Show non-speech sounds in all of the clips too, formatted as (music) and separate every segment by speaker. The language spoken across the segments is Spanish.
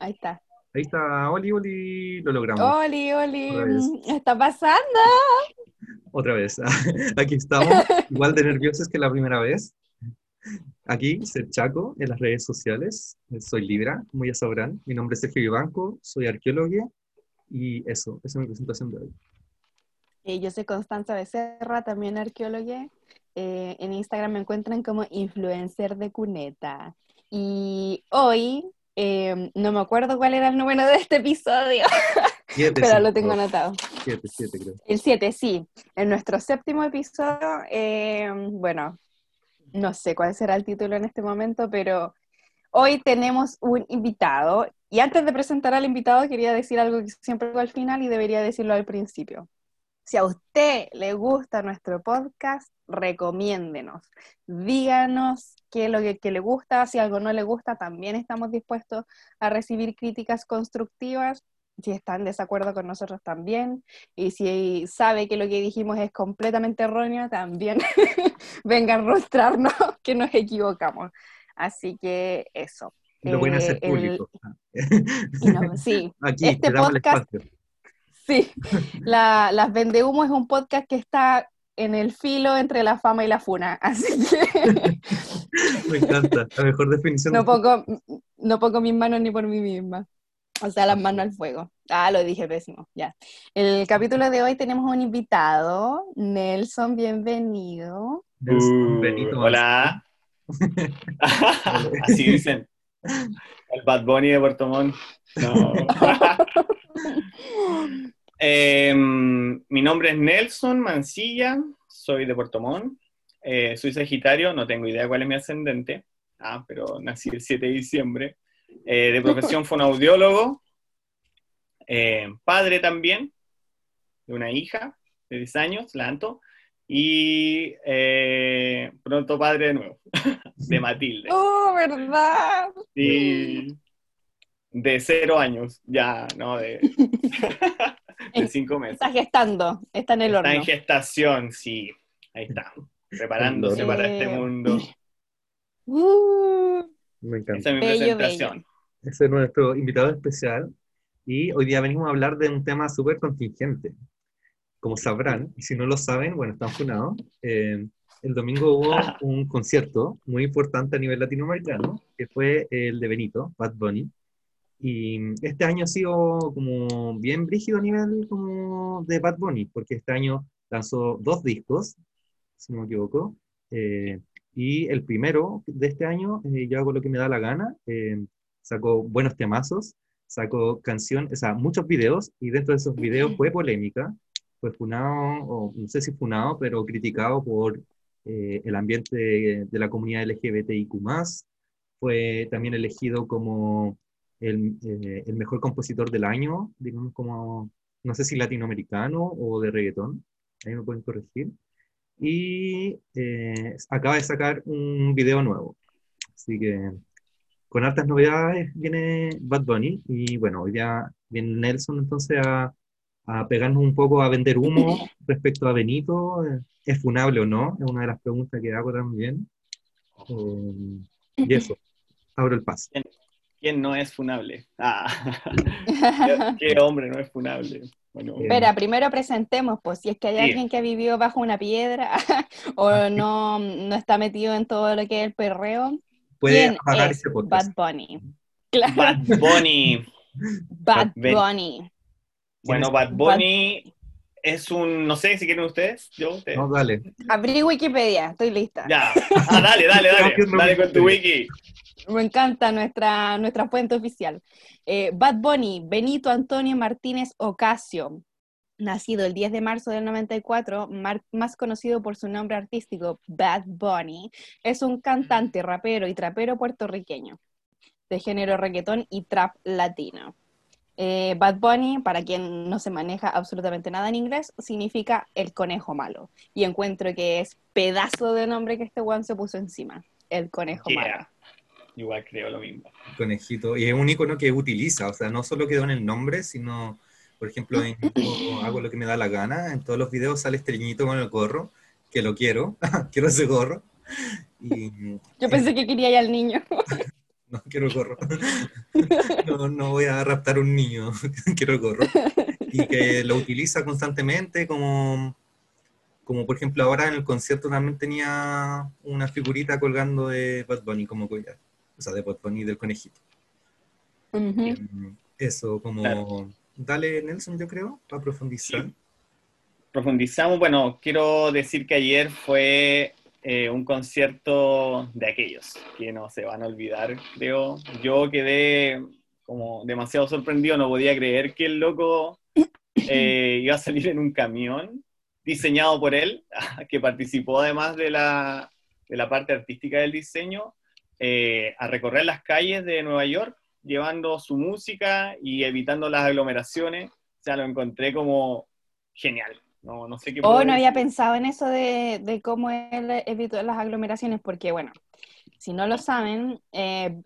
Speaker 1: Ahí está.
Speaker 2: Ahí está, Oli, Oli, lo logramos.
Speaker 1: Oli, Oli. ¿qué está pasando?
Speaker 2: Otra vez, (laughs) aquí estamos, igual de nerviosos que la primera vez. Aquí, ser Chaco, en las redes sociales. Soy Libra, como ya sabrán. Mi nombre es Sergio Vivanco, soy arqueólogo y eso, esa es mi presentación de hoy.
Speaker 1: Eh, yo soy Constanza Becerra, también arqueóloga. Eh, en Instagram me encuentran como influencer de cuneta. Y hoy, eh, no me acuerdo cuál era el número de este episodio, (laughs)
Speaker 2: Siete,
Speaker 1: pero lo
Speaker 2: cinco,
Speaker 1: tengo anotado.
Speaker 2: Creo.
Speaker 1: El 7, sí. En nuestro séptimo episodio, eh, bueno, no sé cuál será el título en este momento, pero hoy tenemos un invitado. Y antes de presentar al invitado, quería decir algo que siempre digo al final y debería decirlo al principio. Si a usted le gusta nuestro podcast, recomiéndenos. Díganos qué es lo que, que le gusta. Si algo no le gusta, también estamos dispuestos a recibir críticas constructivas si está en desacuerdo con nosotros también, y si sabe que lo que dijimos es completamente erróneo, también (laughs) venga a mostrarnos (laughs) que nos equivocamos. Así que eso.
Speaker 2: Lo pueden
Speaker 1: Eh,
Speaker 2: hacer
Speaker 1: el-
Speaker 2: público. (laughs)
Speaker 1: no, sí,
Speaker 2: Aquí,
Speaker 1: este podcast-
Speaker 2: espacio.
Speaker 1: Sí. La, Las Vendehumo es un podcast que está en el filo entre la fama y la funa, (laughs) así que
Speaker 2: Me encanta, la mejor definición.
Speaker 1: no pongo, no pongo mis manos ni por mí misma. O sea, las manos al fuego. Ah, lo dije pésimo, ya. El capítulo de hoy tenemos un invitado, Nelson, bienvenido.
Speaker 2: Nelson
Speaker 3: Uh,
Speaker 2: Benito
Speaker 3: hola. (laughs) Así dicen. El Bad Bunny de Puerto Montt. No. (laughs) Em, mi nombre es Nelson Mancilla, soy de Puerto Montt. Eh, soy Sagitario, no tengo idea cuál es mi ascendente. Ah, pero nací el 7 de diciembre. Eh, de profesión fonoaudiólogo. Eh, padre también, de una hija de 10 años, la Anto. Y pronto padre de nuevo, (laughs) de Matilde.
Speaker 1: ¡Oh, verdad!
Speaker 3: Y de cero años, ya, ¿no? De, (laughs) de cinco meses.
Speaker 1: Está gestando, está en el
Speaker 3: Está en
Speaker 1: horno.
Speaker 3: gestación, sí. Ahí está. Preparándose
Speaker 1: Eh,
Speaker 3: para este mundo. (laughs)
Speaker 1: Uh,
Speaker 2: Me encanta.
Speaker 3: Esa es mi
Speaker 1: bello,
Speaker 3: presentación.
Speaker 2: Ese es nuestro invitado especial y hoy día venimos a hablar de un tema súper contingente. Como sabrán, y si no lo saben, bueno, están funados. eh, el domingo hubo un concierto muy importante a nivel latinoamericano, que fue el de Benito, Bad Bunny. Y este año ha sido como bien brígido a nivel como de Bad Bunny, porque este año lanzó dos discos, si no me equivoco. eh, y el primero de este año, eh, yo hago lo que me da la gana. eh, sacó buenos temazos, sacó canciones, o sea, muchos videos, y dentro de esos videos fue polémica, fue funado, o no sé si funado, pero criticado por eh, el ambiente de, de la comunidad LGBTIQ+, fue también elegido como el, eh, el mejor compositor del año, digamos como, no sé si latinoamericano o de reggaetón, ahí me pueden corregir, y eh, acaba de sacar un video nuevo, así que con hartas novedades viene Bad Bunny y bueno, hoy ya viene Nelson entonces a, a pegarnos un poco a vender humo (laughs) respecto a Benito. ¿Es funable o no? Es una de las preguntas que hago también. Eh, y eso, abro el paso.
Speaker 3: ¿Quién no es funable? Ah, (laughs) ¿qué, qué hombre no es funable? Bueno,
Speaker 1: Espera, primero presentemos, pues, si es que hay
Speaker 3: Sí.
Speaker 1: alguien que ha vivido bajo una piedra (laughs) o no, no está metido en todo lo que es el perreo,
Speaker 2: Puede
Speaker 1: ¿quién
Speaker 2: apagar
Speaker 1: es
Speaker 2: este podcast.
Speaker 1: Bad Bunny? Claro,
Speaker 3: Bad Bunny.
Speaker 1: Bad. Bunny.
Speaker 3: Bueno, Bad Bunny es un, no sé si quieren ustedes, yo, ustedes.
Speaker 2: No, dale.
Speaker 1: Abrí Wikipedia, estoy lista.
Speaker 3: Ya, ah, dale, dale, (laughs) dale, dale con tu wiki.
Speaker 1: Me encanta nuestra, nuestra fuente oficial. Eh, Bad Bunny, Benito Antonio Martínez Ocasio, nacido el 10 de marzo del 94, mar- más conocido por su nombre artístico Bad Bunny, es un cantante, rapero y trapero puertorriqueño, de género reggaetón y trap latino. Eh, Bad Bunny, para quien no se maneja absolutamente nada en inglés, significa el conejo malo. Y encuentro que es pedazo de nombre que este one se puso encima, el conejo malo.
Speaker 3: Igual creo lo mismo.
Speaker 2: Conejito. Y es un icono que utiliza, o sea, no solo quedó en el nombre, sino, por ejemplo, en (laughs) hago lo que me da la gana. En todos los videos sale este niñito con el gorro, que lo quiero, (laughs) quiero ese gorro. Y
Speaker 1: Yo pensé que quería ir al niño. (laughs)
Speaker 2: no quiero el gorro. No, no, no voy a raptar un niño, quiero el gorro. Y que lo utiliza constantemente como, como por ejemplo ahora en el concierto también tenía una figurita colgando de Bad Bunny como collar, o sea, de Bunny del conejito.
Speaker 1: Ujú.
Speaker 2: Eso, como...
Speaker 3: Claro.
Speaker 2: Dale, Nelson, yo creo, para profundizar.
Speaker 3: Sí. Profundizamos, bueno, quiero decir que ayer fue eh, un concierto de aquellos que no se van a olvidar, creo. Yo quedé como demasiado sorprendido, no podía creer que el loco (laughs) eh, iba a salir en un camión diseñado por él, (laughs) que participó además de la, de la parte artística del diseño, eh, a recorrer las calles de Nueva York, llevando su música y evitando las aglomeraciones. O sea, lo encontré como genial. No, no sé qué
Speaker 1: Oh, no había pensado en eso de, de cómo él evitó las aglomeraciones, porque bueno, si no lo saben, eh,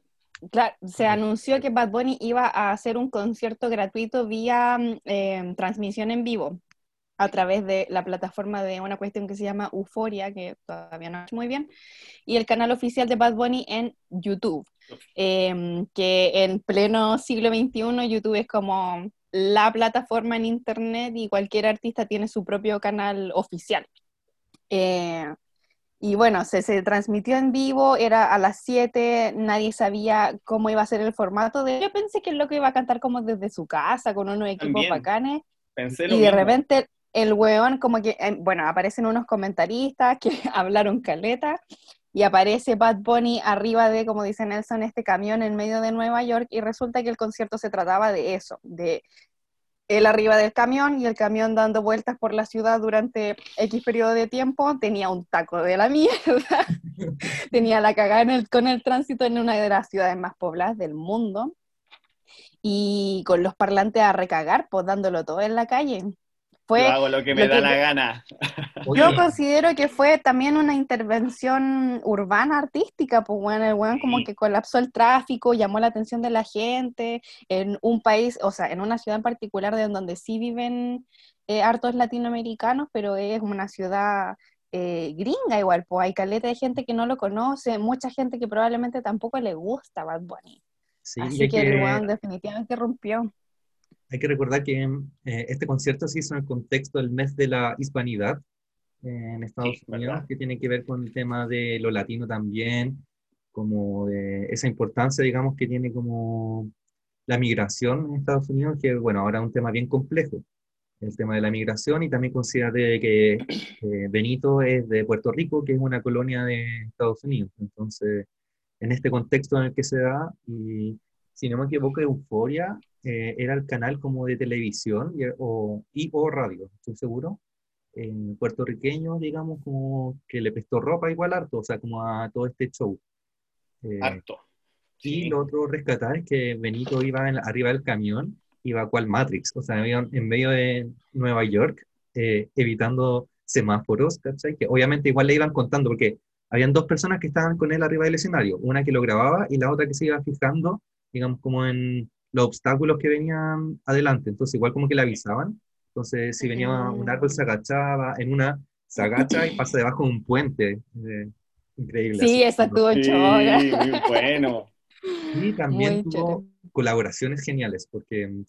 Speaker 1: se anunció que Bad Bunny iba a hacer un concierto gratuito vía mm, eh, transmisión en vivo a través de la plataforma de una cuestión que se llama Euforia, que todavía no es muy bien, y el canal oficial de Bad Bunny en YouTube, eh, que en pleno siglo XXI YouTube es como la plataforma en Internet y cualquier artista tiene su propio canal oficial. Eh, y bueno, se, se transmitió en vivo, era a las 7, nadie sabía cómo iba a ser el formato. De... Yo pensé que el loco iba a cantar como desde su casa, con unos equipos
Speaker 3: También.
Speaker 1: bacanes.
Speaker 3: Pensé lo
Speaker 1: Y de
Speaker 3: mismo.
Speaker 1: repente el weón como que, eh, bueno, aparecen unos comentaristas que (laughs) hablaron caleta y aparece Bad Bunny arriba de, como dice Nelson, este camión en medio de Nueva York y resulta que el concierto se trataba de eso, de él arriba del camión y el camión dando vueltas por la ciudad durante X periodo de tiempo, tenía un taco de la (laughs) mierda, tenía la cagada en el- con el tránsito en una de las ciudades más pobladas del mundo y con los parlantes a recagar, pues dándolo todo en la calle. Fue,
Speaker 3: Yo hago lo que me
Speaker 1: lo
Speaker 3: da
Speaker 1: que
Speaker 3: la
Speaker 1: yo-
Speaker 3: gana.
Speaker 1: Yo considero que fue también una intervención urbana artística, pues bueno, el weón como que colapsó el tráfico, llamó la atención de la gente, en un país, o sea, en una ciudad en particular de donde sí viven eh, hartos latinoamericanos, pero es una ciudad eh, gringa igual, pues hay caleta de gente que no lo conoce, mucha gente que probablemente tampoco le gusta Bad Bunny.
Speaker 2: sí,
Speaker 1: Así
Speaker 2: hay
Speaker 1: que el
Speaker 2: que-
Speaker 1: weón definitivamente rompió.
Speaker 2: Hay que recordar que eh, este concierto se hizo en el contexto del mes de la hispanidad eh, en Estados
Speaker 3: Sí,
Speaker 2: Unidos,
Speaker 3: verdad.
Speaker 2: que tiene que ver con el tema de lo latino también, como de esa importancia, digamos, que tiene como la migración en Estados Unidos, que bueno, ahora es un tema bien complejo, el tema de la migración, y también considérate que eh, Benito es de Puerto Rico, que es una colonia de Estados Unidos. Entonces, en este contexto en el que se da, y si no me equivoco, Euforia eh, era el canal como de televisión y o, y o radio, estoy seguro, eh, puertorriqueño, digamos, como que le prestó ropa igual harto, o sea, como a todo este show. Eh,
Speaker 3: Harto.
Speaker 2: y
Speaker 3: Sí.
Speaker 2: lo otro rescatar es que Benito iba en- arriba del camión, iba cual Matrix, o sea, en medio de Nueva York, eh, evitando semáforos, ¿cachai? Que obviamente igual le iban contando, porque habían dos personas que estaban con él arriba del escenario, una que lo grababa y la otra que se iba fijando, digamos, como en los obstáculos que venían adelante, entonces igual como que le avisaban, entonces si venía un árbol se agachaba, en una se agacha y pasa debajo de un puente, eh, increíble.
Speaker 1: Sí, esa estuvo
Speaker 3: Sí,
Speaker 1: chora.
Speaker 3: muy bueno. (laughs)
Speaker 2: Y también
Speaker 1: Muy
Speaker 2: tuvo colaboraciones geniales, porque mm,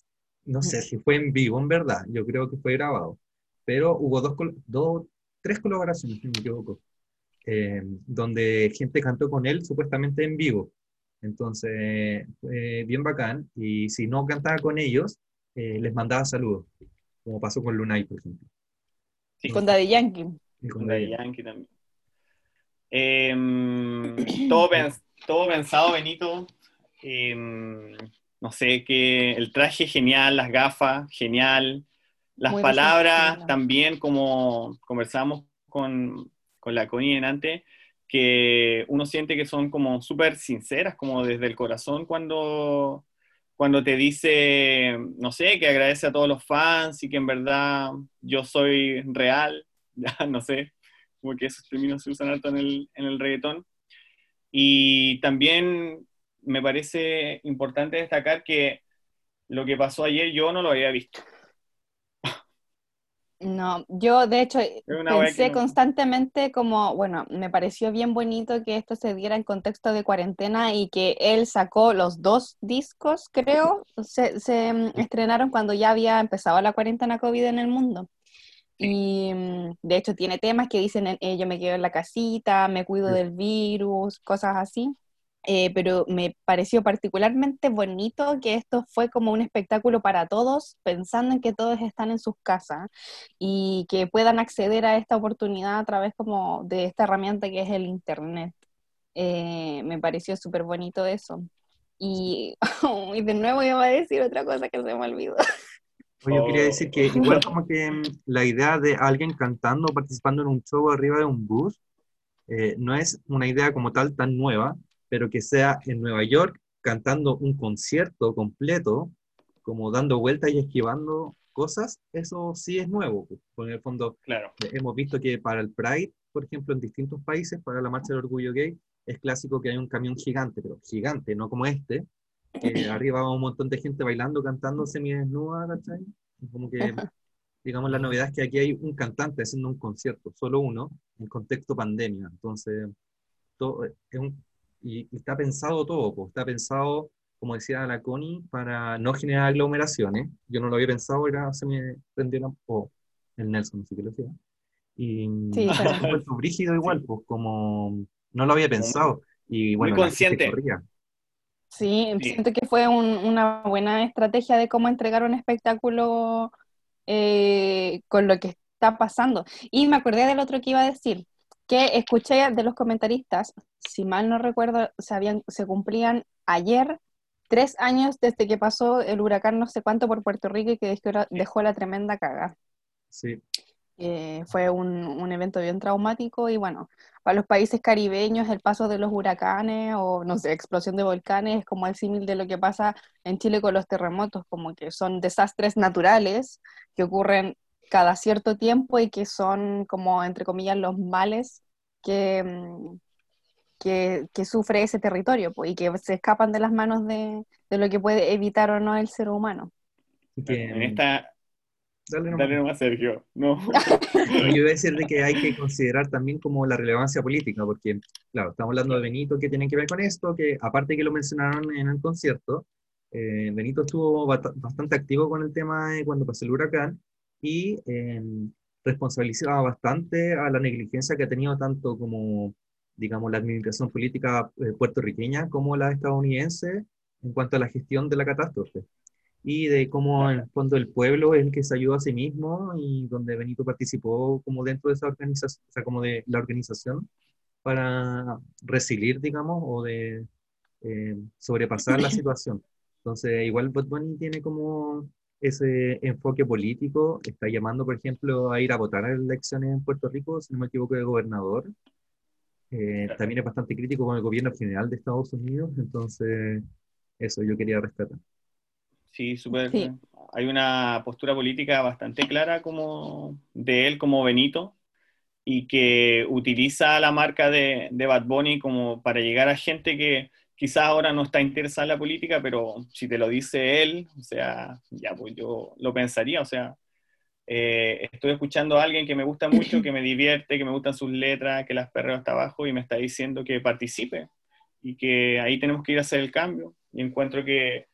Speaker 2: no sé si fue en vivo en verdad, yo creo que fue grabado, pero hubo dos, dos tres colaboraciones, si no me equivoco, eh, donde gente cantó con él supuestamente en vivo. Entonces, fue bien bacán, y si no cantaba con ellos, eh, les mandaba saludos, como pasó con Lunay, por ejemplo.
Speaker 3: Sí.
Speaker 1: Con Daddy Yankee.
Speaker 2: Y con
Speaker 3: Daddy. Yankee también. Em, (clears throat) todo, pens- todo pensado, Benito. Em, no sé, que el traje genial, las gafas, genial. Las
Speaker 1: Muy
Speaker 3: palabras también, como conversamos con, con la Connie antes, que uno siente que son como súper sinceras, como desde el corazón cuando, cuando te dice, no sé, que agradece a todos los fans y que en verdad yo soy real, (laughs) ya no sé, como que esos términos se usan harto en el, en el reggaetón. Y también me parece importante destacar que lo que pasó ayer yo no lo había visto.
Speaker 1: No, yo de hecho pensé
Speaker 3: no-
Speaker 1: constantemente como, bueno, me pareció bien bonito que esto se diera en contexto de cuarentena y que él sacó los dos discos, creo, se, se, mm, estrenaron cuando ya había empezado la cuarentena COVID en el mundo. Y mm, de hecho tiene temas que dicen, eh, yo me quedo en la casita, me cuido
Speaker 2: Sí.
Speaker 1: del virus, cosas así. Eh, pero me pareció particularmente bonito que esto fue como un espectáculo para todos, pensando en que todos están en sus casas y que puedan acceder a esta oportunidad a través como de esta herramienta que es el Internet. Eh, me pareció súper bonito eso. Y, (laughs) y de nuevo iba a decir otra cosa que se me olvidó.
Speaker 2: Oye, yo quería
Speaker 3: Oh.
Speaker 2: decir que igual (laughs) como que mm, la idea de alguien cantando o participando en un show arriba de un bus eh, no es una idea como tal tan nueva, pero que sea en Nueva York cantando un concierto completo, como dando vueltas y esquivando cosas, eso sí es nuevo. pues, porque en el fondo
Speaker 3: Claro.
Speaker 2: eh, hemos visto que para el Pride, por ejemplo, en distintos países, para la Marcha del Orgullo Gay, es clásico que hay un camión gigante, pero gigante, no como este, que (clears throat) arriba va un montón de gente bailando, cantando semidesnuda, ¿cachai? Como que, digamos, la novedad es que aquí hay un cantante haciendo un concierto, solo uno, en contexto pandemia. Entonces, todo, es un- y, y está pensado todo, pues, está pensado, como decía la Connie, para no generar aglomeraciones. Yo no lo había pensado, era, se me prendió la- o el Nelson, así que lo hacía. Y
Speaker 1: Sí,
Speaker 2: fue
Speaker 1: pero-
Speaker 2: puesto brígido igual, pues como no lo había pensado. Y bueno, gente
Speaker 3: consciente.
Speaker 2: corría.
Speaker 1: Sí,
Speaker 3: Sí.
Speaker 1: siento que fue un- una buena estrategia de cómo entregar un espectáculo eh, con lo que está pasando. Y me acordé del otro que iba a decir, que escuché de los comentaristas, si mal no recuerdo, se, habían, se cumplían ayer tres años desde que pasó el huracán no sé cuánto por Puerto Rico y que dejó, la- dejó la tremenda caga.
Speaker 2: Sí,
Speaker 1: Eh, fue un, un evento bien traumático y bueno, para los países caribeños el paso de los huracanes o no sé, explosión de volcanes es como el símil de lo que pasa en Chile con los terremotos, como que son desastres naturales que ocurren cada cierto tiempo y que son como, entre comillas, los males que, mm, que, que sufre ese territorio pues, y que se escapan de las manos de, de lo que puede evitar o no el ser humano.
Speaker 2: que,
Speaker 3: En esta.
Speaker 2: dale nomás.
Speaker 3: Dale nomás, Sergio. (laughs) No.
Speaker 2: Yo iba a decir de que hay que considerar también como la relevancia política, porque, claro, estamos hablando de Benito, que tiene que ver con esto, que aparte que lo mencionaron en el concierto, eh, Benito estuvo bastante activo con el tema de cuando pasó el huracán y eh, responsabilizaba bastante a la negligencia que ha tenido tanto como, digamos, la administración política eh, puertorriqueña como la estadounidense en cuanto a la gestión de la catástrofe y de cómo en el fondo el pueblo es el que se ayuda a sí mismo y donde Benito participó como dentro de esa organización, o sea, como de la organización para resiliar, digamos, o de eh, sobrepasar la (laughs) situación. Entonces, igual Bad Bunny tiene como ese enfoque político, está llamando, por ejemplo, a ir a votar en elecciones en Puerto Rico, si no me equivoco, de gobernador. Eh, también es bastante crítico con el gobierno general de Estados Unidos, entonces eso yo quería rescatar.
Speaker 3: Sí, súper.
Speaker 1: Sí.
Speaker 3: Hay una postura política bastante clara como de él como Benito y que utiliza la marca de, de Bad Bunny como para llegar a gente que quizás ahora no está interesada en la política, pero si te lo dice él, o sea, ya pues yo lo pensaría, o sea, eh, estoy escuchando a alguien que me gusta mucho, que me divierte, que me gustan sus letras, que las perreo hasta abajo y me está diciendo que participe y que ahí tenemos que ir a hacer el cambio y encuentro que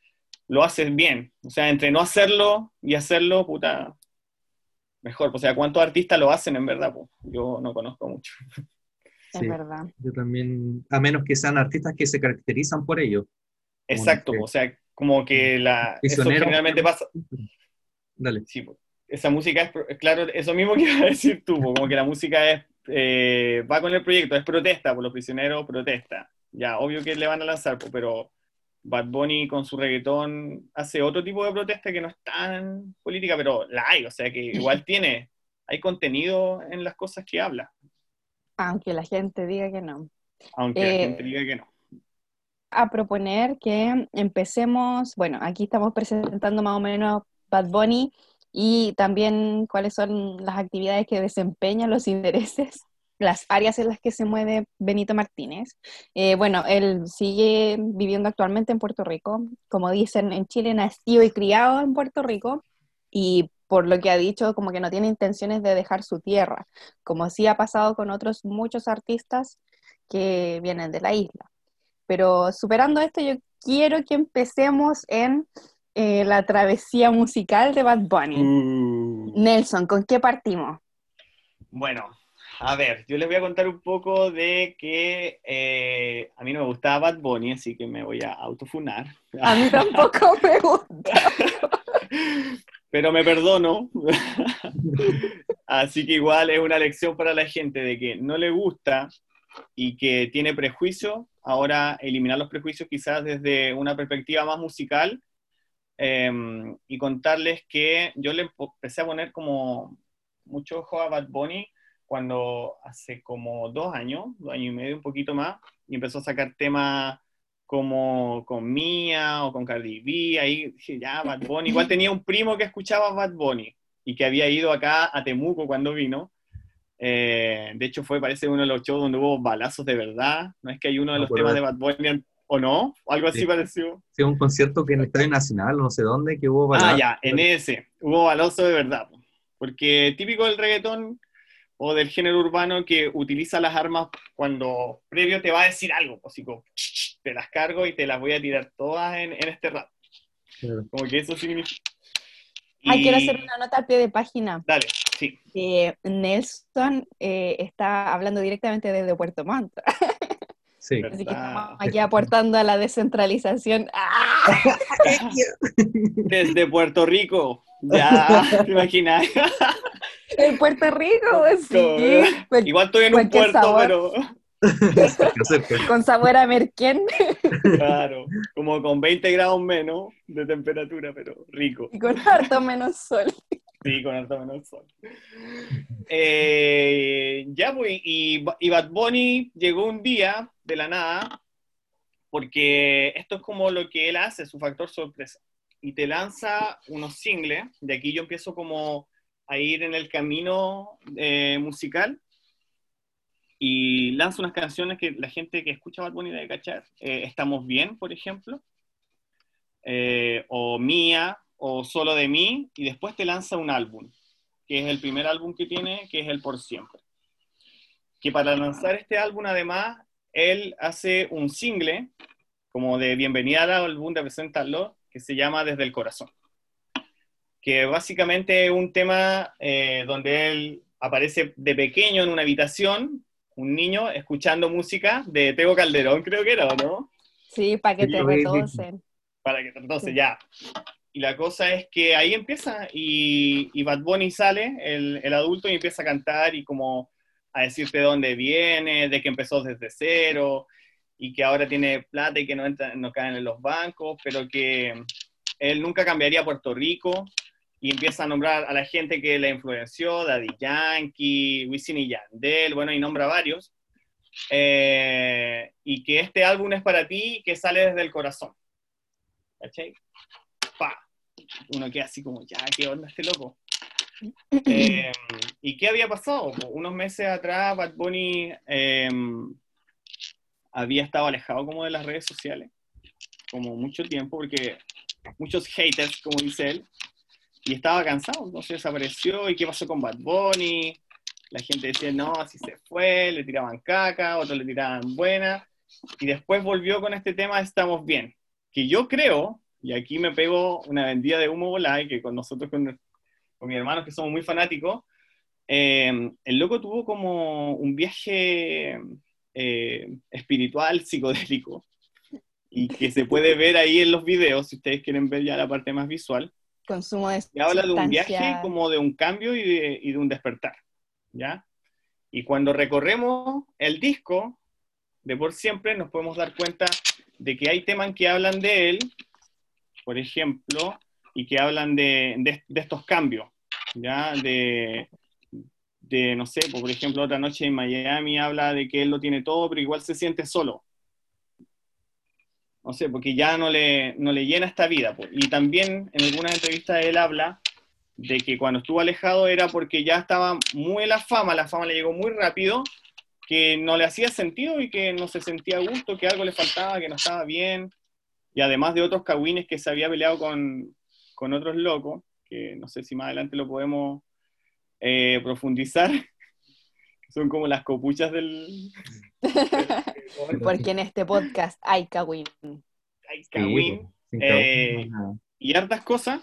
Speaker 3: lo haces bien. O sea, entre no hacerlo y hacerlo, puta, mejor. O sea, ¿cuántos artistas lo hacen en verdad? Pues, yo no conozco mucho. (laughs)
Speaker 1: Es verdad.
Speaker 2: Yo también, a menos que sean artistas que se caracterizan por ello.
Speaker 3: Exacto,
Speaker 2: que-
Speaker 3: o sea, como que la, eso generalmente pasa.
Speaker 2: Dale.
Speaker 3: Sí, esa música es, claro, eso mismo (laughs) que iba a decir tú, como que la música es, eh, va con el proyecto, es protesta, por los prisioneros, protesta. Ya, obvio que le van a lanzar, pero Bad Bunny con su reggaetón hace otro tipo de protesta que no es tan política, pero la hay, o sea que igual (laughs) tiene, hay contenido en las cosas que habla,
Speaker 1: Aunque la gente diga que no.
Speaker 3: aunque la
Speaker 1: Eh,
Speaker 3: gente diga que no.
Speaker 1: a proponer que empecemos, bueno, aquí estamos presentando más o menos Bad Bunny y también cuáles son las actividades que desempeñan los intereses, las áreas en las que se mueve Benito Martínez. Eh, bueno, él sigue viviendo actualmente en Puerto Rico, como dicen en Chile, nacido y criado en Puerto Rico y por lo que ha dicho, como que no tiene intenciones de dejar su tierra, como sí ha pasado con otros muchos artistas que vienen de la isla. Pero superando esto, yo quiero que empecemos en eh, la travesía musical de Bad Bunny.
Speaker 3: Uh.
Speaker 1: Nelson, ¿con qué partimos?
Speaker 3: Bueno, a ver, yo les voy a contar un poco de que eh, a mí no me gustaba Bad Bunny, así que me voy a autofunar.
Speaker 1: A mí tampoco me gusta. (laughs)
Speaker 3: Pero me perdono. (laughs) así que igual es una lección para la gente de que no le gusta y que tiene prejuicio. Ahora eliminar los prejuicios quizás desde una perspectiva más musical em, y contarles que yo le empecé a poner como mucho ojo a Bad Bunny cuando hace como dos años, dos años y medio, un poquito más, y empezó a sacar temas como con Mia o con Cardi B, ahí dije, ya, Bad Bunny. Igual tenía un primo que escuchaba Bad Bunny y que había ido acá a Temuco cuando vino. Eh, de hecho, fue, parece, uno de los shows donde hubo balazos de verdad. No es que hay uno de los temas de Bad Bunny o no, algo así
Speaker 2: Sí.
Speaker 3: pareció.
Speaker 2: Sí, un concierto que en el Estadio Nacional, no sé dónde, que hubo
Speaker 3: Ah,
Speaker 2: balazos.
Speaker 3: ya, en ese, hubo balazos de verdad. po. Porque típico del reggaetón o del género urbano que utiliza las armas cuando previo te va a decir algo, pues, así como, "Ch, ch, te las cargo y te las voy a tirar todas en, en este rap.
Speaker 2: Claro.
Speaker 3: Como que eso significa...
Speaker 1: Ay,
Speaker 3: Y-
Speaker 1: quiero hacer una nota al pie de página.
Speaker 3: Dale, sí.
Speaker 1: que Nelson eh, está hablando directamente desde Puerto Montt. (laughs)
Speaker 2: Sí.
Speaker 3: Verdad.
Speaker 1: Así que estamos aquí aportando a la descentralización. ¡Ah! (laughs)
Speaker 3: Desde Puerto Rico. Ya, (laughs) ¿te imaginas?
Speaker 1: En Puerto Rico, sí.
Speaker 3: Como-
Speaker 1: Pues,
Speaker 3: Igual estoy en un puerto,
Speaker 1: sabor.
Speaker 3: pero. (laughs)
Speaker 1: Con sabor a merquén
Speaker 3: claro, como con 20 grados menos de temperatura, pero rico.
Speaker 1: y con harto menos sol.
Speaker 3: Sí, con harto menos sol. Eh, ya, pues, y, Bad Bunny llegó un día de la nada, porque esto es como lo que él hace, su factor sorpresa. Y te lanza unos singles, de aquí yo empiezo como a ir en el camino eh, musical, y lanza unas canciones que la gente que escucha Bad Bunny debe cachar. Eh, Estamos bien, por ejemplo, o Mía, o Solo de mí, y después te lanza un álbum, que es el primer álbum que tiene, que es el Por Siempre. Que para lanzar este álbum, además, él hace un single, como de bienvenida al álbum, de presentarlo, que se llama Desde el Corazón. Que básicamente es un tema eh, donde él aparece de pequeño en una habitación, un niño escuchando música de Tego Calderón, creo que era, ¿o no?
Speaker 1: Sí, para que
Speaker 2: Sí,
Speaker 1: te retocen.
Speaker 3: para que entonces
Speaker 1: Sí.
Speaker 3: ya. Y la cosa es que ahí empieza y, y Bad Bunny sale, el, el adulto, y empieza a cantar y como a decirte de dónde viene, de que empezó desde cero y que ahora tiene plata y que no, entra, no caen en los bancos, pero que él nunca cambiaría a Puerto Rico y empieza a nombrar a la gente que le influenció, Daddy Yankee, Wisin y Yandel, bueno, y nombra varios. Eh, y que este álbum es para ti, que sale desde el corazón. ¿Cachai? Uno queda así como, ya, ¿qué onda este loco? (clears throat) Eh, ¿Y qué había pasado? Unos meses atrás, Bad Bunny eh, había estado alejado como de las redes sociales, como mucho tiempo, porque muchos haters, como dice él, y estaba cansado, entonces desapareció. ¿Y qué pasó con Bad Bunny? La gente decía, no, así se fue, le tiraban caca, otros le tiraban buena, y después volvió con este tema Estamos Bien, que yo creo, y aquí me pego una vendida de humo volada, que con nosotros, con, con mis hermanos que somos muy fanáticos, eh, el loco tuvo como un viaje eh, espiritual, psicodélico, y que se puede ver ahí en los videos, si ustedes quieren ver ya la parte más visual,
Speaker 1: Consumo de
Speaker 3: y habla de un viaje como de un cambio y de, y de un despertar, ¿ya? Y cuando recorremos el disco de Por Siempre, nos podemos dar cuenta de que hay temas que hablan de él, por ejemplo, y que hablan de, de- estos cambios, ¿ya? De, de, no sé, por ejemplo, otra noche en Miami habla de que él lo tiene todo, pero igual se siente solo. No sé, porque ya no le, no le llena esta vida. po. Y también en algunas entrevistas él habla de que cuando estuvo alejado era porque ya estaba muy la fama, la fama le llegó muy rápido, que no le hacía sentido y que no se sentía a gusto, que algo le faltaba, que no estaba bien, y además de otros cagüines que se había peleado con, con otros locos, que no sé si más adelante lo podemos eh, profundizar, (laughs) son como las copuchas del... (laughs)
Speaker 1: Porque en este podcast hay Kawin.
Speaker 3: Hay Kawin. Eh, y hartas cosas.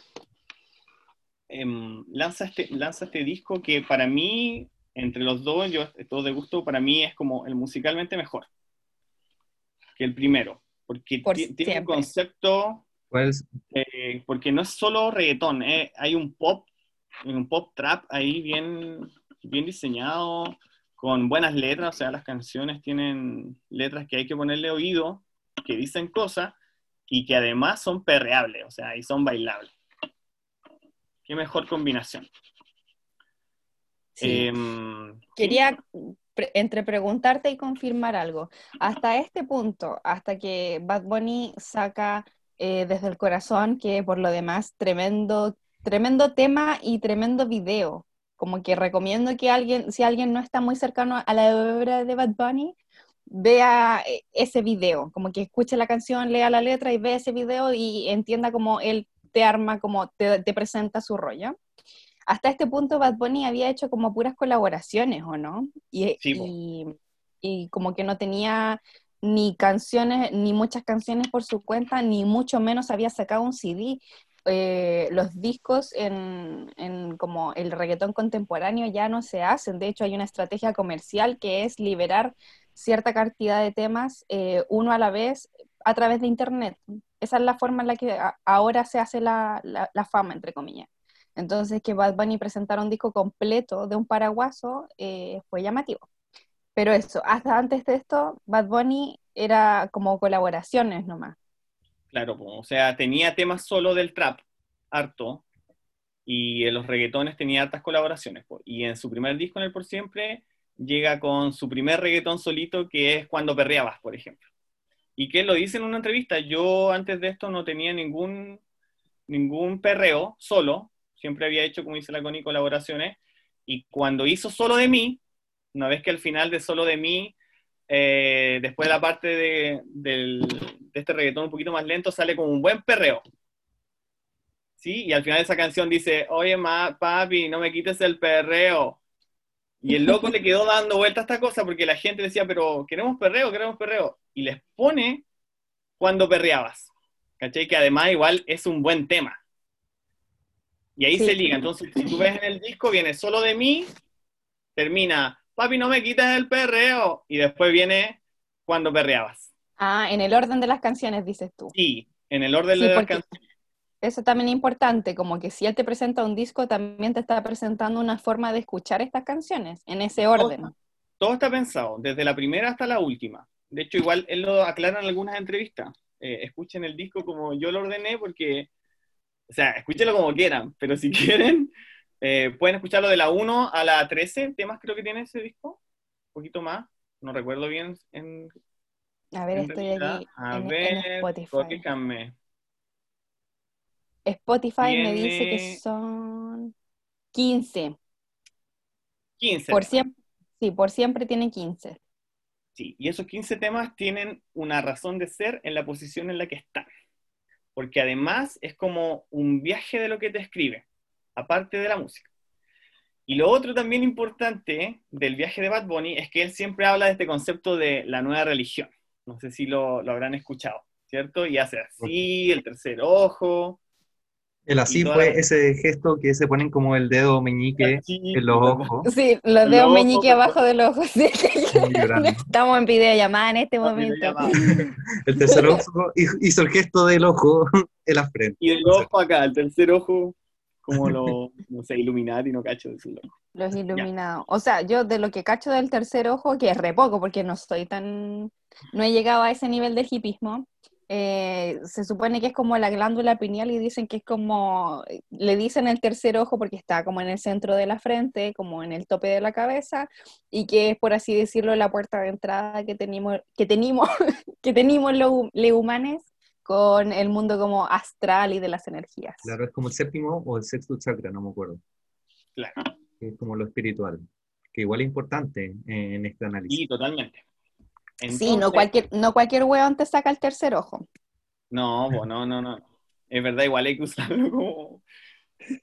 Speaker 3: Em, lanza, este, lanza este disco que para mí, entre los dos, yo todo de gusto, para mí es como el musicalmente mejor que el primero. Porque tiene un concepto. Eh, porque no es solo reggaetón, eh, hay un pop, un pop trap ahí bien, bien diseñado, con buenas letras, o sea, las canciones tienen letras que hay que ponerle oído, que dicen cosas, y que además son perreables, o sea, y son bailables. Qué mejor combinación.
Speaker 1: Em, Quería entre preguntarte y confirmar algo. Hasta este punto, hasta que Bad Bunny saca eh, desde el corazón, que por lo demás, tremendo, tremendo tema y tremendo video. Como que recomiendo que alguien, si alguien no está muy cercano a la obra de Bad Bunny, vea eh, ese video, como que escuche la canción, lea la letra y vea ese video y entienda cómo él te arma, cómo te, presenta su rollo. Hasta este punto Bad Bunny había hecho como puras colaboraciones, ¿o no? Y, y, como que no tenía ni canciones, ni muchas canciones por su cuenta, ni mucho menos había sacado un CD. Eh, los discos en, en, como el reggaetón contemporáneo ya no se hacen. De hecho, hay una estrategia comercial que es liberar cierta cantidad de temas eh, uno a la vez a través de Internet. Esa es la forma en la que ahora se hace la, la, fama, entre comillas. Entonces, que Bad Bunny presentara un disco completo de un paraguaso eh, fue llamativo. Pero eso, hasta antes de esto, Bad Bunny era como colaboraciones nomás.
Speaker 3: Claro, o sea, tenía temas solo del trap, harto, y en los reggaetones tenía hartas colaboraciones. Y en su primer disco, en el Por Siempre, llega con su primer reggaetón solito, que es Cuando Perreabas, por ejemplo. Y que lo dice en una entrevista, yo antes de esto no tenía ningún, ningún perreo solo, siempre había hecho, como dice la Connie, colaboraciones, y cuando hizo Solo de mí, una vez que al final de Solo de mí, eh, después de la parte de, este reggaetón un poquito más lento, sale como un buen perreo. ¿Sí? Y al final de esa canción dice, oye, ma, papi, no me quites el perreo. Y el loco le quedó dando vuelta a esta cosa porque la gente decía, pero queremos perreo, queremos perreo. Y les pone cuando perreabas. ¿Cachai? Que además igual es un buen tema. Y ahí se liga. Entonces, si tú ves en el disco, viene solo de mí, termina, papi, no me quites el perreo. Y después viene cuando perreabas.
Speaker 1: Ah, en el orden de las canciones, dices tú.
Speaker 3: Sí, en el orden de las canciones
Speaker 1: eso también es importante, como que si él te presenta un disco, también te está presentando una forma de escuchar estas canciones, en ese orden.
Speaker 3: Todo, está pensado, desde la primera hasta la última. De hecho, igual él lo aclara en algunas entrevistas. Eh, escuchen el disco como yo lo ordené, porque, o sea, escúchenlo como quieran, pero si (laughs) quieren, eh, pueden escucharlo de la 1 a la 13, temas creo que tiene ese disco, un poquito más, no recuerdo bien. En,
Speaker 1: a ver, estoy aquí.
Speaker 3: A en, ver, Spotify.
Speaker 1: Spotify me dice que son 15.
Speaker 3: 15.
Speaker 1: Por siempre, sí, por siempre tiene 15.
Speaker 3: Sí, y esos 15 temas tienen una razón de ser en la posición en la que están. Porque además es como un viaje de lo que te escribe, aparte de la música. Y lo otro también importante del viaje de Bad Bunny es que él siempre habla de este concepto de la nueva religión. No sé si lo, lo habrán escuchado, ¿cierto? Y hace así, el tercer ojo,
Speaker 2: el así fue ese gesto que se ponen como el dedo meñique en los ojos.
Speaker 1: Sí, los dedos meñique abajo del ojo. (laughs) Sí. Estamos en videollamada en este momento. (laughs)
Speaker 2: el tercer ojo hizo el gesto del ojo en la frente.
Speaker 3: Y el ojo acá, el tercer ojo, como los, no sé, Illuminati, no cacho decirlo.
Speaker 1: Los iluminados. O sea, yo de lo que cacho del tercer ojo, que es re poco, porque no estoy tan. No he llegado a ese nivel de hipismo eh, se supone que es como la glándula pineal y dicen que es como, le dicen el tercer ojo porque está como en el centro de la frente, como en el tope de la cabeza, y que es, por así decirlo, la puerta de entrada que tenemos, que tenemos, (laughs) que tenemos los, humanos con el mundo como astral y de las energías.
Speaker 2: Claro, es como el séptimo o el sexto chakra, no me acuerdo.
Speaker 3: Claro.
Speaker 2: Es como lo espiritual, que igual es importante en este análisis.
Speaker 3: Sí, totalmente
Speaker 1: sí, no cualquier, no cualquier weón te saca el tercer ojo.
Speaker 3: No, no, no, no. Es verdad, igual hay que usarlo como,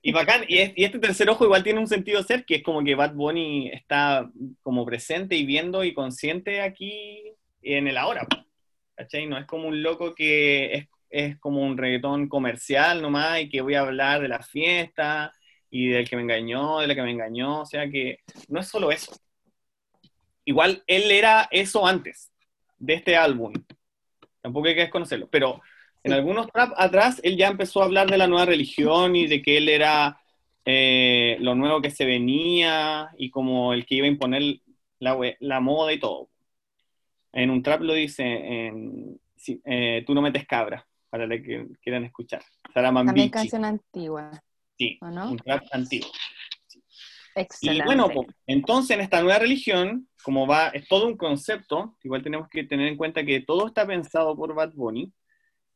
Speaker 3: Y bacán, y, es- y este tercer ojo igual tiene un sentido ser, que es como que Bad Bunny está como presente y viendo y consciente aquí en el ahora, ¿cachai? No es como un loco que es, es como un reggaetón comercial nomás y que voy a hablar de la fiesta y del que me engañó, de la que me engañó, o sea que no es solo eso. Igual él era eso antes de este álbum, tampoco hay que desconocerlo, pero en algunos trap atrás él ya empezó a hablar de la nueva religión y de que él era eh, lo nuevo que se venía y como el que iba a imponer la, la moda y todo. En un trap lo dice, en, sí, eh, tú no metes cabra, para los que quieran escuchar.
Speaker 1: También canción antigua,
Speaker 3: sí,
Speaker 1: ¿o no?
Speaker 3: un trap antiguo. Y
Speaker 1: Excelente.
Speaker 3: bueno, po, entonces en esta nueva religión, como va, es todo un concepto, igual tenemos que tener en cuenta que todo está pensado por Bad Bunny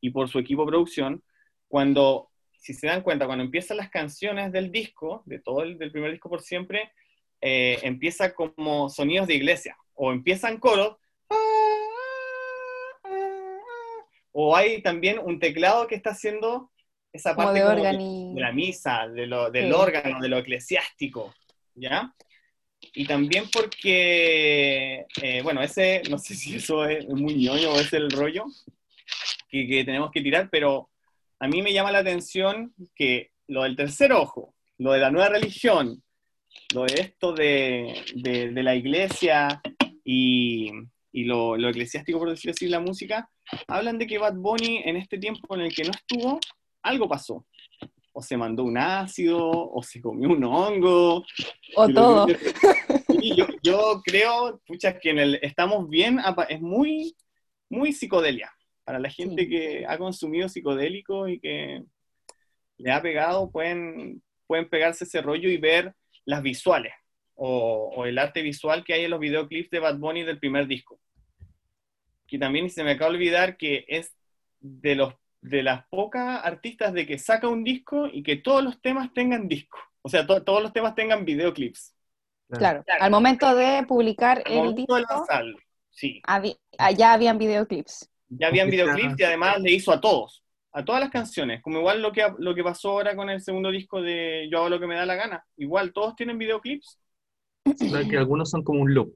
Speaker 3: y por su equipo de producción. Cuando, si se dan cuenta, cuando empiezan las canciones del disco, de todo el del primer disco por siempre, eh, empieza como sonidos de iglesia, o empiezan coros, o hay también un teclado que está haciendo esa
Speaker 1: Como
Speaker 3: parte
Speaker 1: de
Speaker 3: como
Speaker 1: y-
Speaker 3: de la misa, de lo, del
Speaker 1: Sí.
Speaker 3: órgano, de lo eclesiástico, ¿ya? Y también porque, eh, bueno, ese, no sé si eso es muy ñoño o es el rollo que, que tenemos que tirar, pero a mí me llama la atención que lo del tercer ojo, lo de la nueva religión, lo de esto de, de- la iglesia y, y lo, lo eclesiástico, por decirlo así, la música, hablan de que Bad Bunny en este tiempo en el que no estuvo, algo pasó. O se mandó un ácido, o se comió un hongo.
Speaker 1: O todo.
Speaker 3: que- Sí, yo, yo creo, pucha, que en el Estamos Bien es muy, muy psicodelia. Para la gente
Speaker 1: Sí.
Speaker 3: que ha consumido psicodélico y que le ha pegado, pueden, pueden pegarse ese rollo y ver las visuales o, o el arte visual que hay en los videoclips de Bad Bunny del primer disco. Que también se me acaba de olvidar que es de, los, de las pocas artistas de que saca un disco y que todos los temas tengan disco. O sea, to- todos los temas tengan videoclips.
Speaker 1: Claro. Al momento de publicar
Speaker 3: Al
Speaker 1: el disco,
Speaker 3: lanzarlo, sí.
Speaker 1: habi- allá habían videoclips.
Speaker 3: Ya habían videoclips y además le hizo a todos, a todas las canciones, como igual lo que, lo que pasó ahora con el segundo disco de Yo hago lo que me da la gana. Igual todos tienen videoclips.
Speaker 2: Claro que algunos son como un loop.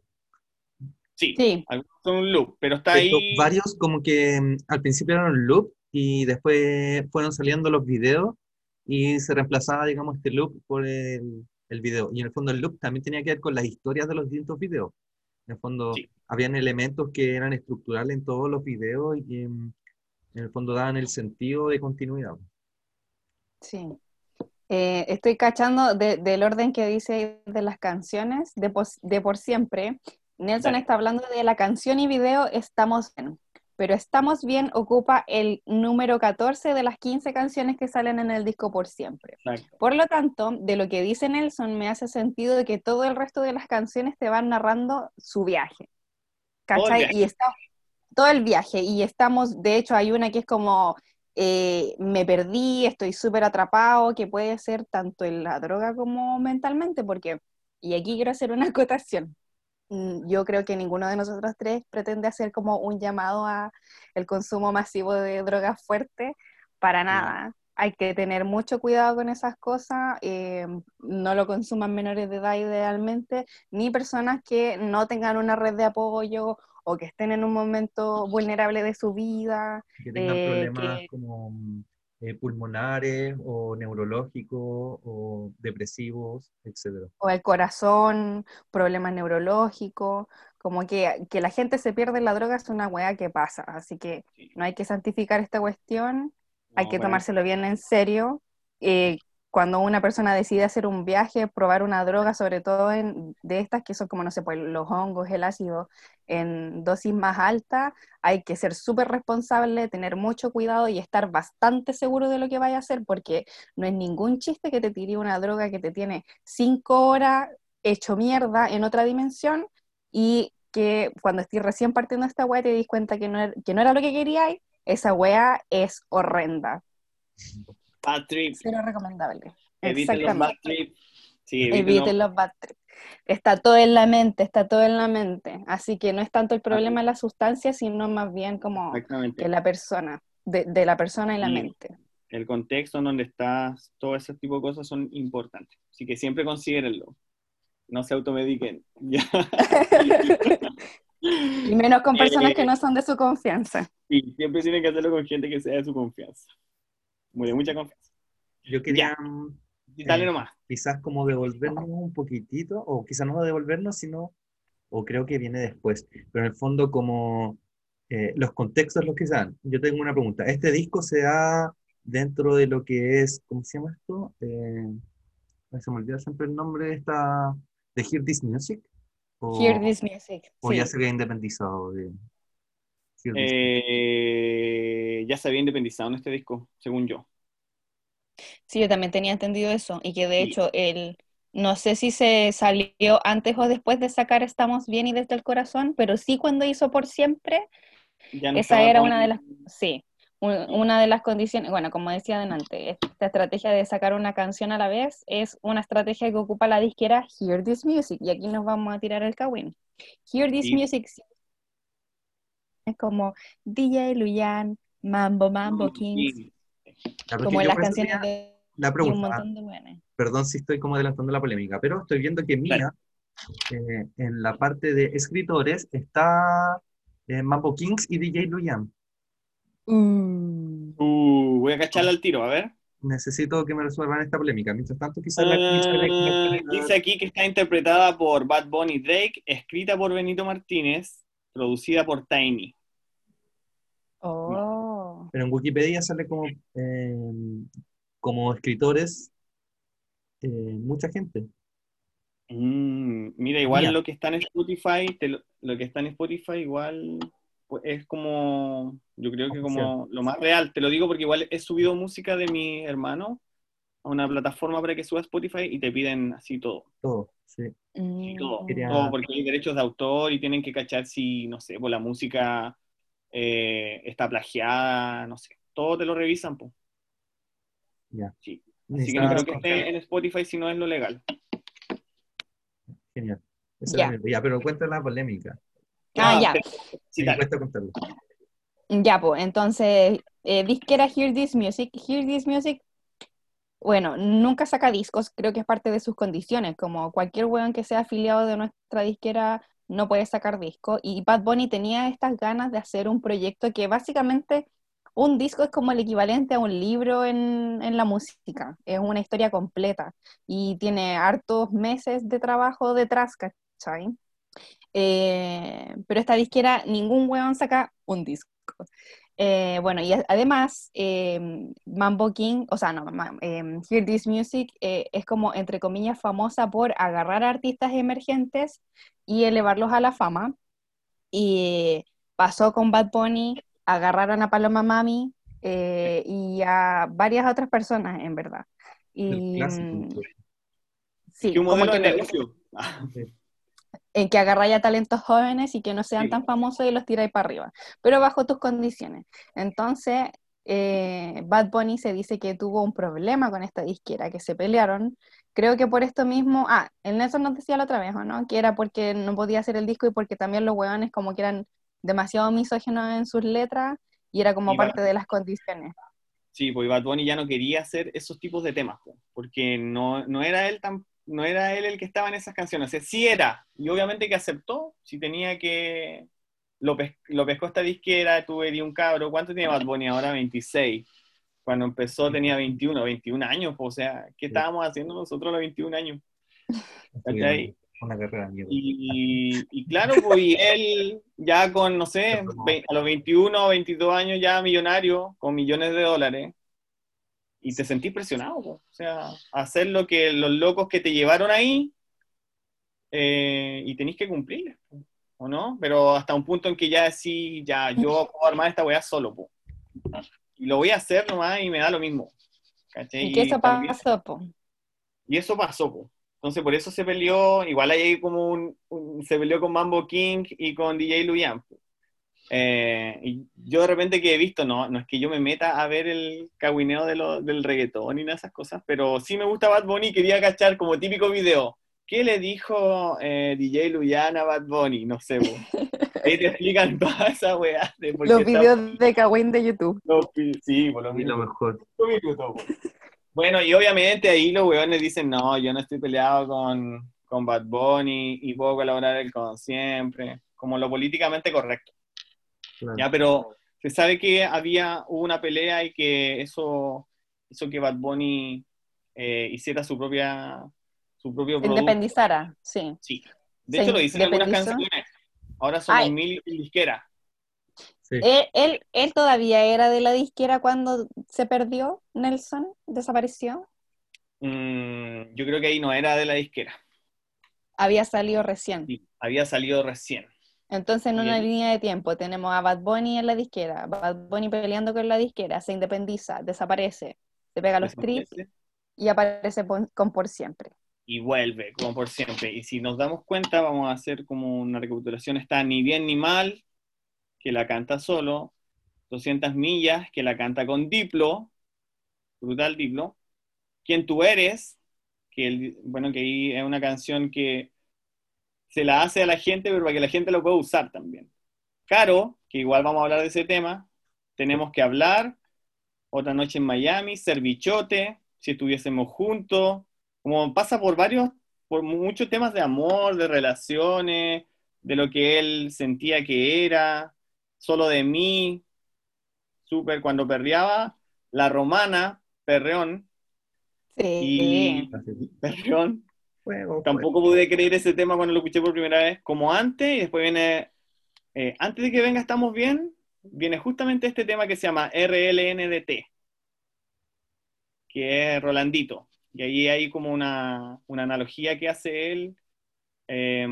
Speaker 3: Sí,
Speaker 1: Sí,
Speaker 3: algunos son un loop, pero está
Speaker 2: Pero
Speaker 3: ahí.
Speaker 2: varios como que mm, al principio eran un loop y después fueron saliendo los videos y se reemplazaba, digamos, este loop por el, el video. Y en el fondo el loop también tenía que ver con las historias de los distintos videos. En el fondo
Speaker 3: Sí.
Speaker 2: habían elementos que eran estructurales en todos los videos y que mm, en el fondo daban el sentido de continuidad.
Speaker 1: sí. Eh, estoy cachando de- del orden que dice de las canciones, de, pos- de por siempre. Nelson está hablando de la canción y video Estamos Bien, pero Estamos Bien ocupa el número 14 de las 15 canciones que salen en el disco por siempre.
Speaker 3: Exacto.
Speaker 1: Por lo tanto, de lo que dice Nelson, me hace sentido de que todo el resto de las canciones te van narrando su viaje.
Speaker 3: Todo el
Speaker 1: ¿Cachai?
Speaker 3: viaje.
Speaker 1: Y está todo el viaje. Y estamos, de hecho, hay una que es como eh, me perdí, estoy súper atrapado, que puede ser tanto en la droga como mentalmente, porque, y aquí quiero hacer una (laughs) acotación. Mm, Yo creo que ninguno de nosotros tres pretende hacer como un llamado a el consumo masivo de drogas fuertes, para nada. Hay que tener mucho cuidado con esas cosas, eh, no lo consuman menores de edad idealmente, ni personas que no tengan una red de apoyo o que estén en un momento vulnerable de su vida.
Speaker 2: Que tengan
Speaker 1: Eh,
Speaker 2: problemas
Speaker 1: que-
Speaker 2: como mm, eh, pulmonares o neurológicos o depresivos, etcétera.
Speaker 1: o el corazón, problemas neurológicos, como que, que la gente se pierde en la droga es una weá que pasa, así que
Speaker 3: Sí.
Speaker 1: no hay que santificar esta cuestión, hay que
Speaker 3: bueno,
Speaker 1: tomárselo bien en serio. Eh, cuando una persona decide hacer un viaje, probar una droga, sobre todo en, de estas que son como, no sé, pues los hongos, el ácido, en dosis más altas, hay que ser súper responsable, tener mucho cuidado y estar bastante seguro de lo que vaya a hacer, porque no es ningún chiste que te tire una droga que te tiene cinco horas hecho mierda en otra dimensión y que cuando estés recién partiendo esta weá te dis cuenta que no, era, que no era lo que queríais, esa weá es horrenda.
Speaker 3: Bad trip.
Speaker 1: Cero recomendable.
Speaker 3: Eviten los bad trip. Sí, eviten
Speaker 1: Eviten
Speaker 3: los-
Speaker 1: los bad trips. Está todo en la mente, está todo en la mente. Así que no es tanto el problema de la sustancia, sino más bien como que la persona, de, de la persona y la
Speaker 3: Y-
Speaker 1: mente.
Speaker 3: el contexto en donde estás, todo ese tipo de cosas son importantes. Así que siempre considérenlo. No se automediquen. (laughs) (laughs)
Speaker 1: Y menos con personas que no son de su confianza.
Speaker 3: Sí, siempre tienen que hacerlo con gente que sea de su confianza. Muy de mucha confianza.
Speaker 2: Yo quería
Speaker 3: Y dale
Speaker 2: Eh,
Speaker 3: nomás.
Speaker 2: quizás como devolvernos un poquitito, o quizás no devolvernos, sino, o creo que viene después, pero en el fondo como eh, los contextos los que se dan. Yo tengo una pregunta. ¿Este disco se da dentro de lo que es, ¿cómo se llama esto? Eh, ay, se me olvida siempre el nombre de esta, de Hear This Music, o,
Speaker 1: Hear this music.
Speaker 2: o
Speaker 1: sí.
Speaker 2: ya se había independizado de
Speaker 3: Eh, ya se había independizado en este disco, según yo.
Speaker 1: Sí, yo también tenía entendido eso. Y que de
Speaker 3: Sí.
Speaker 1: hecho, el, no sé si se salió antes o después de sacar Estamos Bien y Desde el Corazón, pero sí cuando hizo Por Siempre,
Speaker 3: Ya no
Speaker 1: esa era
Speaker 3: con-
Speaker 1: una de las, sí, un- una de las condiciones, bueno, como decía adelante, esta estrategia de sacar una canción a la vez es una estrategia que ocupa la disquera Hear This Music, y aquí nos vamos a tirar el cagüín. Hear This
Speaker 3: Sí.
Speaker 1: Music como DJ Luyan, Mambo Mambo Kings,
Speaker 3: Sí.
Speaker 2: Ya, porque
Speaker 1: como
Speaker 2: yo
Speaker 1: las canciones de
Speaker 2: la
Speaker 1: y un
Speaker 2: pregunta,
Speaker 1: montón de buenas.
Speaker 2: perdón si estoy como adelantando la polémica, pero estoy viendo que Mía, eh, en la parte de escritores, está eh, Mambo Kings y DJ Luyan.
Speaker 1: Mm.
Speaker 3: Uh, voy a cacharla al tiro, a ver.
Speaker 2: Necesito que me resuelvan esta polémica. Mientras tanto, quizás la
Speaker 3: Ah, dice aquí que está interpretada por Bad Bunny Drake, escrita por Benito Martínez, producida por Tiny.
Speaker 1: Oh.
Speaker 2: Pero en Wikipedia sale como, eh, como escritores eh, mucha gente.
Speaker 3: Mm, mira, igual lo que está en Spotify, te lo, lo que está en Spotify igual pues, es como, yo creo que como lo más real, te lo digo porque igual he subido música de mi hermano a una plataforma para que suba Spotify y te piden así todo.
Speaker 2: Todo, sí.
Speaker 1: Mm.
Speaker 3: todo,
Speaker 2: Quería-
Speaker 3: todo, porque hay derechos de autor y tienen que cachar si, no sé, pues la música eh, está plagiada, no sé, todo te lo revisan, pues.
Speaker 2: Ya.
Speaker 3: Sí. Así que no creo que esté en Spotify si no es lo legal.
Speaker 2: Genial. Esa
Speaker 1: Ya.
Speaker 2: mi- ya, pero cuenta la polémica.
Speaker 1: Ah, ya.
Speaker 3: pero- sí, dale.
Speaker 2: cuesta contarlo.
Speaker 1: Ya, pues, entonces, eh, disquera Hear This Music. Hear This Music, bueno, nunca saca discos, creo que es parte de sus condiciones, como cualquier weón que sea afiliado de nuestra disquera no puede sacar disco. Y Bad Bunny tenía estas ganas de hacer un proyecto que básicamente un disco es como el equivalente a un libro en, en la música, es una historia completa y tiene hartos meses de trabajo detrás, ¿cachai? Eh, pero esta disquera, ningún weón saca un disco. Eh, bueno, y además, eh, Mambo King, o sea, no, em, Hear This Music eh, es como, entre comillas, famosa por agarrar a artistas emergentes y elevarlos a la fama. Y pasó con Bad Bunny, agarraron a Paloma Mami eh, y a varias otras personas, en verdad.
Speaker 2: El
Speaker 1: Y,
Speaker 2: clásico.
Speaker 1: mm, sí,
Speaker 3: Que un
Speaker 1: como
Speaker 3: modelo
Speaker 1: que
Speaker 3: de negocio. (laughs)
Speaker 1: En que agarráis a talentos jóvenes y que no sean
Speaker 3: Sí.
Speaker 1: tan famosos y los tiráis para arriba, pero bajo tus condiciones. Entonces, eh, Bad Bunny se dice que tuvo un problema con esta disquera, que se pelearon. Creo que por esto mismo, ah, el Nelson nos decía la otra vez, ¿o no? Que era porque no podía hacer el disco y porque también los hueones como que eran demasiado misóginos en sus letras y era como
Speaker 3: Y
Speaker 1: parte
Speaker 3: Bad-
Speaker 1: de las condiciones.
Speaker 3: Sí, pues Bad Bunny ya no quería hacer esos tipos de temas, po, porque no, no era él tan, no era él el que estaba en esas canciones, o sea, sí era, y obviamente que aceptó, si tenía que, lo, pes- lo pescó esta disquera, tuve di un cabro, ¿cuánto tiene Bad Bunny ahora? 26. Cuando empezó tenía 21, 21 años, po, o sea, ¿qué estábamos haciendo nosotros a los 21 años? (laughs)
Speaker 2: De.
Speaker 3: Y, y claro, pues y él ya con, no sé, (laughs) a los 21 o 22 años ya millonario, con millones de dólares, y te sentís presionado, pues. o sea, hacer lo que los locos que te llevaron ahí, eh, y tenéis que cumplir, ¿o no? Pero hasta un punto en que ya decís, ya, yo (laughs) puedo armar esta weá solo, pues. Y lo voy a hacer nomás y me da lo mismo. ¿cachai?
Speaker 1: ¿Y qué eso
Speaker 3: también-
Speaker 1: pasó, po?
Speaker 3: y eso pasó, po. Entonces, por eso se peleó, igual hay como un, un- se peleó con Mambo King y con DJ Luyan. po. Eh, y yo de repente que he visto, no, no es que yo me meta a ver el cagüineo de lo- del reggaetón y nada de esas cosas, pero sí me gusta Bad Bunny y quería cachar como típico video. ¿Qué le dijo eh, DJ Luyan a Bad Bunny? No sé, po. (laughs) Ahí te explican toda esa weá. de por
Speaker 1: Los
Speaker 3: qué está-
Speaker 1: videos de Kawin de YouTube.
Speaker 3: los Sí, por lo
Speaker 2: Y lo mejor.
Speaker 3: Bueno, y obviamente ahí los weones dicen, no, yo no estoy peleado con, con Bad Bunny y puedo colaborar él con siempre, como lo políticamente correcto.
Speaker 2: Claro.
Speaker 3: Ya, pero se sabe que había hubo una pelea y que eso hizo que Bad Bunny eh, hiciera su propia su propio producto.
Speaker 1: independizara, sí.
Speaker 3: Sí. De
Speaker 1: Se
Speaker 3: hecho lo dicen en algunas canciones. Ahora
Speaker 1: Ay.
Speaker 3: mil disqueras.
Speaker 2: Sí.
Speaker 1: Él, él, él todavía era de la disquera cuando se perdió, Nelson, desapareció.
Speaker 3: Mm, yo creo que ahí no era de la disquera.
Speaker 1: Había salido recién.
Speaker 3: Sí, había salido recién.
Speaker 1: Entonces, en una
Speaker 3: Bien.
Speaker 1: línea de tiempo, tenemos a Bad Bunny en la disquera, Bad Bunny peleando con la disquera, se independiza, desaparece, se pega los trips y aparece con Por Siempre.
Speaker 3: Y vuelve, como por siempre. Y si nos damos cuenta, vamos a hacer como una recapitulación. Está Ni Bien Ni Mal, que la canta solo. 200 millas, que la canta con Diplo. Brutal Diplo. Quien tú eres, que el- bueno, que ahí es una canción que se la hace a la gente, pero para que la gente lo pueda usar también. Caro, que igual vamos a hablar de ese tema. Tenemos que hablar. Otra noche en Miami, Ser Bichote, si estuviésemos juntos. Como pasa por varios, por muchos temas de amor, de relaciones, de lo que él sentía que era, solo de mí, súper cuando perreaba, La Romana, Perreón,
Speaker 1: Sí.
Speaker 3: y Perreón,
Speaker 2: Fuego,
Speaker 3: Tampoco pude creer ese tema cuando lo escuché por primera vez, como antes, y después viene, eh, antes de que venga Estamos Bien, viene justamente este tema que se llama RLNDT, que es Rolandito. Y ahí hay como una, una analogía que hace él eh,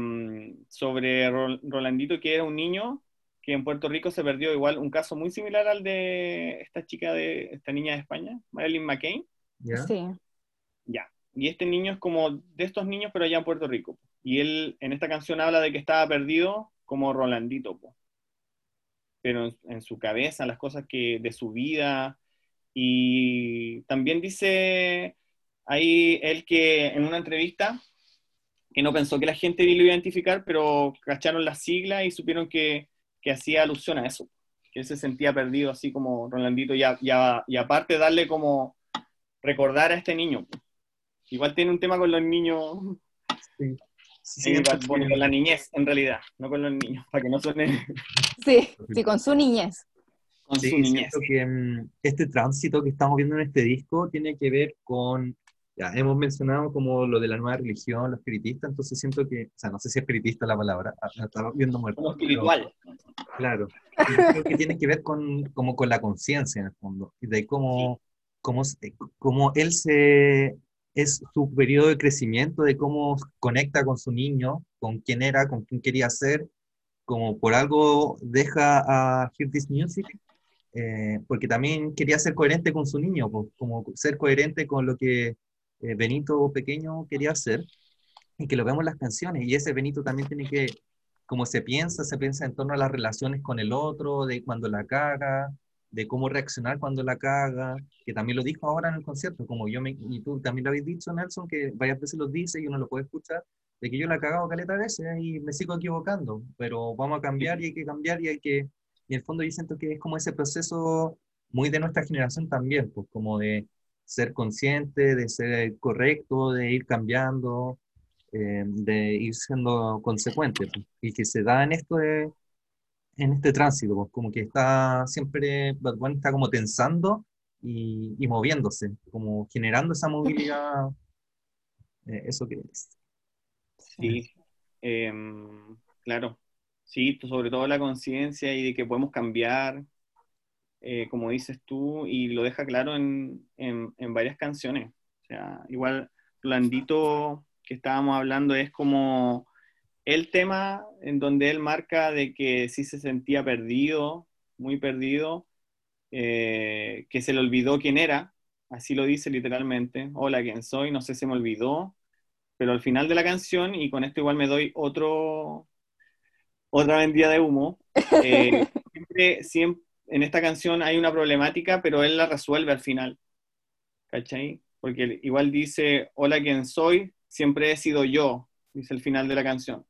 Speaker 3: sobre Ro- Rolandito, que era un niño que en Puerto Rico se perdió igual, un caso muy similar al de esta chica de, esta niña de España, Marilyn McCain.
Speaker 2: ¿Ya?
Speaker 1: Sí.
Speaker 3: Ya. Y este niño es como de estos niños, pero allá en Puerto Rico. Y él en esta canción habla de que estaba perdido como Rolandito, po. pero en, su cabeza, las cosas que de su vida. Y también dice ahí él que en una entrevista que no pensó que la gente lo iba a identificar, pero cacharon las siglas y supieron que, que hacía alusión a eso, que él se sentía perdido así como Rolandito, y a- y aparte darle como recordar a este niño. Igual tiene un tema con los niños,
Speaker 2: Sí.
Speaker 3: sí, con la niñez, en realidad, no con los niños, para que no suene
Speaker 1: Sí, sí, con su niñez.
Speaker 3: con
Speaker 2: Sí,
Speaker 3: su niñez.
Speaker 2: siento que mm, este tránsito que estamos viendo en este disco tiene que ver con, ya hemos mencionado como lo de la nueva religión, los espiritistas, entonces siento que, o sea, no sé si espiritista la palabra, ah, la estaba viendo muerto.
Speaker 3: Como
Speaker 2: pero-
Speaker 3: espiritual.
Speaker 2: Claro, y creo que tiene que ver con, como con la conciencia en el fondo, y de cómo, cómo, se- cómo él se, es su periodo de crecimiento, de cómo conecta con su niño, con quién era, con quién quería ser, como por algo deja a Hear This Music, eh, porque también quería ser coherente con su niño, como ser coherente con lo que eh, Benito pequeño quería hacer, y que lo vemos las canciones, y ese Benito también tiene que como se piensa, se piensa en torno a las relaciones con el otro, de cuando la caga, de cómo reaccionar cuando la caga, que también lo dijo ahora en el concierto, como yo me, y tú también lo habéis dicho, Nelson, que varias veces lo dice y uno lo puede escuchar, de que yo la he cagado caleta veces y me sigo equivocando, pero vamos a cambiar y hay que cambiar y hay que, y en el fondo yo siento que es como ese proceso muy de nuestra generación también, pues como de ser consciente, de ser correcto, de ir cambiando, eh, de ir siendo consecuente, pues, y que se da en esto de, en este tránsito, pues, como que está siempre, Bad Bunny está como tensando y, y moviéndose, como generando esa movilidad, (laughs) eh, eso que es.
Speaker 3: Sí, em, claro. Sí, sobre todo la conciencia y de que podemos cambiar, eh, como dices tú, y lo deja claro en, en- en varias canciones. O sea, igual Blandito que estábamos hablando es como el tema en donde él marca de que sí se sentía perdido, muy perdido, eh, que se le olvidó quién era, así lo dice literalmente, hola, ¿quién soy? No sé, se me olvidó, pero al final de la canción, y con esto igual me doy otro, otra vendida de humo, eh, (laughs) siempre, siempre en esta canción hay una problemática, pero él la resuelve al final, ¿cachai? Porque igual dice, hola, ¿quién soy? Siempre he sido yo, dice el final de la canción.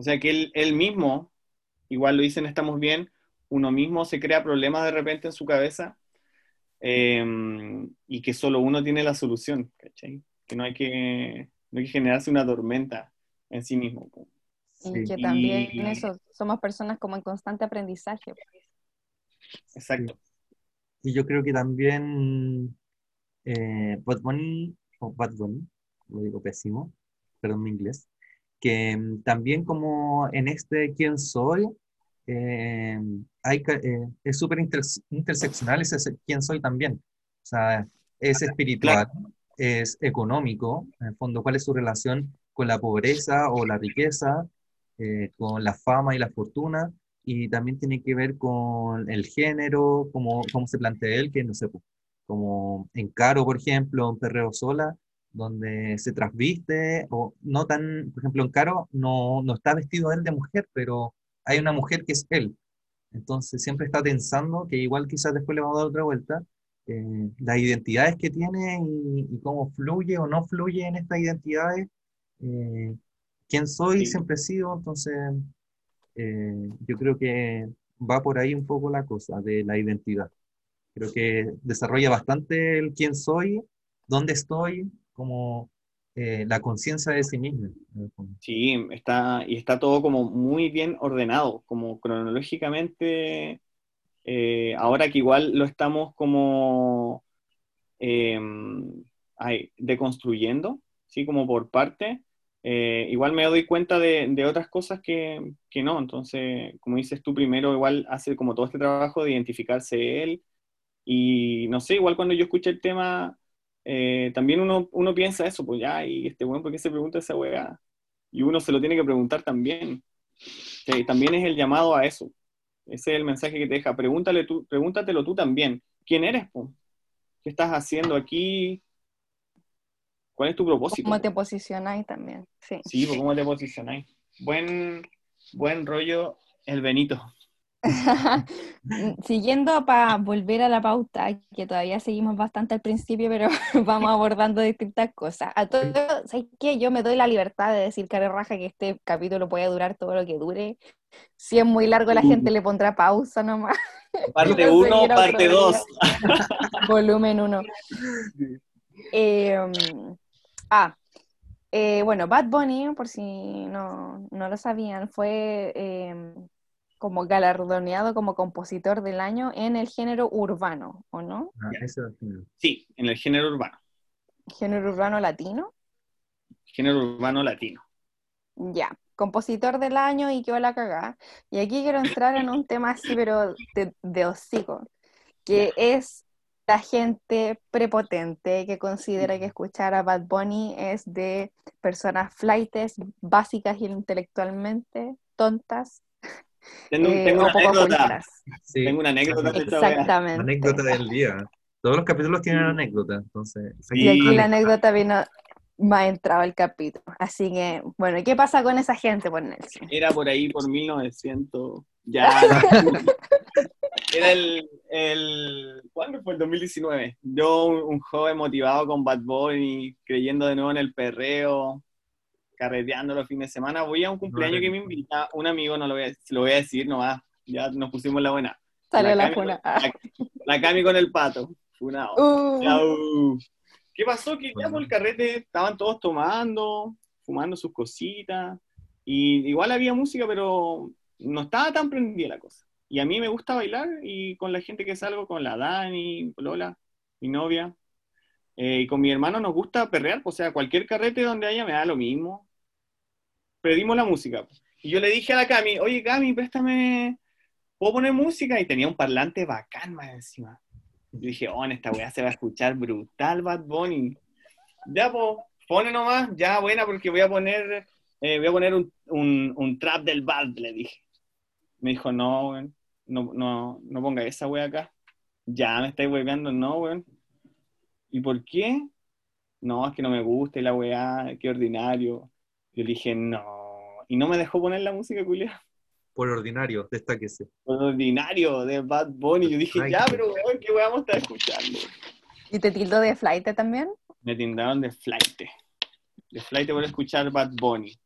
Speaker 3: O sea que él, él mismo, igual lo dicen Estamos Bien, uno mismo se crea problemas de repente en su cabeza eh, y que solo uno tiene la solución, ¿cachai? Que no hay que, no hay que generarse una tormenta en sí mismo.
Speaker 1: Y que también
Speaker 3: Y-
Speaker 1: eso, somos personas como en constante aprendizaje.
Speaker 3: Exacto.
Speaker 2: Y yo creo que también eh, Bad Bunny, o Bad Bunny, lo digo pésimo, perdón mi inglés, que mm, también como en este ¿Quién soy? eh, hay, eh, es súper inter- interseccional ese ¿Quién soy también? O sea, es espiritual, es económico, en el fondo, ¿cuál es su relación con la pobreza o la riqueza, eh, con la fama y la fortuna? y también tiene que ver con el género, cómo, cómo se plantea él, que no sé, como en Caro, por ejemplo, en Perreo Sola, donde se trasviste, o no tan, por ejemplo, en Caro no, no está vestido él de mujer, pero hay una mujer que es él. Entonces siempre está pensando que igual quizás después le vamos a dar otra vuelta, eh, las identidades que tiene y, y cómo fluye o no fluye en estas identidades, eh, quién soy,
Speaker 3: Sí.
Speaker 2: siempre he sido, entonces eh, yo creo que va por ahí un poco la cosa de la identidad. Creo que desarrolla bastante el quién soy, dónde estoy, como eh, la conciencia de sí fondo.
Speaker 3: Sí, está, y está todo como muy bien ordenado, como cronológicamente, eh, ahora que igual lo estamos como eh, ay, deconstruyendo, ¿sí? Como por parte, eh, igual me doy cuenta de, de otras cosas que, que no, entonces, como dices tú, primero igual hace como todo este trabajo de identificarse él, y no sé, igual cuando yo escuché el tema, eh, también uno, uno piensa eso, pues ya, y este weón, ¿por qué se pregunta esa weá? Y uno se lo tiene que preguntar también. Que también es el llamado a eso. Ese es el mensaje que te deja. Pregúntale tú, pregúntatelo tú también. ¿Quién eres? po? ¿Qué estás haciendo aquí? ¿Cuál es tu propósito?
Speaker 1: ¿Cómo
Speaker 3: po?
Speaker 1: te posicionáis también? Sí.
Speaker 3: Sí, ¿cómo te posicionáis? Buen, buen rollo el Benito. (laughs)
Speaker 1: Siguiendo para volver a la pauta, que todavía seguimos bastante al principio, pero (laughs) vamos abordando distintas cosas. A todo, ¿sabes qué? Yo me doy la libertad de decir, cara raja, que este capítulo puede durar todo lo que dure. Si es muy largo, la gente le pondrá pausa nomás. (laughs)
Speaker 3: Parte
Speaker 1: Quiero
Speaker 3: 1,
Speaker 1: seguir
Speaker 3: parte
Speaker 1: otro
Speaker 3: 2.
Speaker 1: día. Volumen 1. ah, eh, bueno, Bad Bunny, por si no, no lo sabían, fue eh, como galardoneado como compositor del año en el género urbano, ¿o no?
Speaker 2: Ah, eso es genial.
Speaker 3: Sí, en el género urbano.
Speaker 1: Género urbano latino.
Speaker 3: Género urbano latino.
Speaker 1: Ya, compositor del año y quedó la cagada. Y aquí quiero entrar en un tema así, pero de, de hocico, que es la gente prepotente que considera que escuchar a Bad Bunny es de personas flightes, básicas y intelectualmente tontas
Speaker 3: Tengo,
Speaker 1: eh,
Speaker 3: tengo una anécdota.
Speaker 2: Sí,
Speaker 3: Tengo una anécdota.
Speaker 1: Exactamente.
Speaker 2: anécdota del día. Todos los capítulos tienen anécdota, entonces.
Speaker 3: Sí.
Speaker 1: Y aquí la anécdota vino más entrado el capítulo. Así que, bueno, ¿qué pasa con esa gente, pues Nelson?
Speaker 3: Era por ahí por 1900. Ya. (laughs) Era el, el. ¿Cuándo fue el 2019? Yo, un, un joven motivado con Bad Bunny, creyendo de nuevo en el perreo, carreteando los fines de semana. Voy a un cumpleaños que me invita un amigo, no lo voy a, lo voy a decir nomás. Ya nos pusimos la buena.
Speaker 1: Salió la funa.
Speaker 3: La, la Cami con el pato. Funao.
Speaker 1: Uh,
Speaker 3: Chau. ¿Qué pasó? Que ya por el carrete estaban todos tomando, fumando sus cositas. Y igual había música, pero no estaba tan prendida la cosa. Y a mí me gusta bailar y con la gente que salgo, con la Dani, Lola, mi novia, eh, y con mi hermano nos gusta perrear, pues, o sea, cualquier carrete donde haya me da lo mismo. Pedimos la música. Y yo le dije a la Cami, oye Cami, préstame, ¿puedo poner música? Y tenía un parlante bacán más encima. Yo dije, oh, en esta weá se va a escuchar brutal Bad Bunny. Ya, pues, pone nomás, ya, buena, porque voy a poner, eh, voy a poner un, un- un trap del Bad, le dije. Me dijo, no, weón, no, no, no ponga esa weá acá. Ya me estáis hueveando, no, weón. ¿Y por qué? No, es que no me gusta y la weá, qué ordinario. Yo le dije, no. Y no me dejó poner la música, culia.
Speaker 2: Por ordinario, destáquese.
Speaker 3: Ordinario de Bad Bunny. Yo dije,
Speaker 2: Ay,
Speaker 3: ya, pero weón, ¿qué weá vamos a estar escuchando?
Speaker 1: ¿Y te tildo de flight también?
Speaker 3: Me tildaron de flight. De flight por escuchar Bad Bunny.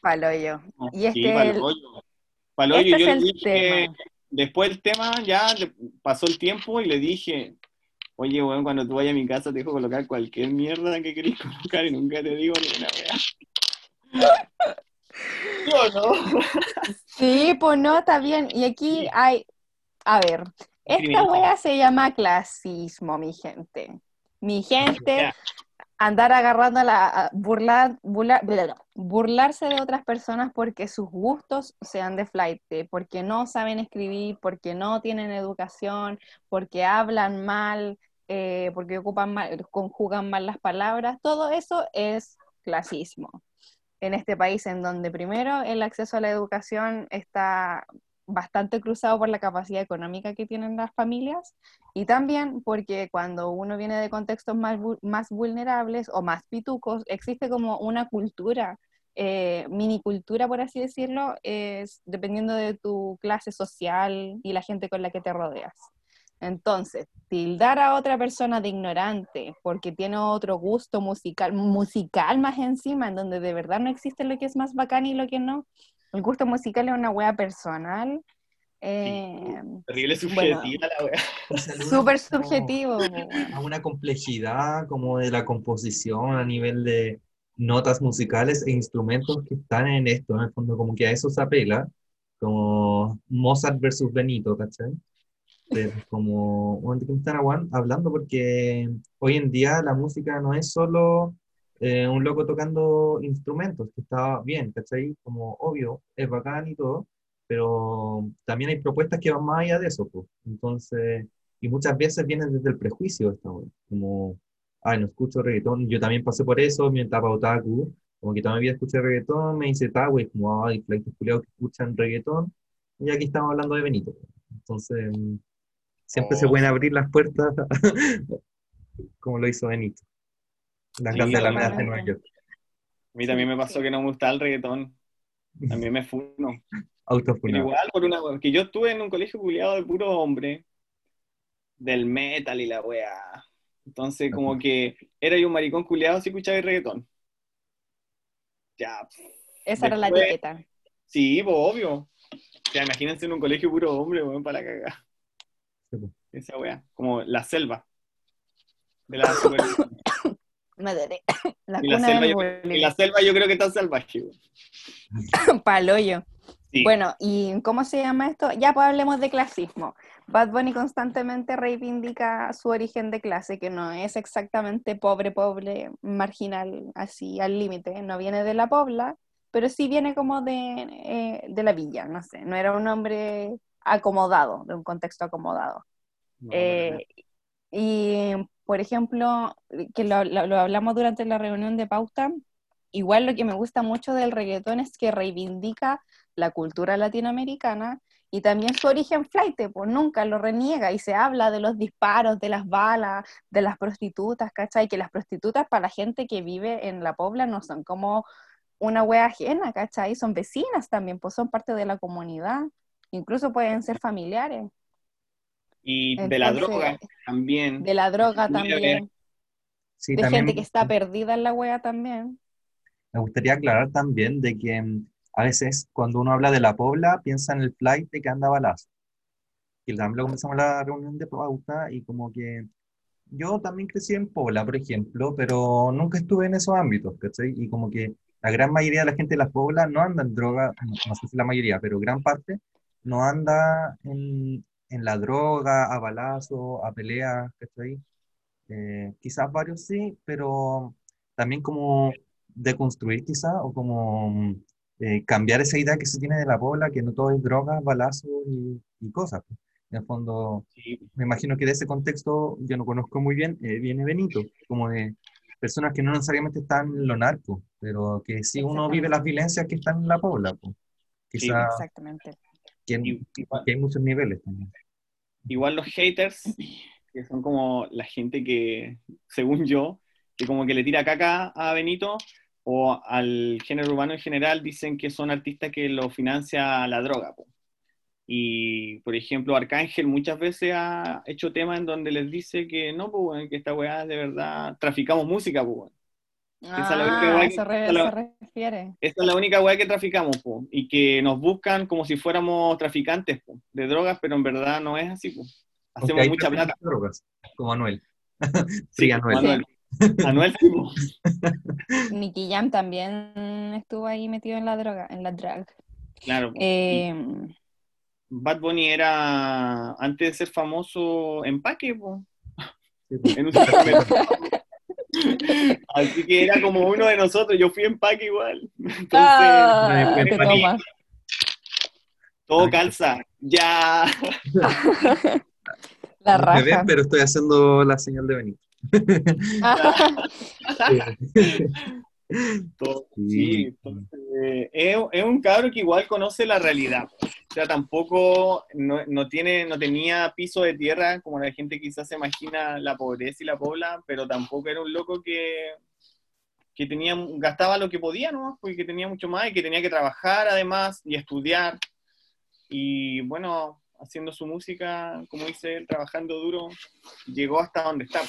Speaker 1: Paloyo. Y
Speaker 3: Sí,
Speaker 1: este, el-
Speaker 3: Paloyo. Paloyo,
Speaker 1: este
Speaker 3: yo
Speaker 1: es
Speaker 3: le
Speaker 1: el
Speaker 3: dije,
Speaker 1: tema.
Speaker 3: después del tema ya pasó el tiempo y le dije, oye, weón, cuando tú vayas a mi casa te dejo colocar cualquier mierda que querés (laughs) colocar y nunca te digo ni una weá. (laughs) ¿Sí o no?
Speaker 1: Sí, pues no, está bien. Y aquí hay, a ver, esta wea se llama clasismo, mi gente. Mi gente, andar agarrando a la, a burlar, burlar- bla, bla, burlarse de otras personas porque sus gustos sean de flight, porque no saben escribir, porque no tienen educación, porque hablan mal, eh, porque ocupan mal, conjugan mal las palabras, todo eso es clasismo. En este país en donde primero el acceso a la educación está bastante cruzado por la capacidad económica que tienen las familias y también porque cuando uno viene de contextos más, más vulnerables o más pitucos, existe como una cultura, eh, mini cultura, por así decirlo, es dependiendo de tu clase social y la gente con la que te rodeas. Entonces, tildar a otra persona de ignorante porque tiene otro gusto musical, musical más encima, en donde de verdad no existe lo que es más bacán y lo que no. El gusto musical es una wea personal. eh,
Speaker 3: Terrible
Speaker 1: Bueno.
Speaker 3: subjetiva la weá.
Speaker 1: Súper subjetivo.
Speaker 2: a una complejidad como de la composición a nivel de notas musicales e instrumentos que están en esto, en el fondo como que a eso se apela, como Mozart versus Benito, ¿cachai? Pero como, bueno, ¿de qué me están aguan- hablando? Porque hoy en día la música no es solo eh, un loco tocando instrumentos, que está bien, ¿cachai? Como obvio, es bacán y todo, pero también hay propuestas que van más allá de eso, pues. Entonces, y muchas veces vienen desde el prejuicio esta como, ay, no escucho reggaetón, yo también pasé por eso, mi etapa otaku, como que toda mi vida escuché reggaetón, me hice güey, como, ay, flights culiados que escuchan reggaetón, y aquí estamos hablando de Benito. Entonces, siempre se
Speaker 3: Oh.
Speaker 2: pueden abrir las puertas, (laughs) como lo hizo Benito. Las
Speaker 3: Sí,
Speaker 2: grandes alamedas de. Nueva York.
Speaker 3: A mí también me pasó que no me gustaba el reggaetón. También me funo.
Speaker 2: Autofunado.
Speaker 3: igual, por una que yo estuve en un colegio culiado de puro hombre, del metal y la weá. Entonces, como que era yo un maricón culiado si escuchaba el reggaetón. Ya,
Speaker 1: Esa era la etiqueta.
Speaker 3: sí, pues obvio. O sea, imagínense en un colegio puro hombre, weón, para cagar. Esa weá, como la selva. De la (coughs)
Speaker 1: Madre. (coughs) La
Speaker 3: y, la selva yo,
Speaker 1: bullying.
Speaker 3: y la selva yo creo que está salvaje. (coughs)
Speaker 1: Paloyo.
Speaker 3: Sí.
Speaker 1: Bueno, ¿y cómo se llama esto? Ya pues hablemos de clasismo. Bad Bunny constantemente reivindica su origen de clase, que no es exactamente pobre, pobre, marginal, así al límite. No viene de la pobla, pero sí viene como de, eh, de la villa, no sé. No era un hombre acomodado, de un contexto acomodado.
Speaker 3: No,
Speaker 1: Eh, y, por ejemplo, que lo, lo- lo hablamos durante la reunión de pauta, igual lo que me gusta mucho del reggaetón es que reivindica la cultura latinoamericana y también su origen flight, pues nunca lo reniega y se habla de los disparos, de las balas, de las prostitutas, ¿cachai? Que las prostitutas para la gente que vive en la pobla no son como una wea ajena, ¿cachai? Son vecinas también, pues son parte de la comunidad, incluso pueden ser familiares.
Speaker 3: Y de la
Speaker 1: Entonces,
Speaker 3: droga también.
Speaker 1: De la droga también.
Speaker 2: Sí,
Speaker 1: de
Speaker 2: también
Speaker 1: gente que está perdida en la wea también.
Speaker 2: Me gustaría aclarar también de que mm, a veces cuando uno habla de la pobla, piensa en el flight de que anda balazo. Y también lo comenzamos la reunión de pauta y como que yo también crecí en Pobla, por ejemplo, pero nunca estuve en esos ámbitos, ¿cachai? Y como que la gran mayoría de la gente de las Poblas no anda en droga, no, no sé si la mayoría, pero gran parte no anda en, en la droga, a balazo, a peleas, ¿cachai? Eh, quizás varios sí, pero también como deconstruir quizás o como eh, cambiar esa idea que se tiene de la Pobla, que no todo es drogas, balazos y, y cosas. En el fondo,
Speaker 3: Sí,
Speaker 2: me imagino que de ese contexto, yo no conozco muy bien, eh, viene Benito, como de personas que no necesariamente están en lo narco, pero que sí uno vive las violencias que están en la Pobla, pues. Quizá
Speaker 1: Exactamente.
Speaker 2: Que,
Speaker 3: igual,
Speaker 2: que hay muchos niveles también.
Speaker 3: igual los haters, que son como la gente que, según yo, que como que le tira caca a Benito o al género urbano en general, dicen que son artistas que lo financia la droga. po. Y, por ejemplo, Arcángel muchas veces ha hecho temas en donde les dice que no, weón, que esta weá de verdad traficamos música, pues, Esa es la
Speaker 1: Ah,
Speaker 3: única weá que-
Speaker 1: eso re-
Speaker 3: esa es la-
Speaker 1: se refiere.
Speaker 3: Esa es la única weá que traficamos, po, y que nos buscan como si fuéramos traficantes po, de drogas, pero en verdad no es así. Po. Hacemos mucha plata.
Speaker 2: drogas, como Anuel. (laughs)
Speaker 3: Sí,
Speaker 2: Sí, Anuel.
Speaker 3: Anuel. Anuel, sí, po. (laughs)
Speaker 1: Nicky Jam también estuvo ahí metido en la droga, en la drag.
Speaker 3: claro.
Speaker 1: Eh,
Speaker 3: Bad Bunny era, antes de ser famoso, empaque, po,
Speaker 2: Sí, (laughs)
Speaker 3: en un supermercado. Así que era como uno de nosotros, yo fui empaque igual. (laughs) Entonces,
Speaker 1: ah, te toma.
Speaker 3: todo calza. Ya. (laughs)
Speaker 1: La
Speaker 2: No me ven,
Speaker 1: raja.
Speaker 2: pero estoy haciendo la señal de venir. (laughs) Sí,
Speaker 3: entonces, eh, es, es un cabro que igual conoce la realidad. O sea, tampoco no, no tiene, no tenía piso de tierra como la gente quizás se imagina la pobreza y la pobla, pero tampoco era un loco que, que tenía, gastaba lo que podía, ¿no? Porque tenía mucho más y que tenía que trabajar además y estudiar. Y bueno, haciendo su música, como dice él, trabajando duro, llegó hasta donde está.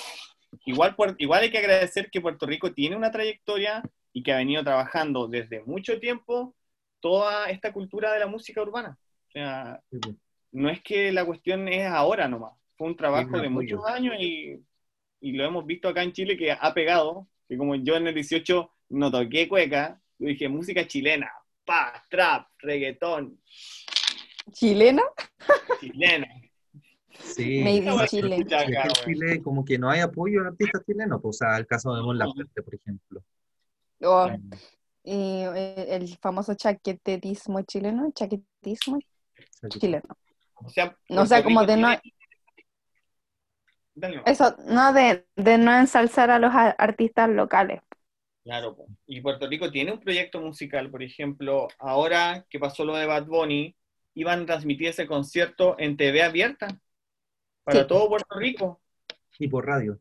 Speaker 3: Igual, igual hay que agradecer que Puerto Rico tiene una trayectoria y que ha venido trabajando desde mucho tiempo toda esta cultura de la música urbana. O sea,
Speaker 2: Sí, pues.
Speaker 3: no es que la cuestión es ahora nomás, fue un trabajo de muchos años y, y lo hemos visto acá en Chile que ha pegado, que como yo en el 18 no toqué cueca, yo dije música chilena, pa, trap, reggaetón,
Speaker 1: ¿Chilena?
Speaker 3: chilena.
Speaker 2: Sí, (laughs)
Speaker 1: Made Chile.
Speaker 3: Acá.
Speaker 2: Chile como que no hay apoyo a artistas chilenos, pues, o sea, el caso de Mon Laferte, por ejemplo.
Speaker 1: O,
Speaker 2: Eh,
Speaker 1: y, el famoso chaqueterismo chileno, chaquetismo chileno.
Speaker 3: O sea,
Speaker 1: o sea, como de no,
Speaker 3: Dale
Speaker 1: eso, no de, de no ensalzar a los artistas locales.
Speaker 3: Claro, y Puerto Rico tiene un proyecto musical, por ejemplo, ahora que pasó lo de Bad Bunny, iban a transmitir ese concierto en TV abierta para
Speaker 1: Sí.
Speaker 3: todo Puerto Rico
Speaker 2: Y por radio.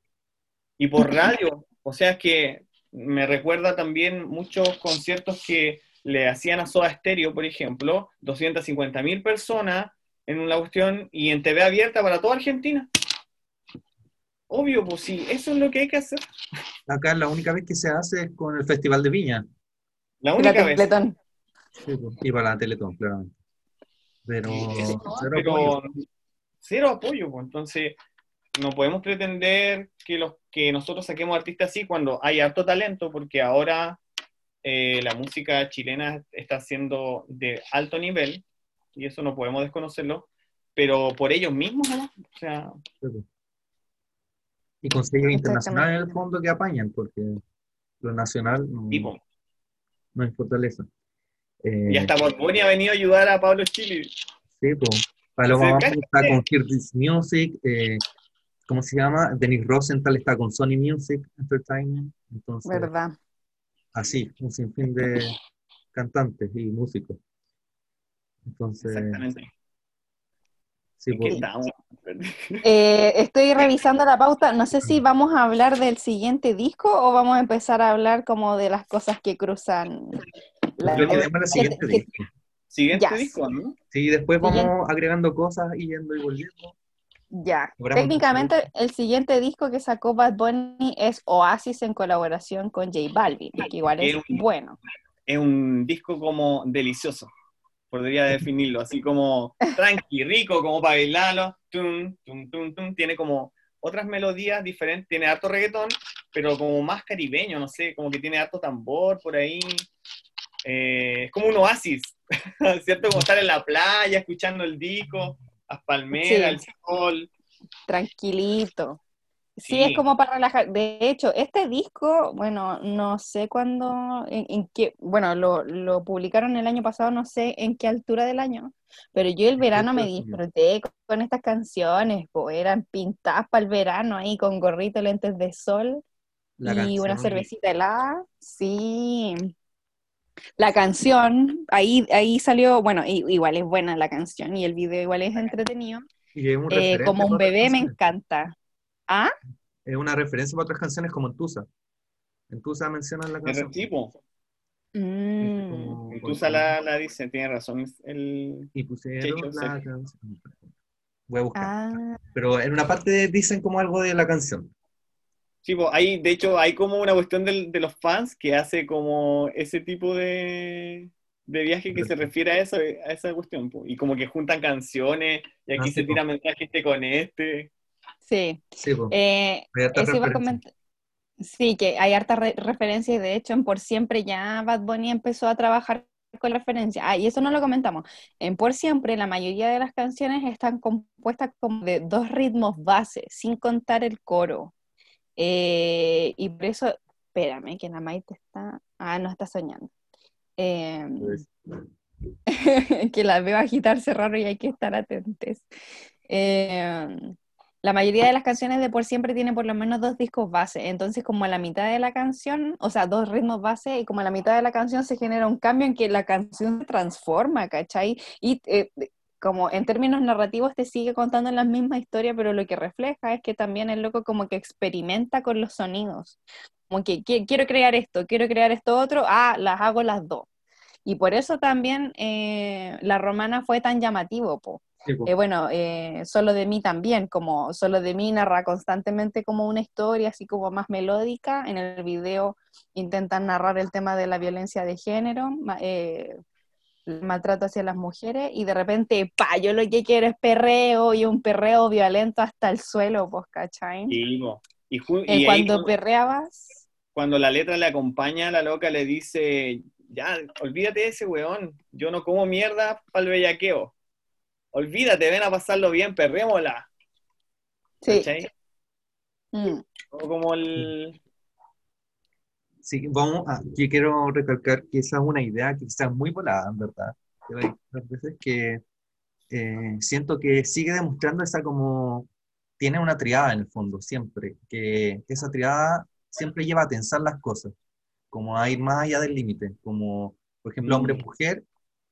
Speaker 3: y por radio. O sea, es que me recuerda también muchos conciertos que le hacían a Soda Stereo, por ejemplo, 250 mil personas en una cuestión y en TV abierta para toda Argentina. Obvio, pues sí, eso es lo que hay que hacer.
Speaker 2: Acá la única vez que se hace es con el Festival de Viña.
Speaker 3: La
Speaker 1: La
Speaker 3: única vez.
Speaker 2: Sí, pues, y para la Teletón, claramente. Pero, cero
Speaker 3: pero
Speaker 2: apoyo.
Speaker 3: cero apoyo, pues. entonces no podemos pretender que los que nosotros saquemos artistas así cuando hay harto talento, porque ahora eh, la música chilena está siendo de alto nivel y eso no podemos desconocerlo, pero por ellos mismos, ¿no? O sea.
Speaker 2: Y con sellos internacionales en el fondo que apañan, porque lo nacional no,
Speaker 3: tipo.
Speaker 2: no es fortaleza. Eh,
Speaker 3: Y hasta Bad Bunny ha venido a ayudar a Pablo Chile.
Speaker 2: Sí, pues. Paloma está con This Music, eh, ¿cómo se llama? Denis Rosenthal está con Sony Music Entertainment. Entonces,
Speaker 1: ¿Verdad?
Speaker 2: Así, un sinfín de cantantes y músicos. Entonces,
Speaker 3: Exactamente.
Speaker 2: sí,
Speaker 3: ¿En qué
Speaker 2: pues,
Speaker 3: estamos? (laughs)
Speaker 1: Eh, estoy revisando la pauta. No sé si vamos a hablar del siguiente disco o vamos a empezar a hablar como de las cosas que cruzan. la-
Speaker 2: creo que la siguiente disco.
Speaker 3: Siguiente
Speaker 1: Yes.
Speaker 3: disco, ¿no?
Speaker 2: Sí, después
Speaker 1: Siguiente.
Speaker 2: vamos agregando cosas y yendo y volviendo.
Speaker 1: Ya. Técnicamente, el siguiente disco que sacó Bad Bunny es Oasis en colaboración con J Balvin, que igual es
Speaker 3: bueno. es un disco como delicioso, podría definirlo, así como tranqui, rico, como para bailarlo, tum, tum, tum, tum. tiene como otras melodías diferentes, tiene harto reggaetón, pero como más caribeño, no sé, como que tiene harto tambor por ahí, Eh, es como un oasis, (laughs) ¿cierto? Como estar en la playa, escuchando el disco, las palmeras,
Speaker 1: Sí.
Speaker 3: el sol,
Speaker 1: Tranquilito. Sí,
Speaker 3: Sí.
Speaker 1: es como para relajar. De hecho, este disco, bueno, no sé cuándo, en, en qué, bueno, lo, lo publicaron el año pasado, no sé en qué altura del año, pero yo el verano me disfruté con, estas canciones, pues eran pintadas para el verano ahí con gorrito, lentes de sol
Speaker 2: La
Speaker 1: y una cervecita helada. Sí. La canción, ahí, ahí salió, bueno, igual es buena la canción y el video igual es entretenido.
Speaker 2: Y es un
Speaker 1: Eh, como un bebé me encanta. ¿Ah?
Speaker 2: Es una referencia para otras canciones como en Tusa. En Tusa mencionan la
Speaker 3: de
Speaker 2: canción.
Speaker 3: tipo.
Speaker 1: Mm.
Speaker 2: Como-
Speaker 3: Tusa la, la dice, tiene razón, el...
Speaker 2: Y pusieron
Speaker 3: Checho,
Speaker 2: la
Speaker 3: Sergio.
Speaker 2: canción. Voy a buscar.
Speaker 1: Ah,
Speaker 2: Pero en una parte dicen como algo de la canción.
Speaker 3: Sí, po, hay, de hecho, hay como una cuestión del- de los fans que hace como ese tipo de, de viaje que se refiere a eso, a esa cuestión, po. Y como que juntan canciones, y aquí
Speaker 2: Ah, sí,
Speaker 3: se
Speaker 2: po.
Speaker 3: tira mensajes este con este.
Speaker 1: Sí.
Speaker 2: Sí, po.
Speaker 1: Eh, eso iba a comentar. Sí, que hay harta re- referencia y de hecho en Por Siempre ya Bad Bunny empezó a trabajar con referencia. Ah, y eso no lo comentamos. En Por Siempre la mayoría de las canciones están compuestas como de dos ritmos base, sin contar el coro. Eh, y por eso, espérame, que la Maite está... Ah, no está soñando. Eh, (laughs) que la veo agitarse raro y hay que estar atentos. Eh, la mayoría de las canciones de Por Siempre tienen por lo menos dos discos base, entonces como a la mitad de la canción, o sea, dos ritmos base, y como a la mitad de la canción se genera un cambio en que la canción se transforma, ¿cachai? Y eh, como en términos narrativos te sigue contando la misma historia, pero lo que refleja es que también el loco como que experimenta con los sonidos, como que "Qui- quiero crear esto, quiero crear esto otro, ah, las hago las dos. Y por eso también eh, la romana fue tan llamativo, po.
Speaker 2: sí, po.
Speaker 1: Eh, bueno, eh, Solo de mí también, como Solo de mí narra constantemente como una historia así como más melódica. En el video intentan narrar el tema de la violencia de género, eh, maltrato hacia las mujeres, y de repente, pa, yo lo que quiero es perreo y un perreo violento hasta el suelo, pues, ¿cachai?
Speaker 3: Y, po, y,
Speaker 1: Eh,
Speaker 3: y
Speaker 1: cuando perreabas,
Speaker 3: cuando la letra le acompaña, la loca le dice, ya, olvídate de ese weón, yo no como mierda para el bellaqueo. Olvídate, ven a pasarlo bien, perrémosla.
Speaker 1: sí.
Speaker 3: ¿Cachai?
Speaker 1: Mm.
Speaker 3: O Como el...
Speaker 2: Sí, vamos a, yo quiero recalcar que esa es una idea que quizás es muy volada, en verdad. Otras veces que eh, siento que sigue demostrando esa como, tiene una triada en el fondo, siempre, que, que esa triada siempre lleva a tensar las cosas, como a ir más allá del límite, como, por ejemplo, hombre-mujer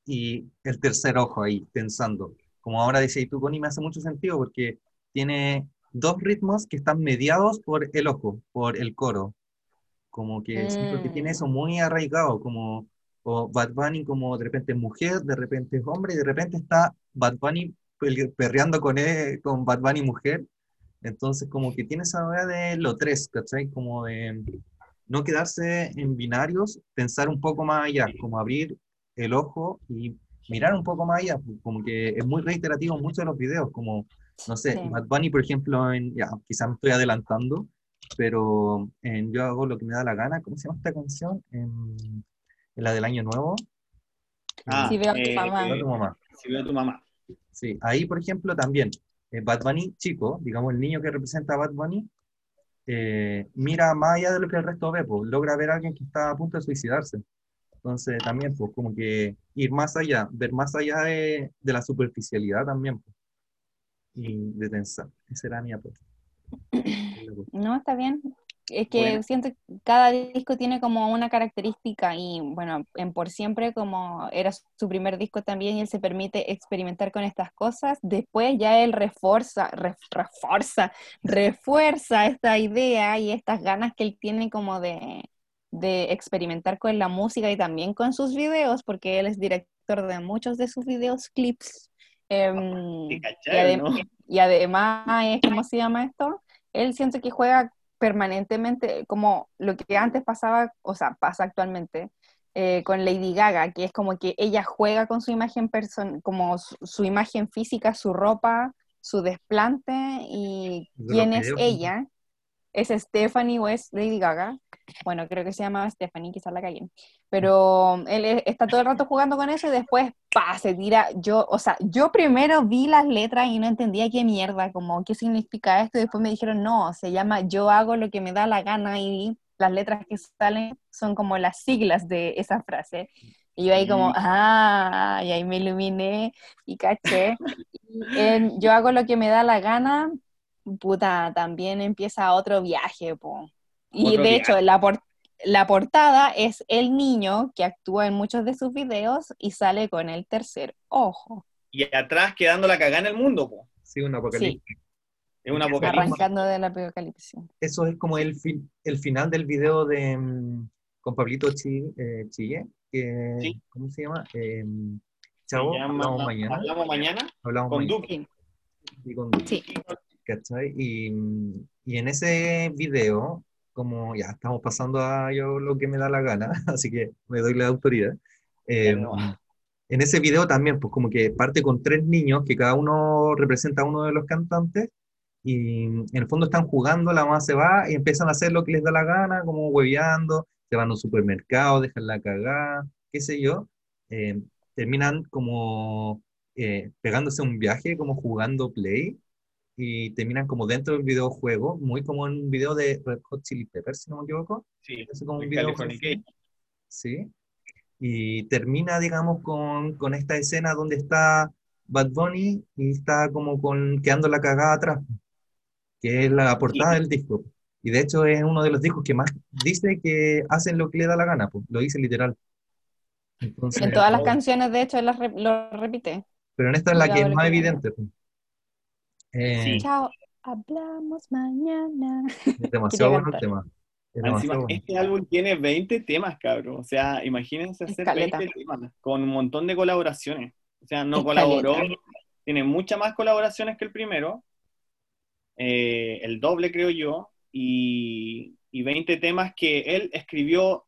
Speaker 2: y el tercer ojo ahí, tensando. Como ahora decía tú, Connie, me hace mucho sentido porque tiene dos ritmos que están mediados por el ojo, por el coro como que siento que tiene
Speaker 1: Mm.
Speaker 2: eso muy arraigado, como o Bad Bunny como de repente es mujer, de repente es hombre, y de repente está Bad Bunny perreando con, él, con Bad Bunny mujer, entonces como que tiene esa idea de lo tres, ¿cachai? Como de no quedarse en binarios, pensar un poco más allá, como abrir el ojo y mirar un poco más allá, como que es muy reiterativo en muchos de los videos, como, no sé,
Speaker 1: Sí.
Speaker 2: Bad Bunny, por ejemplo, en, ya, quizás me estoy adelantando, pero en Yo hago lo que me da la gana, ¿cómo se llama esta canción? En, en la del Año Nuevo.
Speaker 3: Ah,
Speaker 1: Sí, veo a tu
Speaker 3: eh,
Speaker 1: mamá.
Speaker 2: Veo a tu mamá.
Speaker 3: Si veo a tu mamá.
Speaker 2: Sí, ahí, por ejemplo, también, eh, Bad Bunny chico, digamos el niño que representa a Bad Bunny, eh, mira más allá de lo que el resto ve, pues, logra ver a alguien que está a punto de suicidarse. Entonces, también, pues, como que ir más allá, ver más allá de, de la superficialidad también, pues, y de tensar. Esa era mi apuesta. (coughs)
Speaker 1: No, está bien. Es que
Speaker 3: Bueno.
Speaker 1: siento que cada disco tiene como una característica y bueno, en Por Siempre como era su primer disco también y él se permite experimentar con estas cosas, después ya él refuerza, ref- refuerza, refuerza esta idea y estas ganas que él tiene como de, de experimentar con la música y también con sus videos, porque él es director de muchos de sus videos, clips. Em,
Speaker 3: ¿Te
Speaker 1: y,
Speaker 3: cachai,
Speaker 1: adem-
Speaker 3: no?
Speaker 1: y además, es, ¿cómo se llama esto? Él siente que juega permanentemente como lo que antes pasaba, o sea, pasa actualmente eh, con Lady Gaga, que es como que ella juega con su imagen person como su, su imagen física, su ropa, su desplante y quién es ella. ¿Es Stephanie o es Lady Gaga? Bueno, creo que se llamaba Stephanie, quizás la cagué. Pero él es- está todo el rato jugando con eso y después, pa, se tira. Yo, o sea, yo primero vi las letras y no entendía qué mierda, como qué significa esto, y después me dijeron, no, se llama Yo hago lo que me da la gana y las letras que salen son como las siglas de esa frase. Y yo ahí como,
Speaker 3: Mm.
Speaker 1: ah, y ahí me iluminé y caché. Y en Yo hago lo que me da la gana, puta, también empieza otro viaje, po. Y
Speaker 3: Otro
Speaker 1: de
Speaker 3: viaje.
Speaker 1: hecho, la, por- la portada es el niño que actúa en muchos de sus videos y sale con el tercer ojo,
Speaker 3: Y atrás quedando la cagada en el mundo, po.
Speaker 2: Sí, un apocalipsis.
Speaker 3: Es un apocalipsis.
Speaker 1: arrancando de la apocalipsis.
Speaker 2: Eso es como el, fin, el final del video de mm, con Pablito Chi- eh, Chille, que,
Speaker 3: Sí.
Speaker 2: ¿cómo se llama? Eh, Chavo, hablamos mañana.
Speaker 3: Hablamos mañana
Speaker 2: Hablamos
Speaker 3: con
Speaker 2: mañana.
Speaker 3: Duque.
Speaker 2: Y con Duque,
Speaker 1: Sí.
Speaker 2: ¿Cachai? Y, mm, y en ese video, como ya estamos pasando a yo lo que me da la gana, (laughs) así que me doy la autoridad. eh, en ese video también, pues como que parte con tres niños, que cada uno representa a uno de los cantantes, y en el fondo están jugando, la mamá se va y empiezan a hacer lo que les da la gana, como hueveando, se van a un supermercado, dejan la cagada, qué sé yo, eh, terminan como eh, pegándose un viaje, como jugando Play, y terminan como dentro del videojuego, muy como en un video de Red Hot Chili Peppers, si no me equivoco,
Speaker 3: Sí,
Speaker 2: es como un
Speaker 3: de
Speaker 2: video. Sí. Y termina, digamos, con, con esta escena donde está Bad Bunny y está como con, quedando la cagada atrás, que es la portada del disco. Y de hecho es uno de los discos que más dice que hacen lo que le da la gana, pues, lo dice literal. Entonces,
Speaker 1: En todas las canciones, de hecho, las re- lo repite.
Speaker 2: pero en esta es la que es más evidente. pues. Eh,
Speaker 3: Sí.
Speaker 1: Chao, hablamos mañana. (laughs)
Speaker 2: Es demasiado bueno el tema. Es
Speaker 3: Encima,
Speaker 2: demasiado bueno.
Speaker 3: este álbum tiene 20 temas, cabrón. O sea, imagínense hacer
Speaker 1: Escaleta.
Speaker 3: 20 temas con un montón de colaboraciones. O sea, no
Speaker 1: Escaleta.
Speaker 3: colaboró. Tiene muchas más colaboraciones que el primero. eh, el doble, creo yo. Y, y 20 temas que él escribió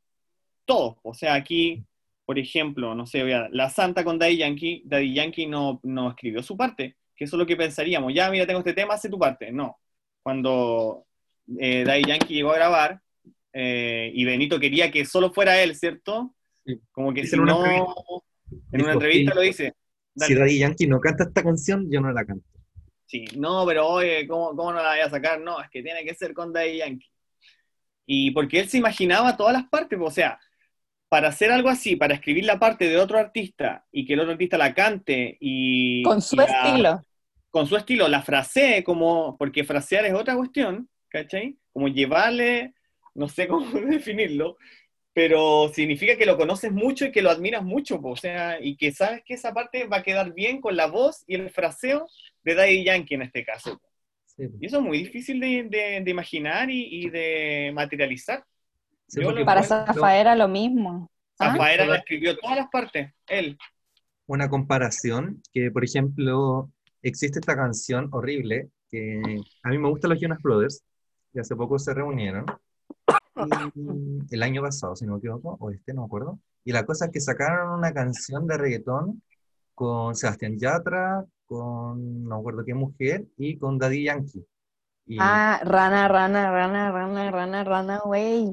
Speaker 3: todos. O sea, aquí, por ejemplo, no sé, vea, La Santa con Daddy Yankee. Daddy Yankee no, no escribió su parte. Que eso es lo que pensaríamos. Ya, mira, tengo este tema, hace tu parte. No. Cuando eh, Daddy Yankee llegó a grabar, eh, y Benito quería que solo fuera él, ¿cierto?
Speaker 2: Sí.
Speaker 3: Como que si
Speaker 2: en una
Speaker 3: no,
Speaker 2: entrevista.
Speaker 3: en una entrevista
Speaker 2: sí.
Speaker 3: lo dice.
Speaker 2: Si. Daddy Yankee no canta esta canción, yo no la canto.
Speaker 3: Sí, no, pero oye, ¿cómo, ¿cómo no la voy a sacar? No, es que tiene que ser con Daddy Yankee. Y porque él se imaginaba todas las partes, o sea, para hacer algo así, para escribir la parte de otro artista y que el otro artista la cante y...
Speaker 1: Con su
Speaker 3: y la-
Speaker 1: estilo.
Speaker 3: Con su estilo, la frasee como, porque frasear es otra cuestión, ¿cachai? Como llevarle, no sé (laughs) cómo definirlo, pero significa que lo conoces mucho y que lo admiras mucho, po, o sea, y que sabes que esa parte va a quedar bien con la voz y el fraseo de Daddy Yankee en este caso.
Speaker 2: Sí,
Speaker 3: Y eso es muy difícil de, de- de imaginar y, y de materializar.
Speaker 2: Sí,
Speaker 1: Para Zafaera lo mismo. ¿Ah?
Speaker 3: Zafaera la escribió todas las partes, él.
Speaker 2: una comparación que, por ejemplo, existe esta canción horrible que a mí me gustan los Jonas Brothers, que hace poco se reunieron, y el año pasado, si no me equivoco, o este, no me acuerdo, y la cosa es que sacaron una canción de reggaetón con Sebastián Yatra, con no me acuerdo qué mujer, y con Daddy Yankee. Y
Speaker 1: Ah, rana, rana, rana, rana, rana, rana, güey.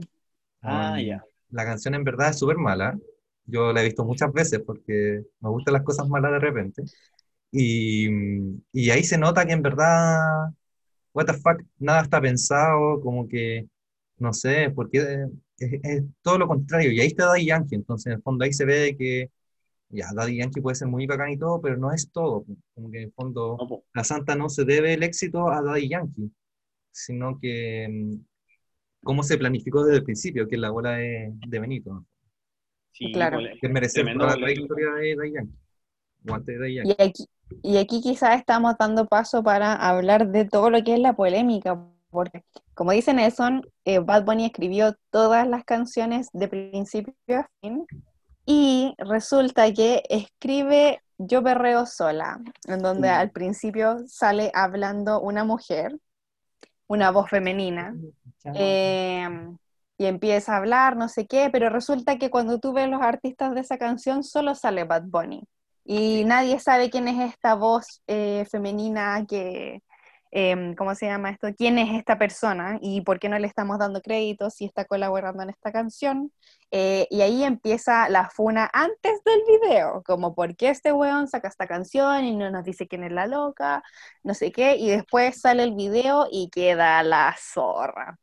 Speaker 3: Ah, ya.
Speaker 2: La canción en verdad es súper mala. Yo la he visto muchas veces porque me gustan las cosas malas de repente. Y, y ahí se nota que en verdad, what the fuck, nada está pensado, como que, no sé, porque es, es todo lo contrario. Y ahí está Daddy Yankee, entonces en el fondo ahí se ve que, ya, Daddy Yankee puede ser muy bacán y todo, pero no es todo. Como que en el fondo
Speaker 3: No,
Speaker 2: la Santa no se debe el éxito a Daddy Yankee, sino que mm, cómo se planificó desde el principio, que es la bola de, de Benito,
Speaker 3: Sí,
Speaker 1: Claro.
Speaker 3: pues,
Speaker 2: que es merecer
Speaker 3: Tremendo
Speaker 2: toda la trayectoria de Daddy Yankee. De.
Speaker 1: Y aquí, y aquí quizás estamos dando paso para hablar de todo lo que es la polémica, porque como dice Nelson, eh, Bad Bunny escribió todas las canciones de principio a fin y resulta que escribe Yo perreo sola, en donde al principio sale hablando una mujer, una voz femenina, eh, y empieza a hablar, no sé qué, pero resulta que cuando tú ves los artistas de esa canción solo sale Bad Bunny. Y nadie sabe quién es esta voz eh, femenina que, em, ¿cómo se llama esto? ¿Quién es esta persona? ¿Y por qué no le estamos dando crédito si está colaborando en esta canción? Eh, y ahí empieza la funa antes del video, como por qué este weón saca esta canción y no nos dice quién es la loca, no sé qué, y después sale el video y queda la zorra.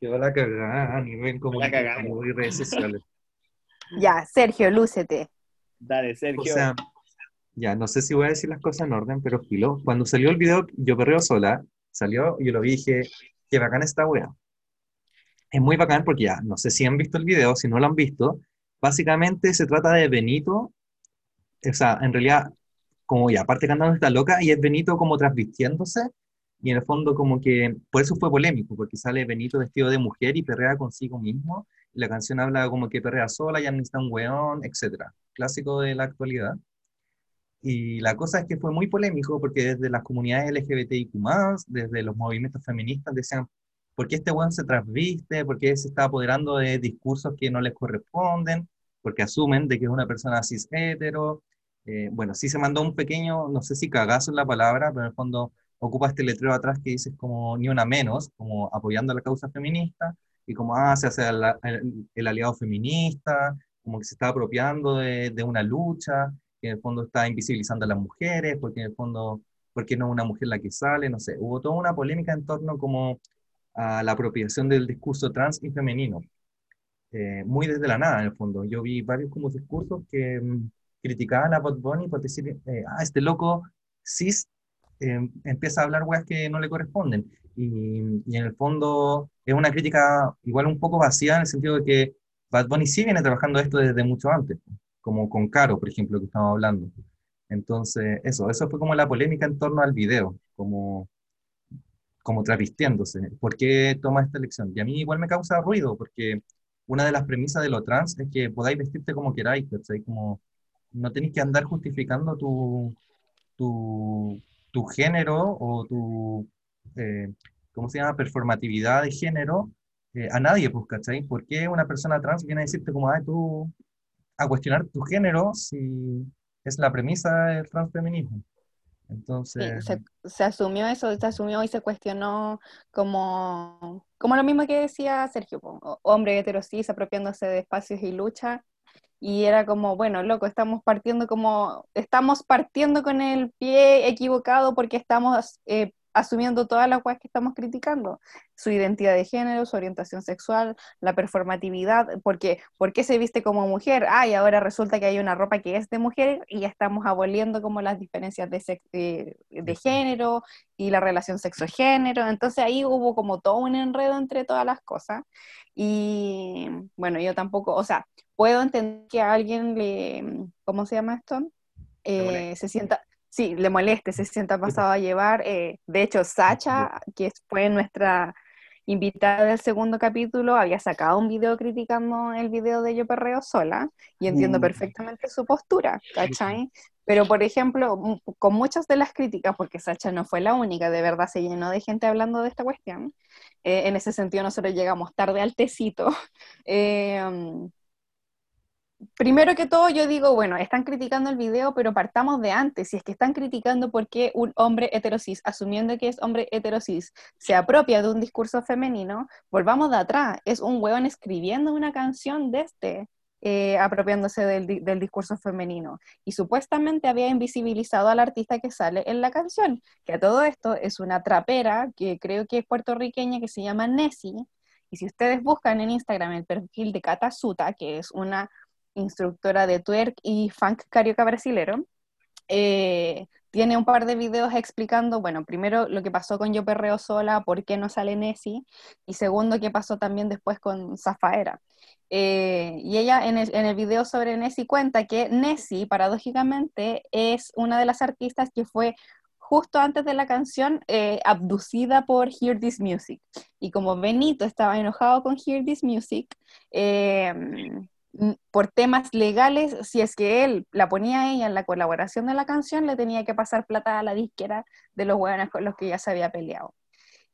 Speaker 2: Quedó la cagada a nivel como, redes sociales.
Speaker 1: Ya, Sergio, lúcete.
Speaker 3: Dale, Sergio.
Speaker 2: O sea, ya, no sé si voy a decir las cosas en orden, pero filo. Cuando salió el video, yo perreo sola, salió, y yo lo vi y dije, qué bacán esta wea. Es muy bacán porque ya, no sé si han visto el video, si no lo han visto, básicamente se trata de Benito, o sea, en realidad, como ya, aparte cantando esta loca, y es Benito como transvistiéndose, y en el fondo como que, por eso fue polémico, porque sale Benito vestido de mujer y perrea consigo mismo, y la canción habla como que perrea sola, ya necesita un weón, etc. Clásico de la actualidad. Y la cosa es que fue muy polémico porque desde las comunidades LGBTIQ+, desde los movimientos feministas decían, por qué este weón se transviste, por qué se está apoderando de discursos que no les corresponden, porque asumen de que es una persona cis hetero. Eh, bueno, sí se mandó un pequeño, no sé si cagazo en la palabra, pero en el fondo ocupa este letrero atrás que dice como ni una menos, como apoyando la causa feminista, y como, ah, se hace el, aliado feminista, como que se está apropiando de, de, una lucha, que en el fondo está invisibilizando a las mujeres, porque en el fondo, porque no es una mujer la que sale, no sé, hubo toda una polémica en torno como a la apropiación del discurso trans y femenino, eh, muy desde la nada en el fondo. Yo vi varios como discursos que mm, criticaban a Bot Bunny por decir, eh, ah, este loco cis Em, empieza a hablar weas que no le corresponden. Y, y, en el fondo es una crítica igual un poco vacía en el sentido de que Bad Bunny sí viene trabajando esto desde mucho antes, como con Caro, por ejemplo, que estamos hablando. Entonces, eso, eso fue como la polémica en torno al video, como, como trapistiéndose. ¿Por qué toma esta elección? Y a mí igual me causa ruido, porque una de las premisas de lo trans es que podáis vestirte como queráis, Como no tenéis que andar justificando tu, tu, tu género o tu, eh, ¿cómo se llama?, performatividad de género eh, a nadie, pues, ¿cachai? ¿Por qué una persona trans viene a decirte como, ay, tú, a cuestionar tu género si es la premisa del transfeminismo? Entonces...
Speaker 1: se, asumió eso, se asumió y se cuestionó como, como lo mismo que decía Sergio, hombre heterosis apropiándose de espacios y lucha, y era como, bueno, loco, estamos partiendo como, estamos partiendo con el pie equivocado porque estamos eh, asumiendo todas las cosas que estamos criticando, su identidad de género, su orientación sexual, la performatividad, porque ¿por qué se viste como mujer? Ah, y ahora resulta que hay una ropa que es de mujer y ya estamos aboliendo como las diferencias de, de, de género y la relación sexo-género, entonces ahí hubo como todo un enredo entre todas las cosas. Y bueno, yo tampoco, o sea, puedo entender que a alguien le, ¿cómo se llama esto? Eh, se sienta, sí, le moleste, se sienta pasado a llevar. Eh, de hecho, Sacha, que fue nuestra invitada del segundo capítulo, había sacado un video criticando el video de Yo Perreo sola y entiendo mm. perfectamente su postura, ¿cachai? Pero, por ejemplo, con muchas de las críticas, porque Sacha no fue la única, de verdad se llenó de gente hablando de esta cuestión. Eh, en ese sentido, nosotros llegamos tarde al tecito. (laughs) Eh, primero que todo yo digo, bueno, están criticando el video, pero partamos de antes. Si es que están criticando por qué un hombre heterosis, asumiendo que es hombre heterosis, se apropia de un discurso femenino, volvamos de atrás. Es un hueón escribiendo una canción de este. Eh, apropiándose del, del, discurso femenino. Y supuestamente había invisibilizado al artista que sale en la canción, que a todo esto es una trapera que creo que es puertorriqueña que se llama Nessie. Y si ustedes buscan en Instagram el perfil de Katasuta, que es una instructora de twerk y funk carioca brasilero, eh, tiene un par de videos explicando, bueno, primero lo que pasó con Yo Perreo Sola, por qué no sale Nessie, y segundo, qué pasó también después con Zafaera. Eh, y ella en el, en el, video sobre Nessie cuenta que Nessie, paradójicamente, es una de las artistas que fue justo antes de la canción eh, abducida por Hear This Music. Y como Benito estaba enojado con Hear This Music, por temas legales, si es que él la ponía ella en la colaboración de la canción, le tenía que pasar plata a la disquera de los hueones con los que ya se había peleado.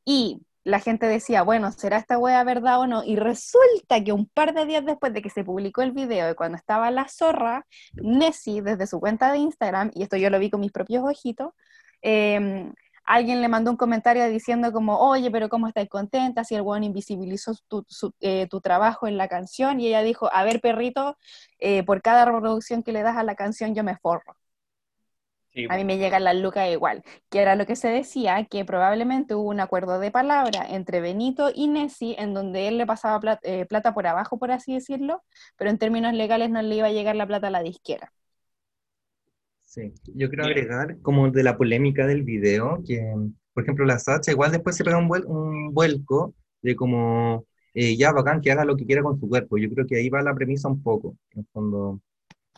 Speaker 1: Y la gente decía, bueno, ¿será esta wea verdad o no? Y resulta que un par de días después de que se publicó el video de cuando estaba la zorra, Nessie, desde su cuenta de Instagram, y esto yo lo vi con mis propios ojitos, eh, alguien le mandó un comentario diciendo como, oye, pero ¿cómo estás contenta? Si el weón invisibilizó eh, tu, trabajo en la canción. Y ella dijo, a ver, perrito, eh, por cada reproducción que le das a la canción yo me forro. a mí me llega la luca igual, que era lo que se decía, que probablemente hubo un acuerdo de palabra entre Benito y Nessie, en donde él le pasaba plata, eh, plata por abajo, por así decirlo, pero en términos legales no le iba a llegar la plata a la disquera.
Speaker 2: Sí, yo quiero agregar como de la polémica del video, que por ejemplo la Sacha igual después se pega un, un vuelco de como, eh, ya bacán, que haga lo que quiera con su cuerpo. Yo creo que ahí va la premisa un poco, en fondo.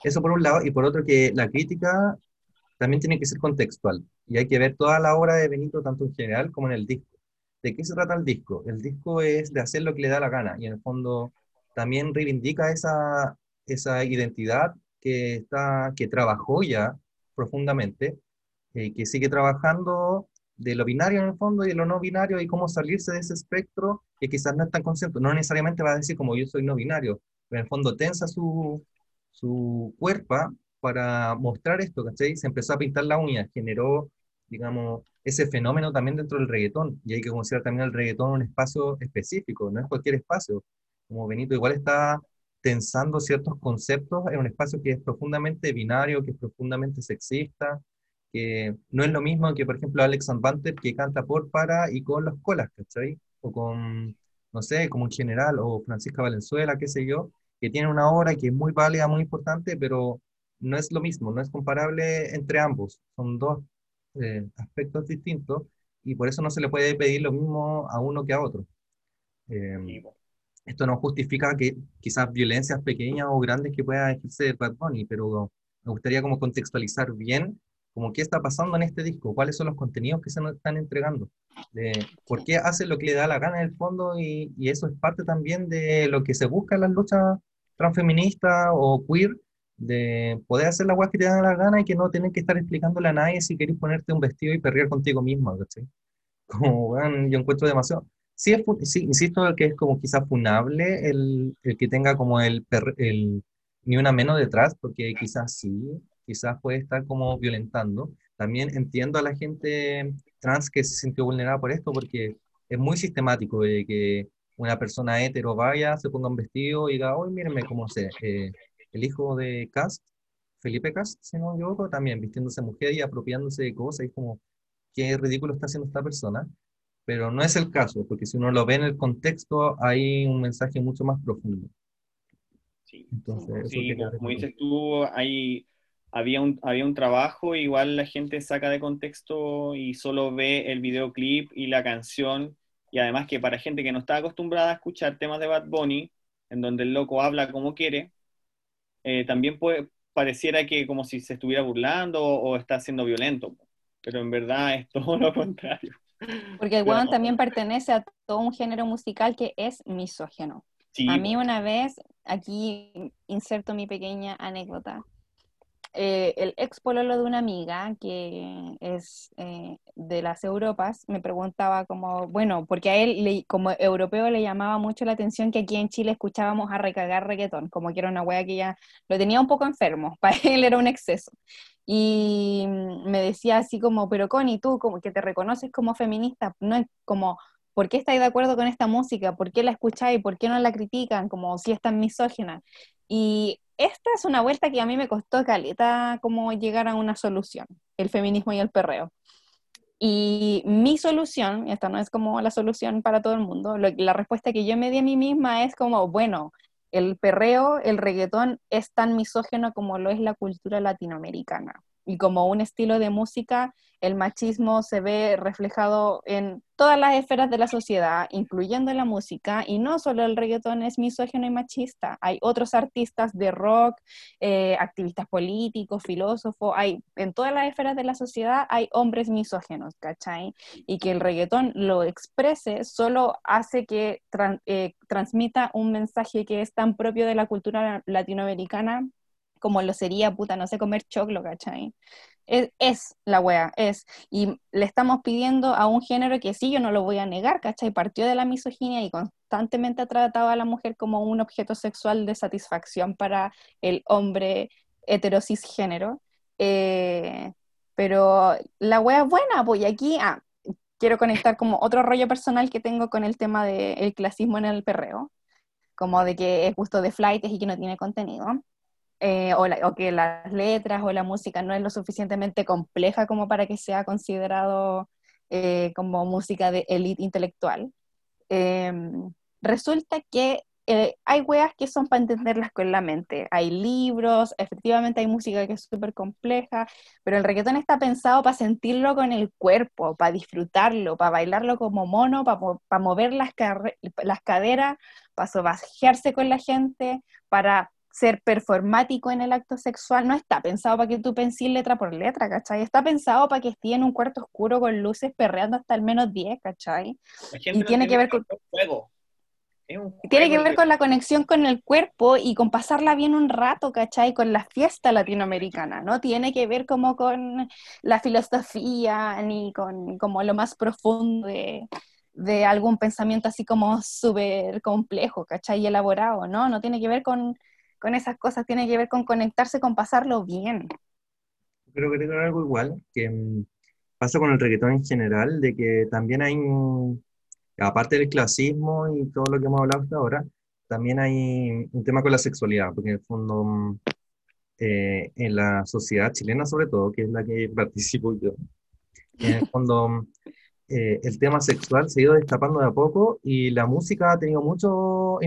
Speaker 2: Eso por un lado, y por otro que la crítica también tiene que ser contextual, y hay que ver toda la obra de Benito, tanto en general como en el disco. ¿De qué se trata el disco? El disco es de hacer lo que le da la gana, y en el fondo también reivindica esa, esa identidad que, está, que trabajó ya profundamente, eh, que sigue trabajando de lo binario en el fondo y de lo no binario y cómo salirse de ese espectro que quizás no es tan consciente. No necesariamente va a decir como yo soy no binario, pero en el fondo tensa su, su cuerpo para mostrar esto, ¿cachai? Se empezó a pintar la uña, generó, digamos, ese fenómeno también dentro del reggaetón, y hay que considerar también el reggaetón un espacio específico, no es cualquier espacio, como Benito igual está tensando ciertos conceptos en un espacio que es profundamente binario, que es profundamente sexista, que no es lo mismo que, por ejemplo, Alex Banter que canta por, para y con los colas, ¿cachai? O con, no sé, como un general, o Francisca Valenzuela, qué sé yo, que tiene una obra que es muy válida, muy importante, pero no es lo mismo, no es comparable entre ambos. Son dos eh, aspectos distintos y por eso no se le puede pedir lo mismo a uno que a otro. Eh, esto no justifica que quizás violencias pequeñas o grandes que pueda ejercer Bad Bunny, pero me gustaría como contextualizar bien como qué está pasando en este disco, cuáles son los contenidos que se nos están entregando, de por qué hace lo que le da la gana en el fondo y, y eso es parte también de lo que se busca en las luchas transfeministas o queer, de poder hacer la guay que te da la gana y que no tener que estar explicándole a nadie si querés ponerte un vestido y perrear contigo mismo, ¿cachai? Como, bueno, yo encuentro demasiado. Sí, es, sí, insisto que es como quizás funable el, el que tenga como el, el, ni una menos detrás, porque quizás sí, quizás puede estar como violentando. También entiendo a la gente trans que se sintió vulnerada por esto, porque es muy sistemático de que una persona hetero vaya, se ponga un vestido y diga, hoy mírenme cómo se, eh, el hijo de Cast, Felipe Cast, si no me equivoco, también vistiéndose mujer y apropiándose de cosas, y como, qué ridículo está haciendo esta persona, pero no es el caso, porque si uno lo ve en el contexto, hay un mensaje mucho más profundo.
Speaker 3: Sí, Entonces, sí como dices tú, hay, había, un, había un trabajo, igual la gente saca de contexto y solo ve el videoclip y la canción, y además que para gente que no está acostumbrada a escuchar temas de Bad Bunny, en donde el loco habla como quiere, eh, también puede, pareciera que como si se estuviera burlando o, está siendo violento, pero en verdad es (laughs) todo lo contrario.
Speaker 1: Porque el weón también pertenece a todo un género musical que es misógeno. A mí una vez, aquí inserto mi pequeña anécdota, eh, el ex pololo de una amiga que es eh, de las Europas me preguntaba como, bueno, porque a él como europeo le llamaba mucho la atención que aquí en Chile escuchábamos a recagar reggaetón, como que era una wea que ya lo tenía un poco enfermo, (laughs) para él era un exceso. Y me decía así como, pero Connie, tú como que te reconoces como feminista, no es como, ¿por qué estáis de acuerdo con esta música? ¿Por qué la escucháis? ¿Por qué no la critican? Como si es tan misógina. Y esta es una vuelta que a mí me costó caleta como llegar a una solución, el feminismo y el perreo. Y mi solución, esta no es como la solución para todo el mundo, la respuesta que yo me di a mí misma es como, bueno, el perreo, el reggaetón es tan misógeno como lo es la cultura latinoamericana. Y como un estilo de música, el machismo se ve reflejado en todas las esferas de la sociedad, incluyendo la música, y no solo el reggaetón es misógino y machista, hay otros artistas de rock, eh, activistas políticos, filósofos, hay en todas las esferas de la sociedad hay hombres misógenos, ¿cachai? Y que el reggaetón lo exprese solo hace que eh, transmita un mensaje que es tan propio de la cultura latinoamericana como lo sería, puta, no sé, comer choclo, ¿cachai? Es, la wea, es. Y le estamos pidiendo a un género que sí, yo no lo voy a negar, ¿cachai? Partió de la misoginia y constantemente ha tratado a la mujer como un objeto sexual de satisfacción para el hombre heterocisgénero. Eh, pero la wea es buena, pues, y aquí ah, quiero conectar como otro rollo personal que tengo con el tema del clasismo en el perreo, como de que es gusto de flights y que no tiene contenido. Eh, o, que las letras o la música no es lo suficientemente compleja como para que sea considerado eh, como música de élite intelectual. Em, resulta que eh, hay weas que son para entenderlas con la mente. Hay libros, efectivamente hay música que es súper compleja, pero el reggaetón está pensado para sentirlo con el cuerpo, para disfrutarlo, para bailarlo como mono, para mover las, las caderas, para sobajearse con la gente, para ser performático en el acto sexual no está pensado para que tú penses letra por letra, ¿cachai? Está pensado para que esté en un cuarto oscuro con luces perreando hasta el menos 10, ¿cachai?
Speaker 3: y tiene que ver con... Juego.
Speaker 1: Tiene que ver con la conexión con el cuerpo y con pasarla bien un rato, ¿cachai? Con la fiesta latinoamericana, ¿no? Tiene que ver como con la filosofía ni con como lo más profundo de, de algún pensamiento así como súper complejo, ¿cachai? Y elaborado, ¿no? No tiene que ver con, con esas cosas, tiene que ver con conectarse, con pasarlo bien.
Speaker 2: Creo que tiene algo igual, que mm, pasa con el reggaetón en general, de que también hay aparte del clasismo y todo lo que hemos hablado hasta ahora, también hay un tema con la sexualidad, porque en el fondo, mm, eh, en la sociedad chilena sobre todo, que es la que (laughs) participo yo, en el fondo, mm, eh, el tema sexual se ha ido destapando de a poco y la música ha tenido mucha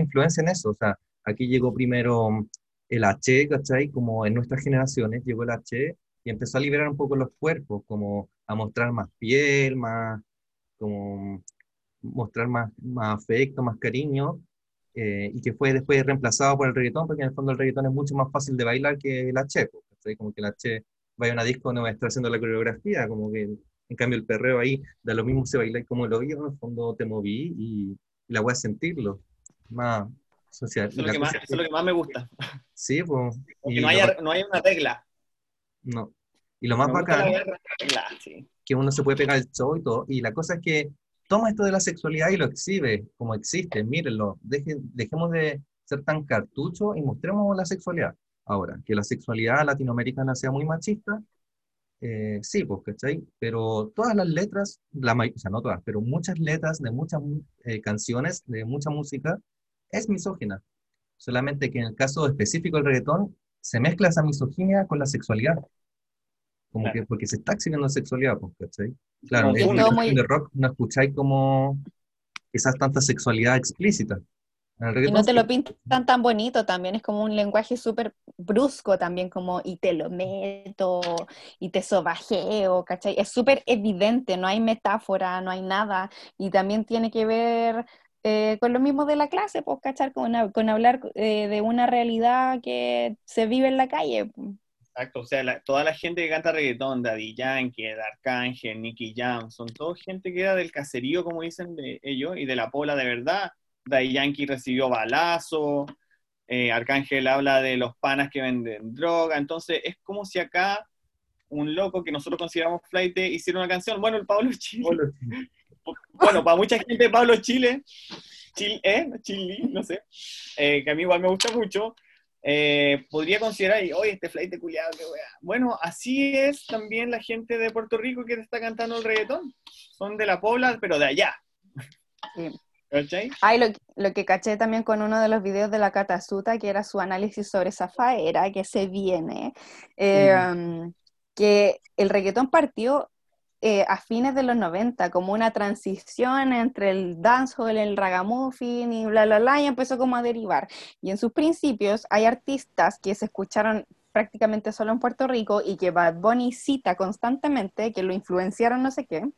Speaker 2: influencia en eso. O sea, aquí llegó primero mm, el H, ¿cachai? Como en nuestras generaciones llegó el H y empezó a liberar un poco los cuerpos, como a mostrar más piel, más, como mostrar más, más afecto, más cariño, eh, y que fue después reemplazado por el reggaetón, porque en el fondo el reggaetón es mucho más fácil de bailar que el H, como que el H vaya a una disco no va a estar haciendo la coreografía, como que en cambio el perreo ahí da lo mismo se baila como lo oído, en el fondo te moví y, la voy a sentirlo, más social.
Speaker 3: Eso, es lo, que más, lo que más, me gusta.
Speaker 2: Sí, pues.
Speaker 3: Porque no hay, no hay una regla.
Speaker 2: No. Y lo más bacán, que uno se puede pegar el show y todo, y la cosa es que toma esto de la sexualidad y lo exhibe como existe, mírenlo, dejemos de ser tan cartuchos y mostremos la sexualidad. Ahora, que la sexualidad latinoamericana sea muy machista, eh, sí, pues, ¿cachai? Pero todas las letras, la, o sea, no todas, pero muchas letras de muchas eh, canciones, de mucha música, es misógina. Solamente que en el caso específico del reggaetón, se mezcla esa misoginia con la sexualidad. Como que porque se está exhibiendo sexualidad, pues, ¿cachai? Claro, en muy... de rock no escucháis como esas tantas sexualidad explícita.
Speaker 1: Y no te lo pintan tan bonito también, es como un lenguaje súper brusco también, como y te lo meto, y te sobajeo, ¿cachai? Es súper evidente, no hay metáfora, no hay nada, y también tiene que ver eh, con lo mismo de la clase, pues, ¿cachai? Con, con hablar eh, de una realidad que se vive en la calle.
Speaker 3: Exacto, o sea, toda la gente que canta reggaetón, Daddy Yankee, Arcángel, Nicky Jam, son toda gente que era del caserío, como dicen de ellos, y de la pola de verdad. Daddy Yankee recibió balazo, eh, Arcángel habla de los panas que venden droga, entonces es como si acá un loco que nosotros consideramos flight hiciera una canción, bueno, el Pablo Chile. Bueno, para mucha gente Pablo Chile, Chile, ¿eh? Chile, no sé, eh, que a mí igual me gusta mucho, eh, podría considerar, oye, este flight de culiado, qué wea. Bueno, así es también la gente de Puerto Rico que está cantando el reggaetón. Son de la Pobla, pero de allá.
Speaker 1: Sí. Ay, lo, lo, que caché también con uno de los videos de la Catasuta, que era su análisis sobre Zafaera, que se viene, eh, um, que el reggaetón partió eh, a fines de los 90, como una transición entre el dancehall, el ragamuffin y bla, bla, bla, y empezó como a derivar. Y en sus principios hay artistas que se escucharon prácticamente solo en Puerto Rico y que Bad Bunny cita constantemente, que lo influenciaron no sé qué.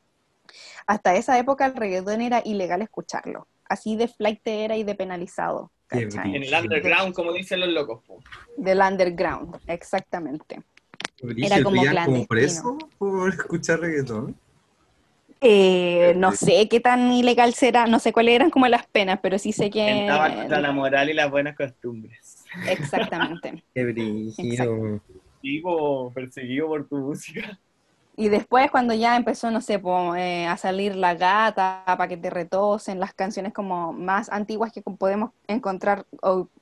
Speaker 1: Hasta esa época el reggaetón era ilegal escucharlo. Así de flight era y de penalizado.
Speaker 3: En el underground, como dicen los locos.
Speaker 1: Del underground, exactamente. Era como
Speaker 2: preso por escuchar reggaetón?
Speaker 1: Eh, no sé qué tan ilegal será, no sé cuáles eran como las penas, pero sí sé que...
Speaker 3: Estaba contra la moral y las buenas costumbres.
Speaker 1: Exactamente. (laughs)
Speaker 2: Qué brillo.
Speaker 3: Vivo, perseguido por tu música.
Speaker 1: Y después cuando ya empezó, no sé, eh, a salir La Gata, para que te retosen, las canciones como más antiguas que podemos encontrar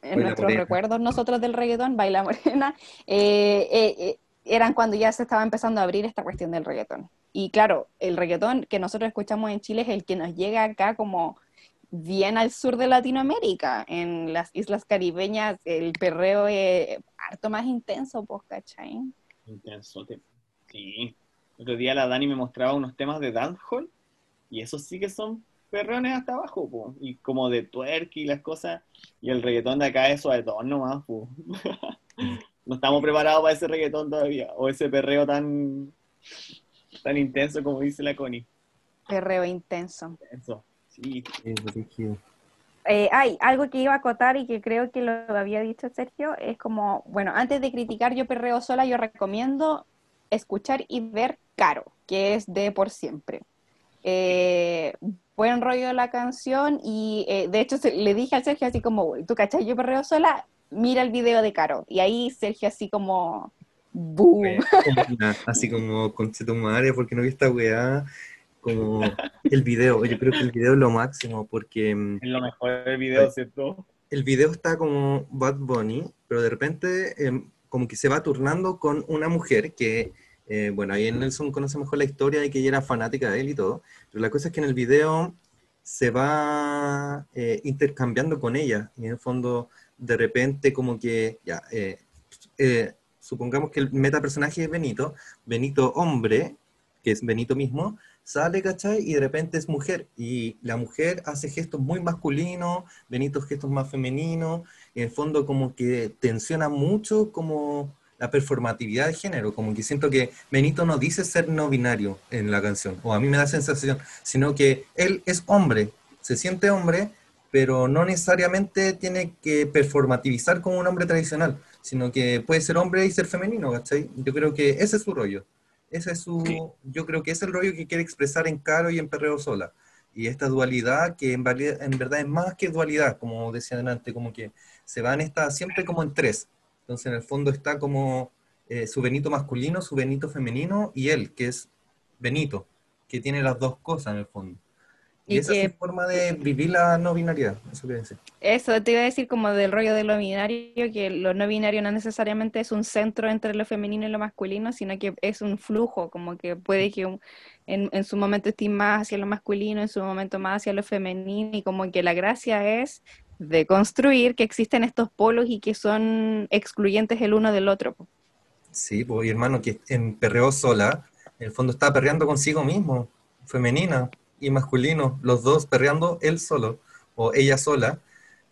Speaker 1: en nuestros recuerdos nosotros del reggaetón, Baila Morena, eh, eh eran cuando ya se estaba empezando a abrir esta cuestión del reggaetón. Y claro, el reggaetón que nosotros escuchamos en Chile es el que nos llega acá como bien al sur de Latinoamérica. En las islas caribeñas el perreo es harto más intenso, pues, ¿cachai?
Speaker 3: Intenso, sí. Otro día la Dani me mostraba unos temas de dancehall y esos sí que son perrones hasta abajo, pues. Y como de twerk y las cosas. Y el reggaetón de acá es suave todo nomás, pues. (laughs) no estamos preparados para ese reggaetón todavía, o ese perreo tan, tan intenso como dice la Connie.
Speaker 1: Perreo intenso.
Speaker 3: Eso, sí.
Speaker 1: Eh, hay algo que iba a acotar y que creo que lo había dicho Sergio, es como, bueno, antes de criticar yo perreo sola, yo recomiendo escuchar y ver Caro, que es de por siempre. Eh, buen rollo de la canción y eh, de hecho se- le dije al Sergio así como, ¿tú cachai? Yo perreo sola, mira el video de Caro. Y ahí Sergio así como, boom.
Speaker 2: Así como conche tu madre, porque no vi esta weá, como el video, yo creo que el video es lo máximo, porque
Speaker 3: Es lo mejor del video, ¿cierto?
Speaker 2: el video está como Bad Bunny, pero de repente em, como que se va turnando con una mujer que, eh, bueno, ahí en Nelson conoce mejor la historia y que ella era fanática de él y todo, pero la cosa es que en el video se va eh, intercambiando con ella y en el fondo de repente como que, ya, eh, eh, supongamos que el metapersonaje es Benito, Benito hombre, que es Benito mismo, sale, ¿cachai? Y de repente es mujer, y la mujer hace gestos muy masculinos, Benito gestos más femeninos, en el fondo como que tensiona mucho como la performatividad de género, como que siento que Benito no dice ser no binario en la canción, o a mí me da sensación, sino que él es hombre, se siente hombre, pero no necesariamente tiene que performativizar como un hombre tradicional, sino que puede ser hombre y ser femenino, ¿cachai? Yo creo que ese es su rollo. Ese es su,
Speaker 3: Sí.
Speaker 2: yo creo que es el rollo que quiere expresar en Caro y en Perreo Sola. Y esta dualidad que en, en verdad es más que dualidad, como decía antes, como que se van esta, siempre como en tres. Entonces en el fondo está como eh, su Benito masculino, su Benito femenino y él, que es Benito, que tiene las dos cosas en el fondo. Y,
Speaker 1: Y
Speaker 2: esa es su forma de vivir la no binariedad, eso quiere decir.
Speaker 1: Eso te iba a decir como del rollo de lo binario, que lo no binario no necesariamente es un centro entre lo femenino y lo masculino, sino que es un flujo, como que puede que un- en, en su momento esté más hacia lo masculino, en su momento más hacia lo femenino, y como que la gracia es de construir que existen estos polos y que son excluyentes el uno del otro.
Speaker 2: Sí, pues, hermano, que en Perreo Sola, en el fondo está perreando consigo mismo, femenina y masculino, los dos perreando él solo, o ella sola.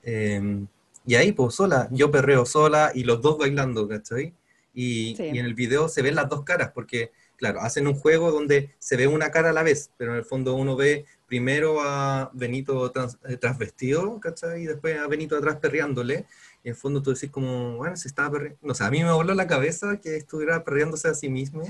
Speaker 2: eh, y ahí, pues, sola, yo perreo sola y los dos bailando, ¿cachai? Y,
Speaker 1: Sí.
Speaker 2: y en el video se ven las dos caras, porque, claro, hacen un juego donde se ve una cara a la vez, pero en el fondo uno ve primero a Benito trans- eh, transvestido, ¿cachai? Y después a Benito atrás perreándole. Y en el fondo tú decís como, bueno, se estaba perreando. No sé, a mí me voló la cabeza que estuviera perreándose a sí misma,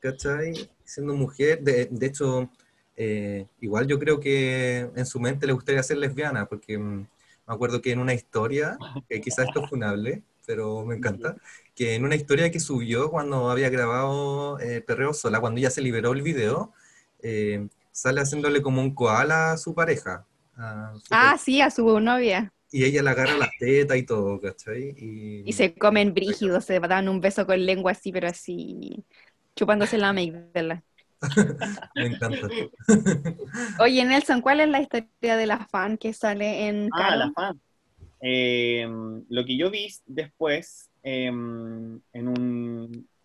Speaker 2: ¿cachai? Siendo mujer. De, de hecho, eh, igual yo creo que en su mente le gustaría ser lesbiana, porque mm, me acuerdo que en una historia, que quizás esto es funable, pero me encanta, que en una historia que subió cuando había grabado eh, Perreo Sola, cuando ya se liberó el video, eh, sale haciéndole como un koala a su pareja. a su
Speaker 1: Ah, sí, a su novia.
Speaker 2: y ella le agarra las tetas y todo, ¿cachai? Y,
Speaker 1: Y se comen brígidos, se dan un beso con lengua así, pero así, chupándose la amígdala. (laughs)
Speaker 2: me encanta. (laughs)
Speaker 1: Oye, Nelson, ¿cuál es la historia de la fan que sale en
Speaker 3: Ah, la fan. Eh, lo que yo vi después eh, en, un,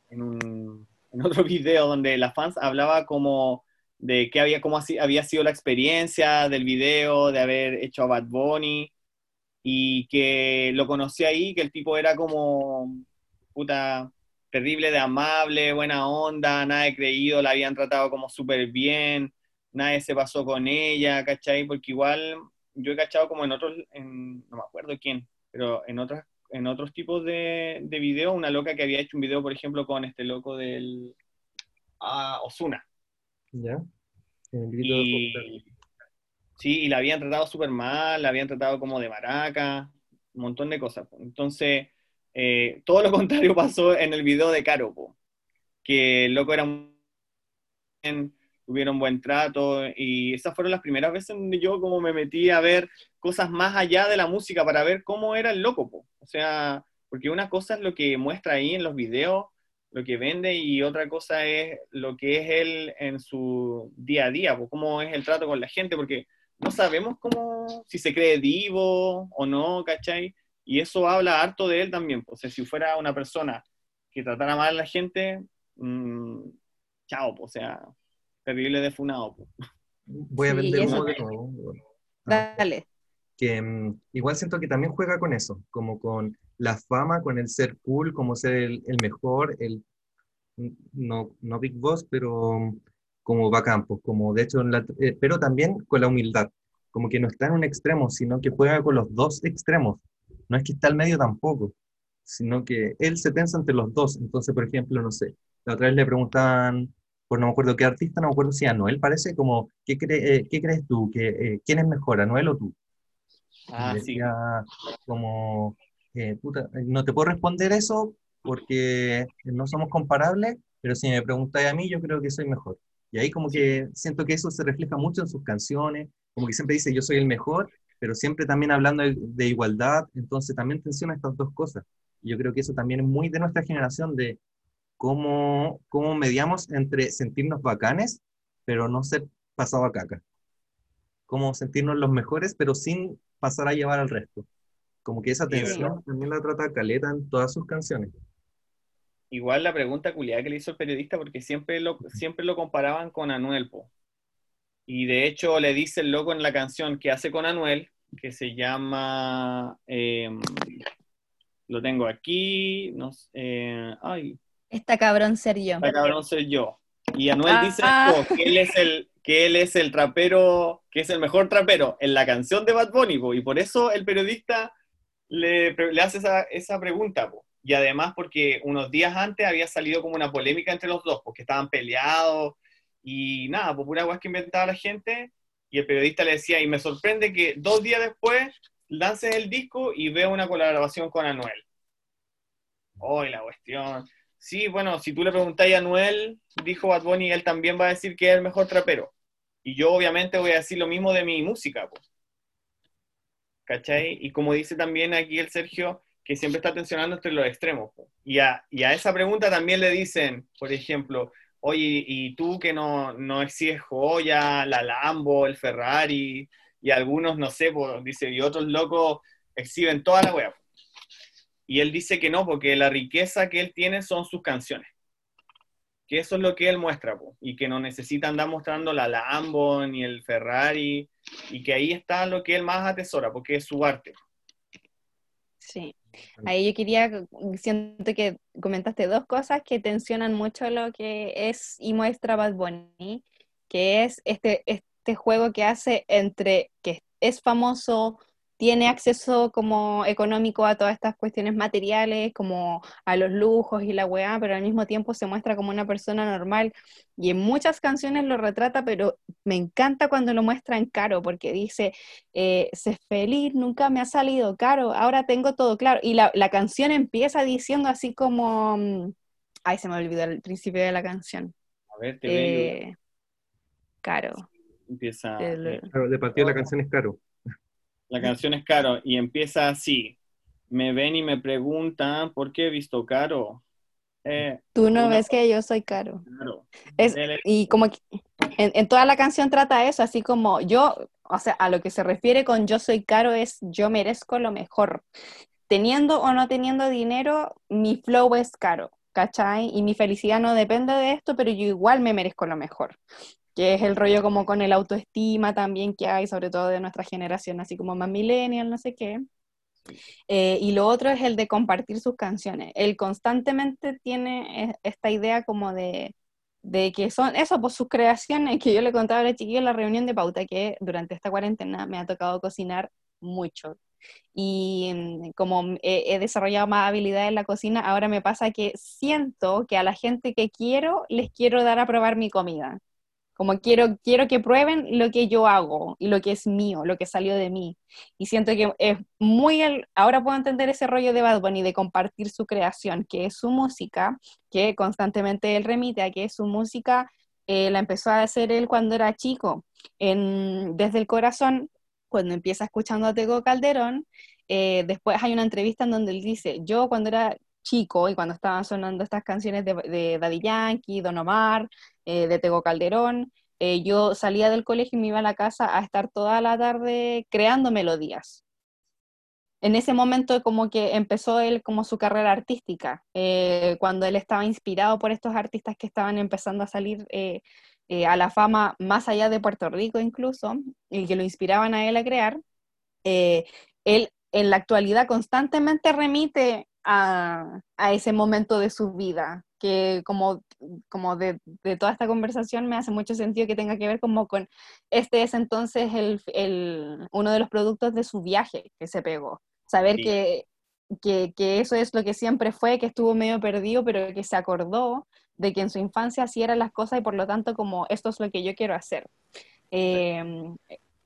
Speaker 3: en, un, en (laughs) otro video donde la fans hablaba como de qué había, cómo había sido la experiencia del video, de haber hecho a Bad Bunny, y que lo conocí ahí, que el tipo era como puta terrible de amable, buena onda, nada de creído, la habían tratado como súper bien, nadie se pasó con ella, ¿cachai? Porque igual yo he cachado como en otros, en, no me acuerdo quién, pero en otras en otros tipos de, de videos, una loca que había hecho un video, por ejemplo, con este loco del ah, Osuna.
Speaker 2: ¿Ya? De
Speaker 3: sí, y la habían tratado súper mal, la habían tratado como de maraca, un montón de cosas. po. Entonces, eh, todo lo (laughs) contrario pasó en el video de Caro, po, que el loco era un tuvieron buen trato y esas fueron las primeras veces donde yo como me metí a ver cosas más allá de la música para ver cómo era el loco, po. o sea, porque una cosa es lo que muestra ahí en los videos, lo que vende y otra cosa es lo que es él en su día a día, po, cómo es el trato con la gente, porque no sabemos cómo, si se cree divo o no, ¿cachai? Y eso habla harto de él también, o sea, si fuera una persona que tratara mal a la gente, mmm, chao, po, o sea, terrible de funado. po.
Speaker 2: Voy a
Speaker 1: Sí,
Speaker 2: vender nuevo. Bueno. Ah,
Speaker 1: Dale.
Speaker 2: que mm, igual siento que también juega con eso, como con la fama, con el ser cool, como ser el, el mejor, el no, no Big Boss, pero mm, como bacán, pues, como de hecho, en la- eh, pero también con la humildad, como que no está en un extremo, sino que juega con los dos extremos, no es que está al medio tampoco, sino que él se tensa entre los dos, entonces, por ejemplo, no sé, la otra vez le preguntaban por no me acuerdo qué artista, no me acuerdo si Anuel parece, como, ¿qué, eh, ¿qué crees tú? ¿Que, eh, ¿Quién es mejor, Anuel o tú?
Speaker 3: Ah, sí.
Speaker 2: Como, eh, puta, no te puedo responder eso porque no somos comparables, pero si me preguntáis a mí, yo creo que soy mejor. Y ahí como que siento que eso se refleja mucho en sus canciones, como que siempre dice yo soy el mejor, pero siempre también hablando de, igualdad, entonces también tensiona estas dos cosas. Yo creo que eso también es muy de nuestra generación, de cómo, cómo mediamos entre sentirnos bacanes, pero no ser pasado a caca. Cómo sentirnos los mejores, pero sin pasar a llevar al resto. Como que esa tensión también la trata Caleta en todas sus canciones.
Speaker 3: Igual la pregunta culiada que le hizo el periodista, porque siempre lo, siempre lo comparaban con Anuel, po. Y de hecho le dice el loco en la canción que hace con Anuel, que se llama, em, lo tengo aquí, no sé, eh, ay.
Speaker 1: Está cabrón ser yo.
Speaker 3: Está cabrón ser yo. Y Anuel ah, dice ah. que él es el que él es el trapero, que es el mejor trapero en la canción de Bad Bunny, y por eso el periodista le, le hace esa, esa pregunta, po y además porque unos días antes había salido como una polémica entre los dos, porque estaban peleados y nada, por pura que inventaba la gente, y el periodista le decía, y me sorprende que dos días después lances el disco y veo una colaboración con Anuel. Hoy la cuestión. Sí, bueno, si tú le preguntáis a Anuel, dijo Bad Bunny, él también va a decir que es el mejor trapero. Y yo obviamente voy a decir lo mismo de mi música, pues. ¿Cachai? Y como dice también aquí el Sergio, que siempre está tensionando entre los extremos. Y a, y a esa pregunta también le dicen, por ejemplo, oye, ¿y tú que no, no exiges joya, la Lambo, el Ferrari? Y algunos, no sé, dice, y otros locos exhiben toda la web. Y él dice que no, porque la riqueza que él tiene son sus canciones. Que eso es lo que él muestra, y que no necesita andar mostrando la Lambo ni el Ferrari, y que ahí está lo que él más atesora, porque es su arte.
Speaker 1: Sí. Ahí yo quería, siento que comentaste dos cosas que tensionan mucho lo que es y muestra Bad Bunny, que es este, este juego que hace entre que es famoso, tiene acceso como económico a todas estas cuestiones materiales, como a los lujos y la weá, pero al mismo tiempo se muestra como una persona normal. Y en muchas canciones lo retrata, pero me encanta cuando lo muestran caro, porque dice, eh, sé feliz, nunca me ha salido caro, ahora tengo todo claro. Y la, canción empieza diciendo así como, mm, ay, se me olvidó el principio de la canción.
Speaker 3: A ver, te
Speaker 1: eh, Caro.
Speaker 3: Empieza.
Speaker 2: Eh, de partida la canción es caro.
Speaker 3: La canción es Caro y empieza así. Me ven y me preguntan por qué he visto Caro.
Speaker 1: Eh, Tú no ves que yo soy Caro. Es, y como en, en, toda la canción trata eso, así como yo, o sea, a lo que se refiere con yo soy Caro es yo merezco lo mejor. Teniendo o no teniendo dinero, mi flow es caro, ¿cachai? Y mi felicidad no depende de esto, pero yo igual me merezco lo mejor que es el rollo como con el autoestima también que hay, sobre todo de nuestra generación, así como más millennial, no sé qué. Eh, y lo otro es el de compartir sus canciones. Él constantemente tiene e, esta idea como de, de que son eso, pues sus creaciones, que yo le contaba a la chiquilla en la reunión de pauta, que durante esta cuarentena me ha tocado cocinar mucho. Y mm, como he, he desarrollado más habilidad en la cocina, ahora me pasa que siento que a la gente que quiero les quiero dar a probar mi comida. Como quiero, quiero que prueben lo que yo hago y lo que es mío, lo que salió de mí. Y siento que es muy, el, ahora puedo entender ese rollo de Bad Bunny, de compartir su creación, que es su música, que constantemente él remite a que su música eh, la empezó a hacer él cuando era chico, en, desde el corazón, cuando empieza escuchando a Tego Calderón. Eh, después hay una entrevista en donde él dice, yo cuando era chico y cuando estaban sonando estas canciones de, de Daddy Yankee, Don Omar, eh, de Tego Calderón, eh, yo salía del colegio y me iba a la casa a estar toda la tarde creando melodías. En ese momento como que empezó él como su carrera artística, eh, cuando él estaba inspirado por estos artistas que estaban empezando a salir a la fama más allá de Puerto Rico incluso, y que lo inspiraban a él a crear, él en la actualidad constantemente remite a, ese momento de su vida, que como, como de, toda esta conversación me hace mucho sentido que tenga que ver como con, este es entonces el, uno de los productos de su viaje que se pegó. Saber que, que, eso es lo que siempre fue, que estuvo medio perdido, pero que se acordó de que en su infancia así eran las cosas y por lo tanto como esto es lo que yo quiero hacer. Eh,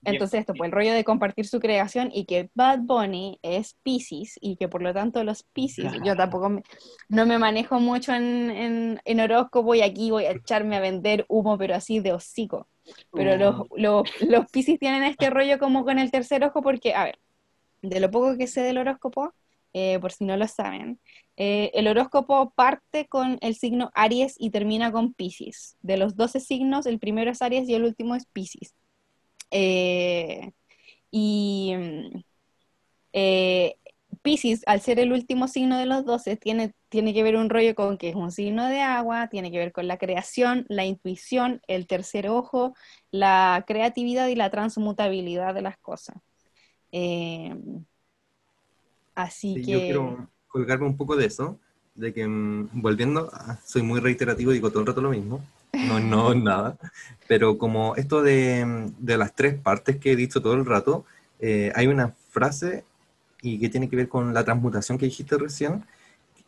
Speaker 1: entonces esto, pues el rollo de compartir su creación y que Bad Bunny es Pisces y que por lo tanto los Pisces, yo tampoco me- no me manejo mucho en, en, en horóscopo y aquí voy a echarme a vender humo, pero así de hocico. Pero los, los, los Piscis tienen este rollo como con el tercer ojo porque, a ver, de lo poco que sé del horóscopo, eh, por si no lo saben, eh, el horóscopo parte con el signo Aries y termina con Piscis. De los 12 signos, el primero es Aries y el último es Piscis. Eh, y eh, Piscis, al ser el último signo de los 12, tiene, tiene que ver un rollo con que es un signo de agua, tiene que ver con la creación, la intuición, el tercer ojo, la creatividad y la transmutabilidad de las cosas. Eh, así
Speaker 2: Sí,
Speaker 1: que...
Speaker 2: Yo quiero colgarme un poco de eso, de que mm, volviendo, soy muy reiterativo, digo todo el rato lo mismo, (laughs) no, no, nada, pero como esto de, de las tres partes que he dicho todo el rato, eh, hay una frase y que tiene que ver con la transmutación que dijiste recién,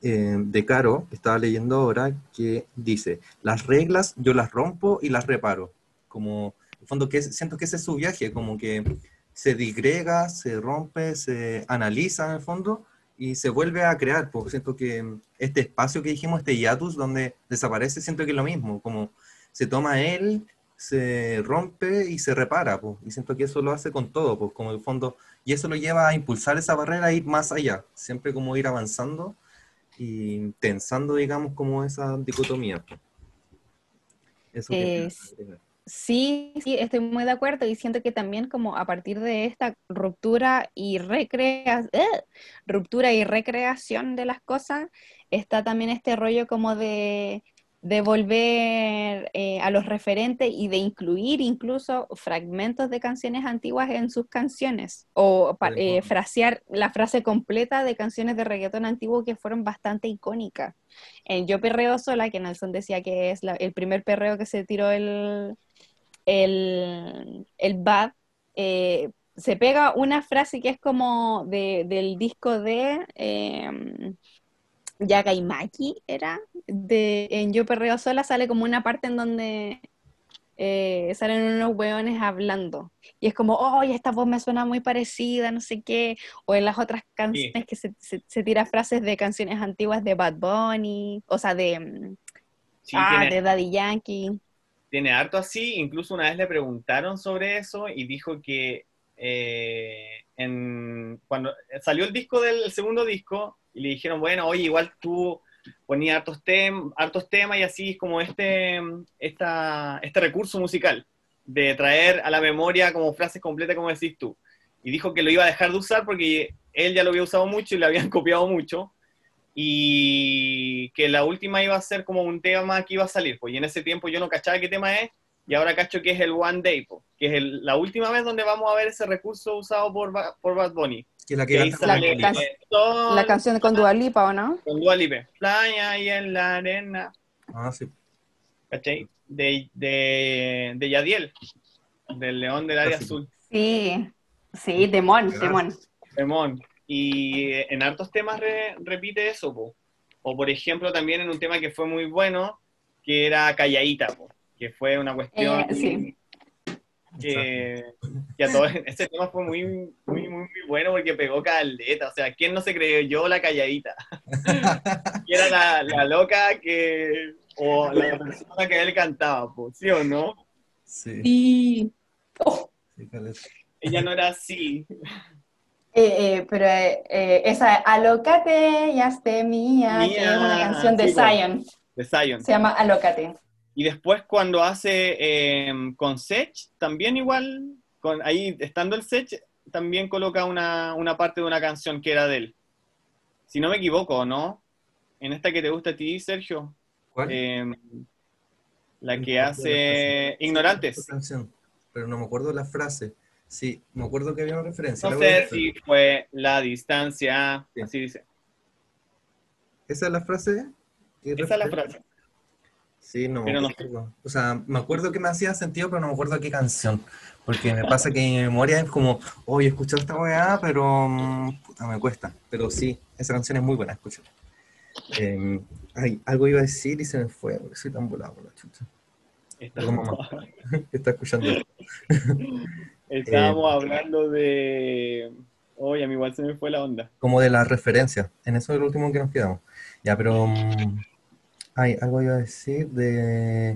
Speaker 2: eh, de Caro, que estaba leyendo ahora, que dice, las reglas yo las rompo y las reparo, como, en fondo, que siento que ese es su viaje, como que se digrega, se rompe, se analiza en el fondo y se vuelve a crear, porque siento que este espacio que dijimos, este hiatus donde desaparece, siento que es lo mismo, como se toma él, se rompe y se repara, pues, y siento que eso lo hace con todo, pues, como el fondo, y eso lo lleva a impulsar esa barrera, a ir más allá, siempre como ir avanzando y tensando, digamos, como esa dicotomía. Eso
Speaker 1: Es-
Speaker 2: agregar.
Speaker 1: Sí, sí, estoy muy de acuerdo y siento que también como a partir de esta ruptura y recrea- ¡eh! ruptura y recreación de las cosas, está también este rollo como de, de volver eh, a los referentes y de incluir incluso fragmentos de canciones antiguas en sus canciones o eh, frasear la frase completa de canciones de reggaetón antiguo que fueron bastante icónicas. En Yo Perreo Sola, que Nelson decía que es la- el primer perreo que se tiró el, el, el Bad, eh, se pega una frase que es como de, del disco de eh, Yagaimaki, ¿era? De, en Yo Perreo Sola sale como una parte en donde eh, salen unos hueones hablando. Y es como, oh, esta voz me suena muy parecida, no sé qué. O en las otras canciones que se, se, se tira frases de canciones antiguas de Bad Bunny, o sea, de, mm,
Speaker 3: Sí,
Speaker 1: ah,
Speaker 3: tiene,
Speaker 1: de Daddy Yankee.
Speaker 3: tiene harto así, incluso una vez le preguntaron sobre eso y dijo que eh, en, cuando salió el disco del el segundo disco y le dijeron, bueno, oye, igual tú ponías hartos, tem hartos temas y así es como este, esta, este recurso musical de traer a la memoria como frases completas como decís tú. Y dijo que lo iba a dejar de usar porque él ya lo había usado mucho y le habían (laughs) copiado mucho y que la última iba a ser como un tema que iba a salir, pues y en ese tiempo yo no cachaba qué tema es, y ahora cacho que es el One Day, pues, que es el- la última vez donde vamos a ver ese recurso usado por, por Bad Bunny.
Speaker 2: Que la
Speaker 3: Que
Speaker 2: que canta
Speaker 1: la-
Speaker 3: eh, Sol,
Speaker 1: La canción con Dua Lipa, ¿o no?
Speaker 3: con Dua Lipa, Playa y en la arena,
Speaker 2: Ah, sí.
Speaker 3: ¿cachai? De, de, de Yadiel, del León del Área. Azul.
Speaker 1: Sí, sí, Demon,
Speaker 2: Pedazo.
Speaker 1: Demon.
Speaker 3: Demon. Y eh, en hartos temas re- repite eso, po. O por ejemplo, también en un tema que fue muy bueno, que era Calladita, po, que fue una cuestión
Speaker 1: Eh, sí.
Speaker 3: que, que a todos, (laughs) ese tema fue muy, muy, muy, muy bueno porque pegó caleta. O sea, ¿quién no se creyó la Calladita? (laughs) Y era la, la loca que, o la persona que él cantaba, ¿sí o no?
Speaker 2: Sí,
Speaker 1: Sí. Oh,
Speaker 2: sí.
Speaker 3: Ella no era así.
Speaker 1: eh, eh, pero eh, esa Alócate, ya esté mía, que es una canción de
Speaker 3: sí, po.
Speaker 1: Zion.
Speaker 3: De Zion.
Speaker 1: Se llama Alócate.
Speaker 3: Y después cuando hace eh, con Sech, también igual, con, ahí estando el Sech, también coloca una, una parte de una canción que era de él. Si no me equivoco, ¿no? En esta que te gusta a ti, Sergio,
Speaker 2: ¿Cuál?
Speaker 3: eh, la que hace. Ignorantes.
Speaker 2: Canción, pero no me acuerdo la frase. Sí, me acuerdo que había una referencia.
Speaker 3: No sé si fue la distancia,
Speaker 2: Sí.
Speaker 3: así dice.
Speaker 2: ¿Esa es la frase? ¿Qué
Speaker 3: Esa es la frase.
Speaker 2: Sí, no me
Speaker 3: Pero no
Speaker 2: acuerdo. O sea, me acuerdo que me hacía sentido, pero no me acuerdo qué canción. Porque me pasa que mi memoria es como, oye, he escuchado esta weá, pero mm, puta, me cuesta. Pero sí, esa canción es muy buena, escucha. Em, ay, algo iba a decir y se me fue, soy tan volado por la chucha. Perdón, mamá. (laughs) (laughs) Está escuchando. (laughs)
Speaker 3: Estábamos hablando de. Oye, a mí igual se me fue la onda.
Speaker 2: Como de la referencia. En eso es lo último que nos quedamos. Ya, pero. mm, ay, algo iba a decir de.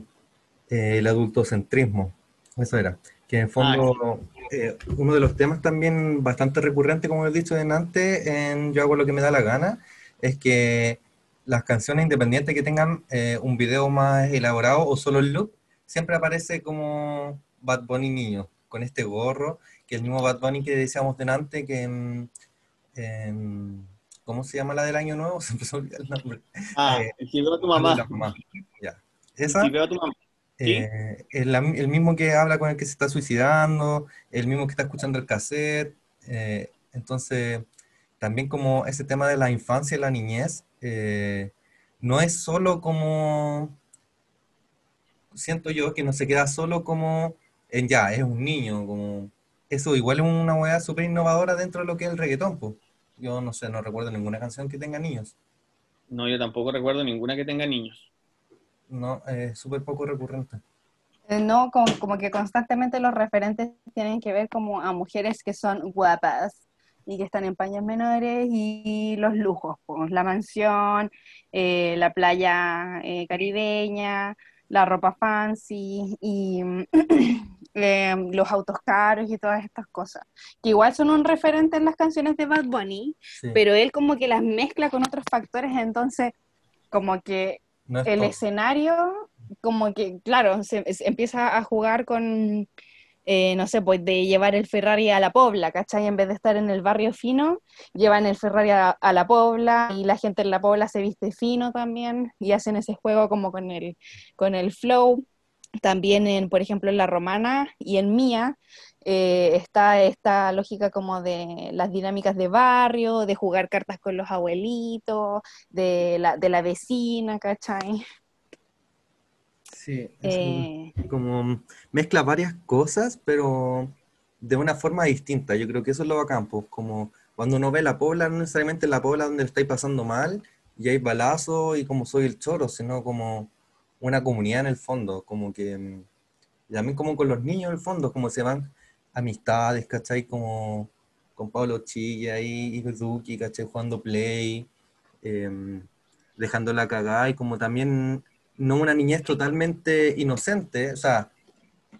Speaker 2: eh, el adultocentrismo. Eso era. Que en el fondo. eh, uno de los temas también bastante recurrente, como he dicho antes, en Yo hago lo que me da la gana, es que las canciones independientes que tengan eh, un video más elaborado o solo el look, siempre aparece como Bad Bunny niño, con este gorro, que el mismo Bad Bunny que decíamos delante, que en, en- ¿cómo se llama la del año nuevo? (laughs) Se empezó a olvidar el nombre.
Speaker 3: Ah,
Speaker 2: Eh,
Speaker 3: el que veo a tu mamá.
Speaker 2: la mamá. Ya.
Speaker 3: El
Speaker 2: Esa,
Speaker 3: que veo a tu mamá. ¿Sí?
Speaker 2: eh, el mismo que habla con el que se está suicidando, el mismo que está escuchando el cassette. eh, entonces, también como ese tema de la infancia y la niñez, no es solo como, siento yo, que no se queda solo como en ya, es un niño, como eso igual es una hueá súper innovadora dentro de lo que es el reggaetón, pues. Yo no sé, no recuerdo ninguna canción que tenga niños.
Speaker 3: No, yo tampoco recuerdo ninguna que tenga niños.
Speaker 2: No, es súper poco recurrente.
Speaker 1: Eh, No, como, como que constantemente los referentes tienen que ver como a mujeres que son guapas y que están en paños menores y los lujos, pues, la mansión, eh, la playa eh, caribeña, la ropa fancy y (clears throat) eh, los autos caros y todas estas cosas, que igual son un referente en las canciones de Bad Bunny,
Speaker 2: Sí,
Speaker 1: pero él como que las mezcla con otros factores, entonces como que
Speaker 2: no es
Speaker 1: el escenario, como que, claro, se, se empieza a jugar con, eh, no sé, pues de llevar el Ferrari a la Pobla, ¿cachai? En vez de estar en el barrio fino, llevan el Ferrari a, a la Pobla y la gente en la Pobla se viste fino también y hacen ese juego como con el, con el flow. También, en, por ejemplo, en La Romana y en Mía eh, está esta lógica como de las dinámicas de barrio, de jugar cartas con los abuelitos, de la, de la vecina, ¿cachai?
Speaker 2: Sí, es
Speaker 1: Eh,
Speaker 2: un- como mezcla varias cosas, pero de una forma distinta. Yo creo que eso es lo bacán, pues, como cuando uno ve la pobla, no necesariamente la pobla donde le estáis pasando mal y hay balazos y como soy el choro, sino como una comunidad en el fondo, como que mm, también como con los niños en el fondo, como se van amistades, ¿cachai? Como con Pablo Chilla y, y Duki, ¿cachai? Jugando play, em, dejando la cagada y como también no una niñez totalmente inocente, o sea,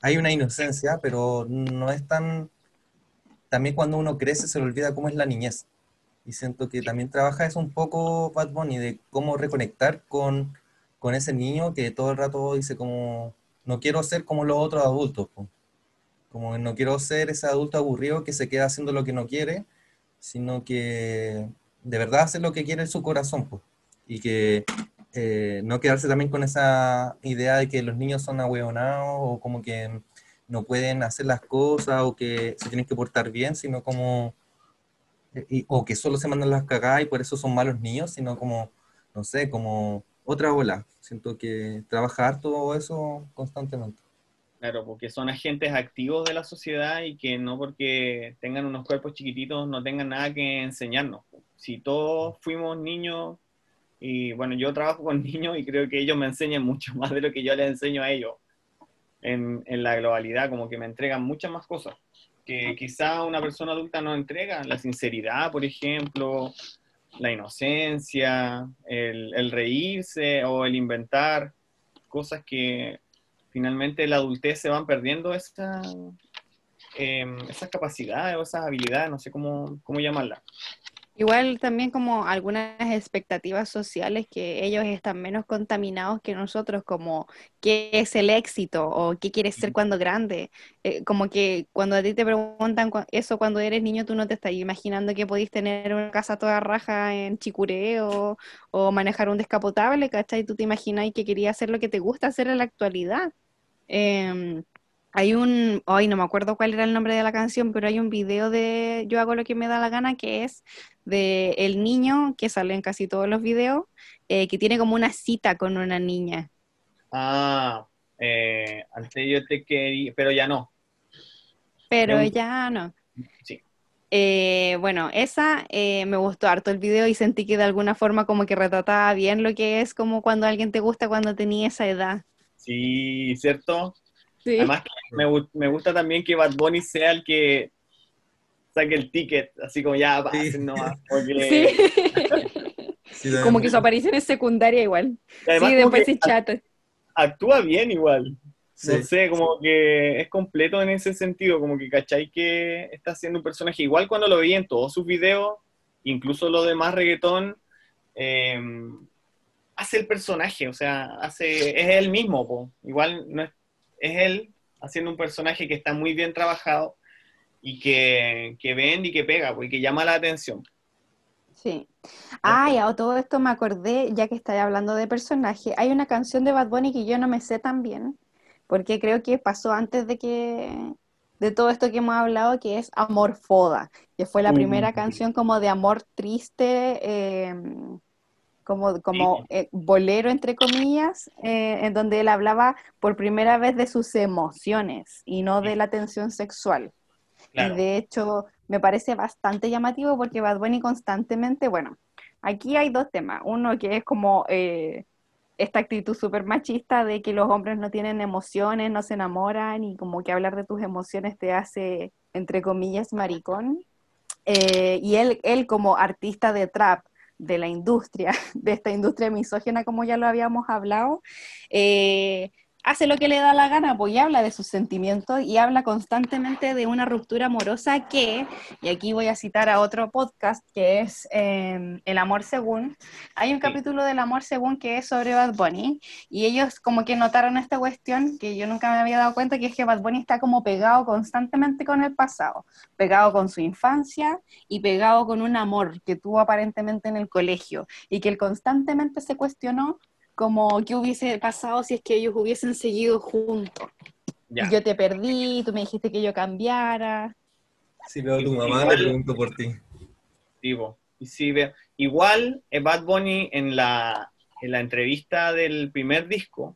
Speaker 2: hay una inocencia, pero no es tan... También cuando uno crece se le olvida cómo es la niñez. Y siento que también trabaja eso un poco Bad Bunny, de cómo reconectar con, con ese niño que todo el rato dice como, no quiero ser como los otros adultos, po. como no quiero ser ese adulto aburrido que se queda haciendo lo que no quiere, sino que de verdad hace lo que quiere en su corazón, po. y que eh, no quedarse también con esa idea de que los niños son ahueonados o como que no pueden hacer las cosas o que se tienen que portar bien, sino como, eh, o que solo se mandan las cagadas y por eso son malos niños, sino como, no sé, como otra ola. Siento que trabajar todo eso constantemente.
Speaker 3: Claro, porque son agentes activos de la sociedad y que no porque tengan unos cuerpos chiquititos no tengan nada que enseñarnos. Si todos fuimos niños, y bueno, yo trabajo con (laughs) niños y creo que ellos me enseñan mucho más de lo que yo les enseño a ellos en, en la globalidad, como que me entregan muchas más cosas que quizá una persona adulta no entrega, la sinceridad, por ejemplo, la inocencia, el, reírse o el inventar cosas que finalmente la adultez se van perdiendo esa, eh, esas capacidades o esas habilidades, no sé cómo, cómo llamarlas.
Speaker 1: Igual también como algunas expectativas sociales que ellos están menos contaminados que nosotros, como qué es el éxito o qué quieres ser cuando grande. Eh, como que cuando a ti te preguntan cu- eso cuando eres niño, tú no te estás imaginando que podís tener una casa toda raja en Chicureo o, o manejar un descapotable, ¿cachai? Tú te imaginas que querías hacer lo que te gusta hacer en la actualidad. Em, hay un, hoy no me acuerdo cuál era el nombre de la canción, pero hay un video de Yo hago lo que me da la gana que es de el niño que sale en casi todos los videos, eh, que tiene como una cita con una niña.
Speaker 3: Ah, eh, antes yo te quería, pero ya no.
Speaker 1: Pero
Speaker 3: un-
Speaker 1: ya no.
Speaker 3: Sí.
Speaker 1: Eh, bueno, esa eh, me gustó harto el video y sentí que de alguna forma como que retrataba bien lo que es como cuando alguien te gusta cuando tenía esa edad.
Speaker 3: Sí, ¿cierto?
Speaker 1: Sí.
Speaker 3: Además, que me, me gusta también que Bad Bunny sea el que saque el ticket, así como ya, pasen nomás, porque
Speaker 1: Sí. (laughs)
Speaker 2: Sí,
Speaker 1: como que su aparición es secundaria igual.
Speaker 3: además
Speaker 1: sí, después
Speaker 3: que
Speaker 1: sí chata.
Speaker 3: actúa bien igual. No
Speaker 2: Sí.
Speaker 3: sé, como que es completo en ese sentido, como que cachai que está haciendo un personaje. Igual cuando lo vi en todos sus videos, incluso lo demás reggaetón, eh, hace el personaje, o sea, hace, es él mismo, po. igual no es, es él haciendo un personaje que está muy bien trabajado y que, que vende y que pega, porque llama la atención.
Speaker 1: Sí. Ah, y a todo esto me acordé, ya que estáis hablando de personaje, hay una canción de Bad Bunny que yo no me sé tan bien, porque creo que pasó antes de que de todo esto que hemos hablado, que es Amor Foda, que fue la
Speaker 3: Uh.
Speaker 1: primera canción como de amor triste, eh, como, como eh, bolero, entre comillas, eh, en donde él hablaba por primera vez de sus emociones y no de la tensión sexual.
Speaker 3: Claro.
Speaker 1: Y de hecho, me parece bastante llamativo porque Bad Bunny constantemente, bueno, aquí hay dos temas. Uno que es como eh, esta actitud súper machista de que los hombres no tienen emociones, no se enamoran y como que hablar de tus emociones te hace, entre comillas, maricón. Eh, y él, él como artista de trap de la industria, (laughs) de esta industria misógena, como ya lo habíamos hablado, eh, hace lo que le da la gana, pues y habla de sus sentimientos y habla constantemente de una ruptura amorosa que, y aquí voy a citar a otro podcast que es eh, El amor según, hay un
Speaker 3: Sí.
Speaker 1: capítulo del amor según que es sobre Bad Bunny y ellos como que notaron esta cuestión que yo nunca me había dado cuenta, que es que Bad Bunny está como pegado constantemente con el pasado, pegado con su infancia y pegado con un amor que tuvo aparentemente en el colegio y que él constantemente se cuestionó como qué hubiese pasado si es que ellos hubiesen seguido juntos.
Speaker 3: Ya.
Speaker 1: Yo te perdí, tú me dijiste que yo cambiara.
Speaker 2: Si veo a tu mamá,
Speaker 3: Igual-
Speaker 2: le pregunto por ti.
Speaker 3: Digo, y sí, ve- igual eh, Bad Bunny en la, en la entrevista del primer disco,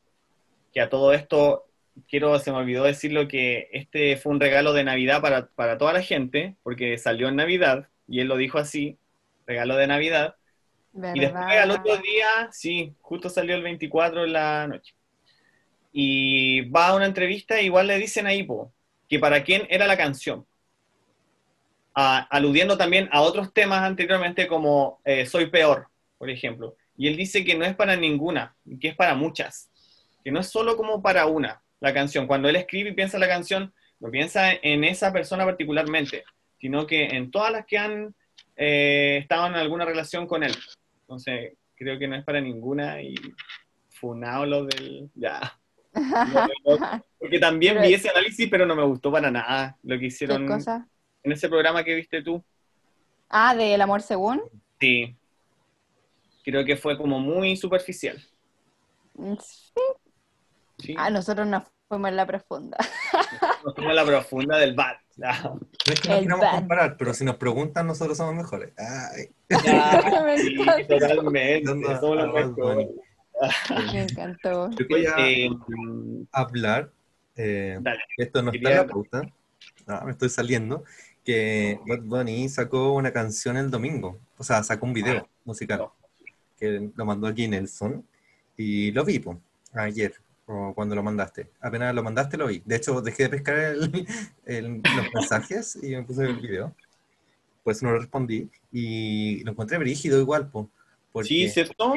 Speaker 3: que a todo esto quiero, se me olvidó decirlo que este fue un regalo de Navidad para, para toda la gente, porque salió en Navidad, y él lo dijo así, regalo de Navidad, y después al otro día, sí, justo salió el 24 en la noche. Y va a una entrevista igual le dicen ahí, po, que para quién era la canción. A- aludiendo también a otros temas anteriormente como eh, Soy Peor, por ejemplo. Y él dice que no es para ninguna, que es para muchas. Que no es solo como para una la canción. Cuando él escribe y piensa la canción, no piensa en esa persona particularmente, sino que en todas las que han eh, estado en alguna relación con él. Entonces, creo que no es para ninguna y funado lo del... Ya. (laughs) Porque también vi ese análisis, pero no me gustó para nada lo que
Speaker 1: ¿Qué
Speaker 3: hicieron
Speaker 1: cosa?
Speaker 3: en ese programa que viste tú.
Speaker 1: Ah, de El amor según.
Speaker 3: Sí. Creo que fue como muy superficial. Sí.
Speaker 1: Ah, nosotros nos fuimos en la profunda.
Speaker 3: Nos fuimos a la profunda del bad.
Speaker 2: No es que nos queramos
Speaker 1: bad.
Speaker 2: comparar, pero si nos preguntan, nosotros somos mejores. Ay, (laughs)
Speaker 3: Ya, sí, totalmente. Somos los mejores.
Speaker 1: Me encantó.
Speaker 2: yo voy a
Speaker 3: Eh,
Speaker 2: hablar, eh,
Speaker 3: dale.
Speaker 2: esto no está en la pauta, no, me estoy saliendo, que Bad Bunny sacó una canción el domingo, o sea, sacó un video musical, que lo mandó aquí Nelson, y lo vi, po, ayer, o cuando lo mandaste. Apenas lo mandaste, lo vi. De hecho, dejé de pescar el- (laughs) el- los mensajes y me puse el video. Pues no lo respondí, y lo encontré brígido igual, po, porque
Speaker 3: Sí, ¿cierto?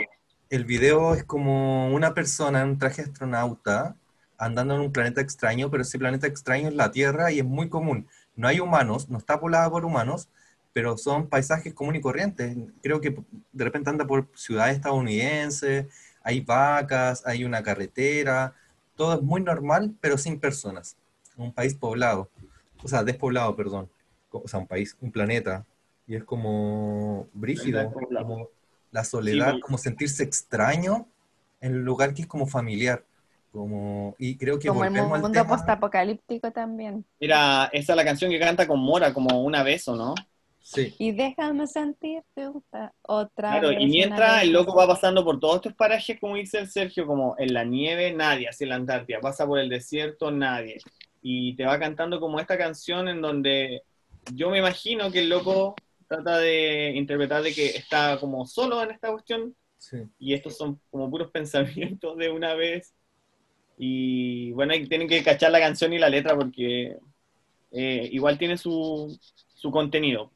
Speaker 2: el video es como una persona en un traje astronauta andando en un planeta extraño, pero ese planeta extraño es la Tierra y es muy común. No hay humanos, no está poblada por humanos, pero son paisajes comunes y corrientes. Creo que de repente anda por ciudades estadounidenses, hay vacas, hay una carretera, todo es muy normal, pero sin personas. Un país poblado, o sea, despoblado, perdón. O sea, un país, un planeta. Y es como brígido, como la soledad,
Speaker 3: Sí.
Speaker 2: como sentirse extraño en un lugar que es como familiar. Como, y creo que
Speaker 1: Como el mundo postapocalíptico también.
Speaker 3: Mira, esa es la canción que canta con Mora, como una vez, ¿o no?
Speaker 2: Sí,
Speaker 1: Y déjame sentirte otra, otra
Speaker 3: Claro,
Speaker 1: vez,
Speaker 3: y mientras
Speaker 1: vez
Speaker 3: el loco va pasando por todos estos parajes, como dice el Sergio, como en la nieve, nadie, así en la Antártida, pasa por el desierto, nadie. Y te va cantando como esta canción en donde yo me imagino que el loco trata de interpretar de que está como solo en esta cuestión
Speaker 2: Sí.
Speaker 3: y estos son como puros pensamientos de una vez. Y bueno, ahí tienen que cachar la canción y la letra porque eh, igual tiene su, su contenido.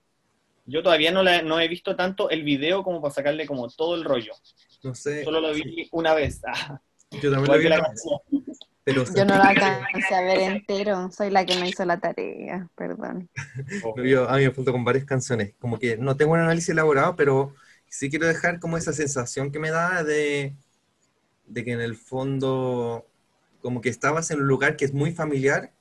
Speaker 3: Yo todavía no, la- no he visto tanto el video como para sacarle como todo el rollo.
Speaker 2: No sé.
Speaker 3: Solo lo vi una vez. Ah,
Speaker 2: Yo también lo vi
Speaker 3: la canción.
Speaker 2: pero
Speaker 1: Yo no lo alcancé a ver entero, soy la que no hizo la tarea, perdón. (laughs)
Speaker 2: Yo, a mí me falta con varias canciones. Como que no tengo un análisis elaborado, pero sí quiero dejar como esa sensación que me da de, de que en el fondo, como que estabas en un lugar que es muy familiar,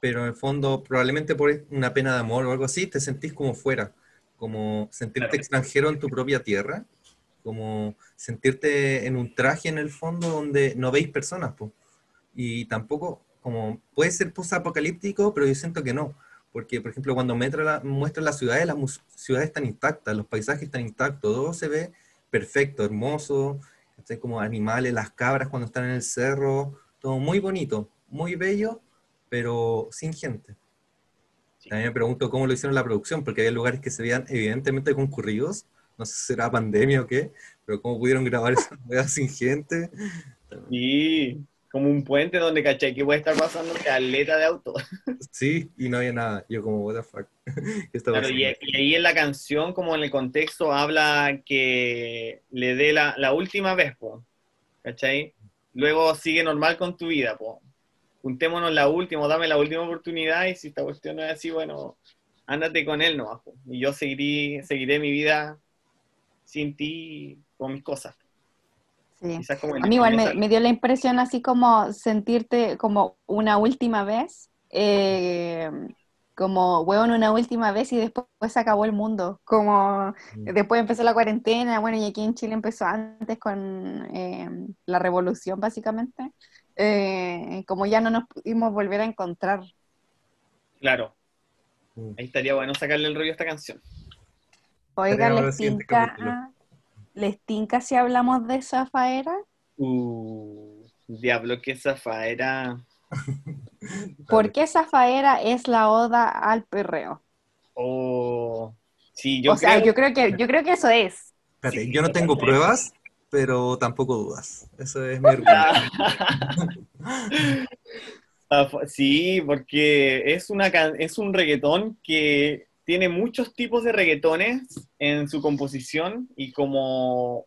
Speaker 2: pero en el fondo, probablemente por una pena de amor o algo así, te sentís como fuera, como sentirte
Speaker 3: Claro.
Speaker 2: extranjero en tu propia tierra, como sentirte en un traje en el fondo donde no veis personas, po. Y tampoco, como puede ser post-apocalíptico, pero yo siento que no. Porque, por ejemplo, cuando muestra, la, muestra las ciudades, las ciudades están intactas, los paisajes están intactos, todo se ve perfecto, hermoso, como animales, las cabras cuando están en el cerro, todo muy bonito, muy bello, pero sin gente.
Speaker 3: Sí.
Speaker 2: También me pregunto cómo lo hicieron la producción, porque había lugares que se veían evidentemente concurridos, no sé si será pandemia o qué, pero cómo pudieron grabar (laughs) esas weas sin gente.
Speaker 3: Y como un puente donde, ¿cachai? Que puede estar pasando caleta de auto.
Speaker 2: Sí, y no había nada. Yo como, what the fuck. (laughs) ¿Qué está
Speaker 3: Claro, y ahí en la canción, como en el contexto, habla que le dé la, la última vez, po, ¿cachai? Luego sigue normal con tu vida, po. Juntémonos la última, dame la última oportunidad y si esta cuestión no es así, bueno, ándate con él nomás, po. Y yo seguiré, seguiré mi vida sin ti, con mis cosas.
Speaker 1: Sí.
Speaker 3: Como el-
Speaker 1: A mí igual me, dio la impresión así como sentirte como una última vez, eh, como hueón una última vez y después se acabó el mundo, como
Speaker 2: Mm.
Speaker 1: después empezó la cuarentena, bueno, y aquí en Chile empezó antes con eh, la revolución básicamente, eh, como ya no nos pudimos volver a encontrar.
Speaker 3: Claro,
Speaker 2: Mm.
Speaker 3: ahí estaría bueno sacarle el rollo a esta canción.
Speaker 2: El
Speaker 1: ¿les tinca,
Speaker 2: capítulo.
Speaker 1: ¿les tinca si hablamos de Zafaera?
Speaker 3: Uh, diablo, que zafaera. (laughs)
Speaker 1: ¿Por qué Zafaera es la oda al perreo?
Speaker 3: Oh, sí, yo
Speaker 1: o sea,
Speaker 3: creo
Speaker 1: yo creo que yo creo que eso es.
Speaker 2: Espérate,
Speaker 3: Sí,
Speaker 2: yo no tengo pruebas, pero tampoco dudas. Eso es mi argumento. (laughs)
Speaker 3: Ah, Sí, porque es, una, es un reggaetón que tiene muchos tipos de reggaetones en su composición y como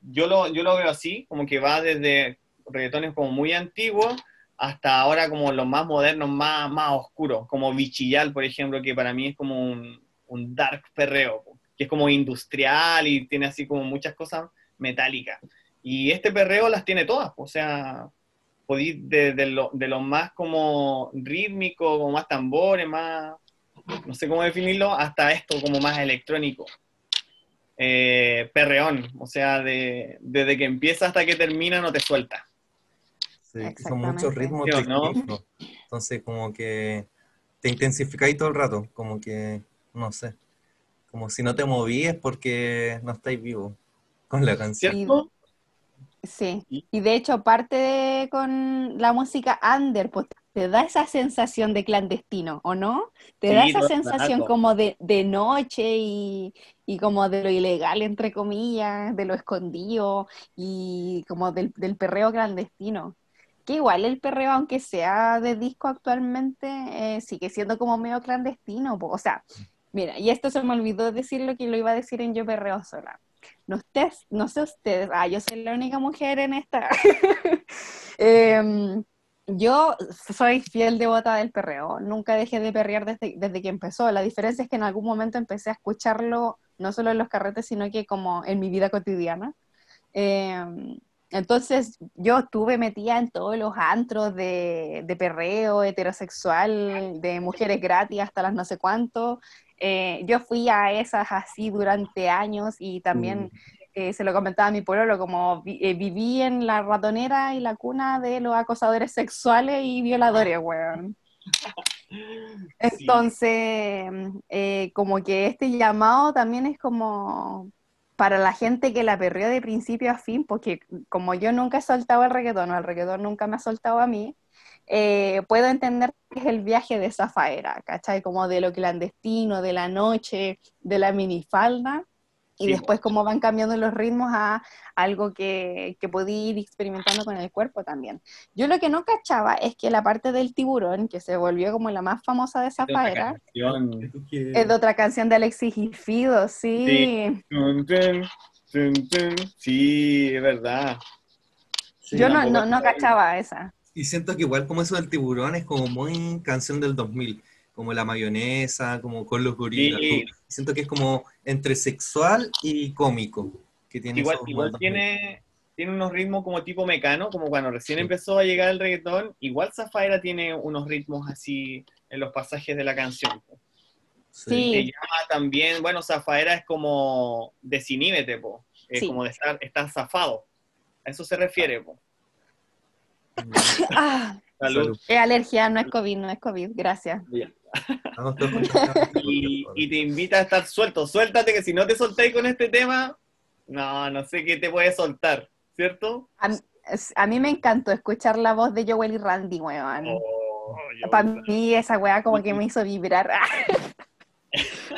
Speaker 3: yo lo, yo lo veo así, como que va desde reggaetones como muy antiguos hasta ahora como los más modernos, más, más oscuros, como Bichillal, por ejemplo, que para mí es como un, un dark perreo, que es como industrial y tiene así como muchas cosas metálicas. Y este perreo las tiene todas, o sea, podí de, de lo, de lo más como rítmico, como más tambores, más, no sé cómo definirlo, hasta esto como más electrónico. Eh, perreón, o sea, de, desde que empieza hasta que termina no te suelta.
Speaker 2: Sí, son muchos ritmos. Entonces, como que te intensificáis todo el rato. Como que, no sé. Como si no te moví es porque no estáis vivos con la canción.
Speaker 3: ¿Cierto?
Speaker 1: Sí.
Speaker 3: ¿Y?
Speaker 1: De hecho parte de- con la música under, pues te da esa sensación de clandestino, ¿o no? Te da esa sensación
Speaker 3: rato.
Speaker 1: como de, de noche y, y como de lo ilegal, entre comillas, de lo escondido y como del, del perreo clandestino. Que igual el perreo, aunque sea de disco actualmente, eh, sigue siendo como medio clandestino. po. O sea, mira, y esto se me olvidó decir lo que lo iba a decir en Yo Perreo Sola. No, ustedes, no sé ustedes, ah, yo soy la única mujer en esta. (laughs) Em, yo soy fiel devota del perreo, nunca dejé de perrear desde, desde que empezó. La diferencia es que en algún momento empecé a escucharlo, no solo en los carretes, sino que como en mi vida cotidiana. Em, entonces yo estuve metida en todos los antros de, de perreo heterosexual, de mujeres gratis hasta las no sé cuánto. Eh, yo fui a esas así durante años y también eh, se lo comentaba a mi pueblo, como vi- eh, viví en la ratonera y la cuna de los acosadores sexuales y violadores, weón. (laughs) Entonces, como que este llamado también es como para la gente que la perreó de principio a fin, porque como yo nunca he soltado el reggaetón, o el reggaetón nunca me ha soltado a mí, eh, puedo entender que es el viaje de Zafaera, ¿cachai? Como de lo clandestino, de la noche, de la minifalda, y
Speaker 3: Sí,
Speaker 1: después cómo van cambiando los ritmos a algo que, que podí ir experimentando con el cuerpo también. Yo lo que no cachaba es que la parte del tiburón, que se volvió como la más famosa de Zafaera, es de otra canción de Alexis y Fido, sí.
Speaker 3: Sí. Es verdad.
Speaker 2: Sí,
Speaker 1: Yo no, no, no cachaba esa.
Speaker 2: Y siento que igual como eso del tiburón es como muy canción del 2000, como la mayonesa, como con los gorilas.
Speaker 3: Sí.
Speaker 2: como- siento que es como entre sexual y cómico. Que tiene
Speaker 3: Igual, tiene, tiene unos ritmos como tipo mecano, como cuando recién
Speaker 2: Sí.
Speaker 3: empezó a llegar el reggaetón. Igual Zafaera tiene unos ritmos así en los pasajes de la canción.
Speaker 1: Sí.
Speaker 3: Se llama también, bueno, Zafaera es como desiníbete, po. Es
Speaker 1: Sí.
Speaker 3: como de estar, estar zafado. A eso se refiere, po. (laughs)
Speaker 1: Ah,
Speaker 3: Salud.
Speaker 1: Es alergia, no es COVID, no es COVID, gracias. (laughs)
Speaker 3: Y, y te invita a estar suelto. Suéltate, que si no te soltáis con este tema, no, no sé qué te puede soltar, ¿cierto?
Speaker 1: A, mí- es- a mí me encantó escuchar la voz de Joel y Randy, weón.
Speaker 3: Oh,
Speaker 1: Para mí esa weá como que me hizo vibrar. (laughs)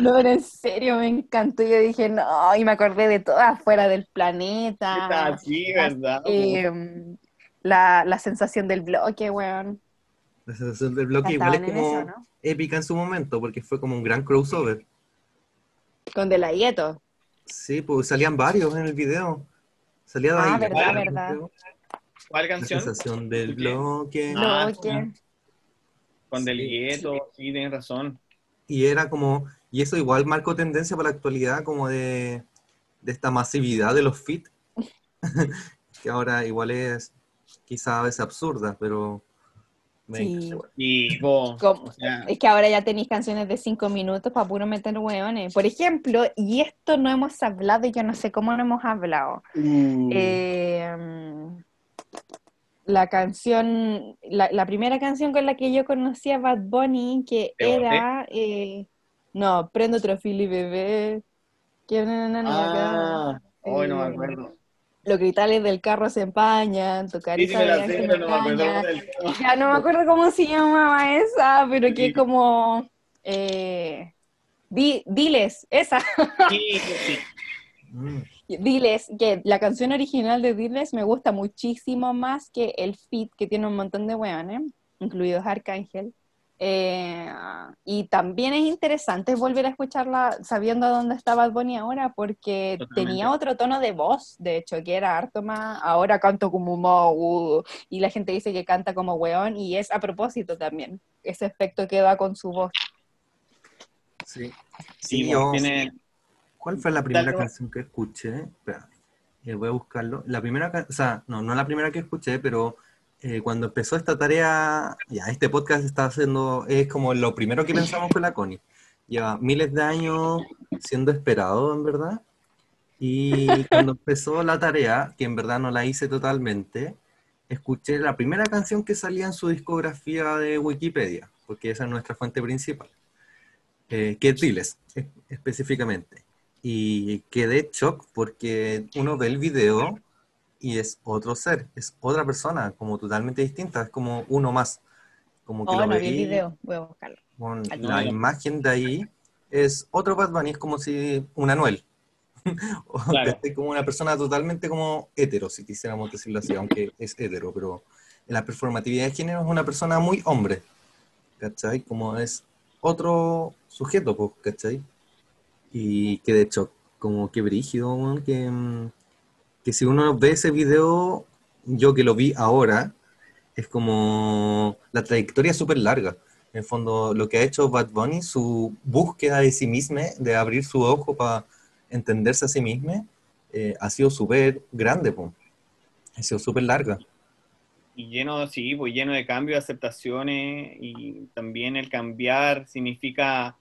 Speaker 1: No, pero en serio me encantó. Yo dije, no, y me acordé de todas fuera del
Speaker 3: Está
Speaker 1: planeta.
Speaker 3: así, ¿verdad?
Speaker 1: Eh, la, la sensación del bloque, weón.
Speaker 2: La sensación del bloque igual es como
Speaker 1: eso, ¿no?
Speaker 2: épica en su momento, porque fue como un gran crossover.
Speaker 1: Con De La.
Speaker 2: Sí, pues salían varios en el video. Salía de
Speaker 1: Ah,
Speaker 2: ahí.
Speaker 1: verdad, verdad.
Speaker 3: ¿Cuál
Speaker 2: La
Speaker 3: canción?
Speaker 2: sensación del bloque.
Speaker 3: Ah,
Speaker 1: Bloque.
Speaker 3: Con
Speaker 2: Sí,
Speaker 3: Del Gueto, sí, tienes razón.
Speaker 2: Y era como, y eso igual marcó tendencia para la actualidad, como de, de esta masividad de los fit, (laughs) que ahora igual es quizá a veces absurda, pero me
Speaker 1: Sí.
Speaker 3: Y vos,
Speaker 1: Como-
Speaker 3: o sea,
Speaker 1: Es que ahora ya tenéis canciones de cinco minutos para puro meter hueones. Por ejemplo, y esto no hemos hablado, y yo no sé cómo no hemos hablado. Eh, la canción, la, la primera canción con la que yo conocí a Bad Bunny, que era, eh, no, Prendo otro Philly bebé, que na, na, na,
Speaker 3: ah, hoy no me
Speaker 1: eh,
Speaker 3: acuerdo.
Speaker 1: Los cristales del carro se empañan, tu
Speaker 3: Sí,
Speaker 1: carita
Speaker 3: sí no
Speaker 1: engaña.
Speaker 3: del tema.
Speaker 1: Ya no me acuerdo cómo se llamaba esa, pero que
Speaker 3: Sí.
Speaker 1: como, eh, di- diles, esa.
Speaker 3: Sí, sí.
Speaker 2: Mm, (laughs)
Speaker 1: Diles, que la canción original de Diles me gusta muchísimo más que el feat que tiene un montón de weones, incluidos Arcángel. Eh, y también es interesante volver a escucharla sabiendo dónde está Bad Bunny ahora, porque
Speaker 3: Totalmente.
Speaker 1: tenía otro tono de voz, de hecho, que era harto más, ahora canto como más agudo, y la gente dice que canta como weón, y es a propósito también, ese efecto que da con su voz.
Speaker 2: sí.
Speaker 3: Sí,
Speaker 2: Sí,
Speaker 3: vos,
Speaker 2: yo-
Speaker 3: tiene,
Speaker 2: ¿Cuál fue la primera
Speaker 3: Dale,
Speaker 2: canción que escuché? Espera, eh, voy a buscarlo. La primera, o sea, no, no la primera que escuché, pero eh, cuando empezó esta tarea, ya, este podcast está haciendo, es como lo primero que pensamos con la Connie. Lleva miles de años siendo esperado, en verdad. Y cuando empezó la tarea, que en verdad no la hice totalmente, escuché la primera canción que salía en su discografía de Wikipedia, porque esa es nuestra fuente principal, eh, que es Diles, es- específicamente. Y quedé shock porque uno ve el video y es otro ser, es otra persona, como totalmente distinta, es como uno más. Como que
Speaker 1: Oh,
Speaker 2: lo
Speaker 1: no vi el
Speaker 2: veí
Speaker 1: video, voy a buscarlo.
Speaker 2: con la imagen de ahí, es otro Bad Bunny, es como si un Anuel. (laughs) O
Speaker 3: Claro.
Speaker 2: ¿cachai? como una persona totalmente como hetero, si quisiéramos decirlo así, aunque es hetero, pero en la performatividad de género es una persona muy hombre, ¿cachai? Como es otro sujeto, pues, ¿cachai? Y que de hecho, como que brígido, que, mm, que si uno ve ese video, yo que lo vi ahora, es como la trayectoria es súper larga. En el fondo, lo que ha hecho Bad Bunny, su búsqueda de sí mismo, de abrir su ojo para entenderse a sí mismo, eh, ha sido súper grande, po. ha sido súper larga.
Speaker 3: y lleno, sí, pues lleno de cambios, aceptaciones, y también el cambiar significa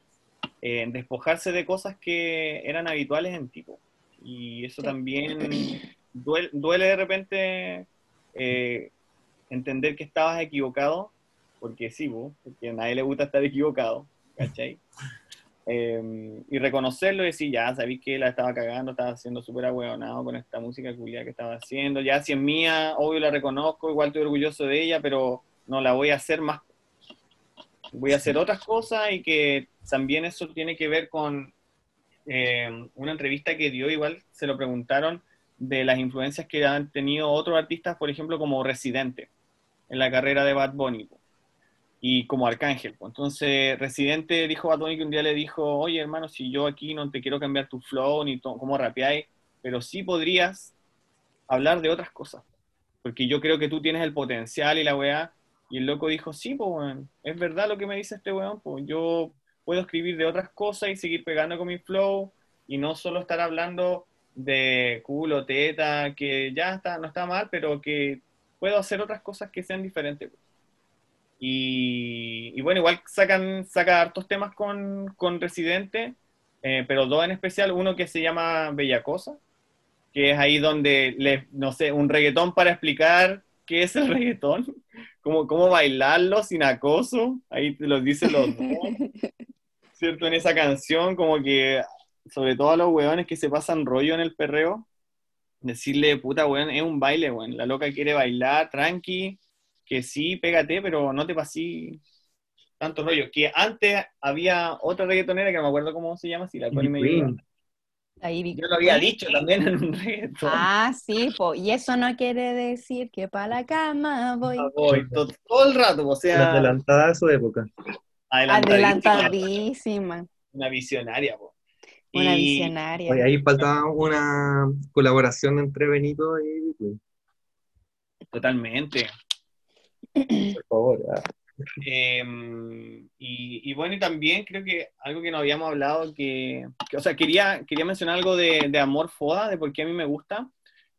Speaker 3: eh, despojarse de cosas que eran habituales en tipo. Y eso
Speaker 1: Sí.
Speaker 3: también duele, duele de repente eh, entender que estabas equivocado, porque sí, po, porque a nadie le gusta estar equivocado, ¿cachai? (laughs) Eh, y reconocerlo y decir, ya, sabí que la estaba cagando, estaba haciendo súper ahueonado con esta música culiada que estaba haciendo. Ya, si es mía, obvio la reconozco, igual estoy orgulloso de ella, pero no la voy a hacer más. Voy a hacer otras cosas y que también eso tiene que ver con eh, una entrevista que dio, igual se lo preguntaron, de las influencias que han tenido otros artistas, por ejemplo, como Residente, en la carrera de Bad Bunny, y como Arcángel. Entonces, Residente dijo Bad Bunny que un día le dijo, oye hermano, si yo aquí no te quiero cambiar tu flow, ni cómo rapeáis, pero sí podrías hablar de otras cosas, porque yo creo que tú tienes el potencial y la weá, y el loco dijo, sí, pues, es verdad lo que me dice este weón, pues yo puedo escribir de otras cosas y seguir pegando con mi flow, y no solo estar hablando de culo, teta, que ya está, no está mal, pero que puedo hacer otras cosas que sean diferentes. Y, bueno, igual sacan, saca hartos temas con, con Residente, eh, pero dos en especial, uno que se llama Bella Cosa, que es ahí donde, le, no sé, un reggaetón para explicar qué es el reggaetón, (laughs) cómo, cómo bailarlo sin acoso, ahí te lo dicen los dos, (laughs) ¿cierto? En esa canción, como que sobre todo a los weones que se pasan rollo en el perreo, decirle, puta weón, es un baile, weón. La loca quiere bailar, tranqui, que sí, pégate, pero no te pasí tanto rollo. Que antes había otra reggaetonera que no me acuerdo cómo se llama, si la cual me Yo lo había dicho también en un reggaeton.
Speaker 1: Ah, sí, po. y eso no quiere decir que para la cama voy.
Speaker 3: Ah, voy todo, el rato, o sea.
Speaker 2: Adelantada a su época.
Speaker 1: Adelantadísima.
Speaker 3: Una visionaria, po.
Speaker 1: Una visionaria.
Speaker 2: ahí faltaba una colaboración entre Benito y
Speaker 3: Totalmente.
Speaker 2: Por favor.
Speaker 3: Em, y, bueno, y también creo que algo que no habíamos hablado, que, o sea, quería, quería mencionar algo de, Amor Foda, de por qué a mí me gusta,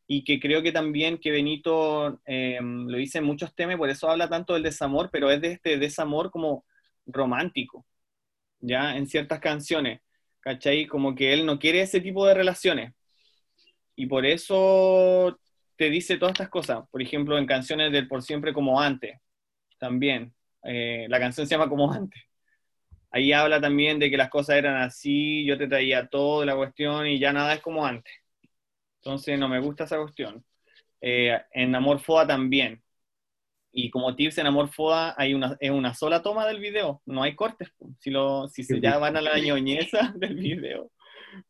Speaker 3: y que creo que también que Benito em, lo dice en muchos temas, por eso habla tanto del desamor, pero es de este desamor como romántico, ya, en ciertas canciones. ¿cachai? Como que él no quiere ese tipo de relaciones. Y por eso te dice todas estas cosas. Por ejemplo, en canciones del Por Siempre como Antes, también. Eh, la canción se llama Como Antes. Ahí habla también de que las cosas eran así, yo te traía todo la cuestión y ya nada es como antes. Entonces no me gusta esa cuestión. Eh, en Amor Foda también. Y como tips en Amor Foda hay una, es una sola toma del video, no hay cortes. Si, lo, si se ya van a la ñoñeza (laughs) del video,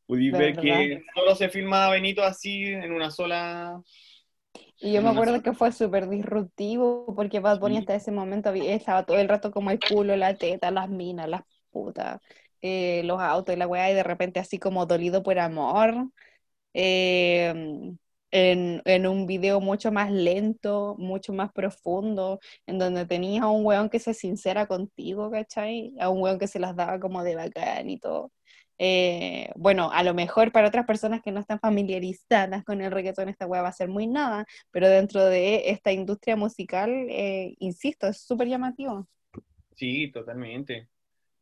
Speaker 3: pudiste ver que solo se filma Benito así en una sola...
Speaker 1: Y yo me acuerdo que fue súper disruptivo porque Bad Bunny hasta ese momento estaba todo el rato como el culo, la teta, las minas, las putas, eh, los autos y la weá, y de repente así como dolido por amor. Eh, en, un video mucho más lento, mucho más profundo, en donde tenías a un weón que se sincera contigo, ¿cachai? A un weón que se las daba como de bacán y todo. Eh, bueno, a lo mejor para otras personas que no están familiarizadas con el reggaetón, esta weá va a ser muy nada, pero dentro de esta industria musical, eh, insisto, es súper llamativo.
Speaker 3: Sí, totalmente.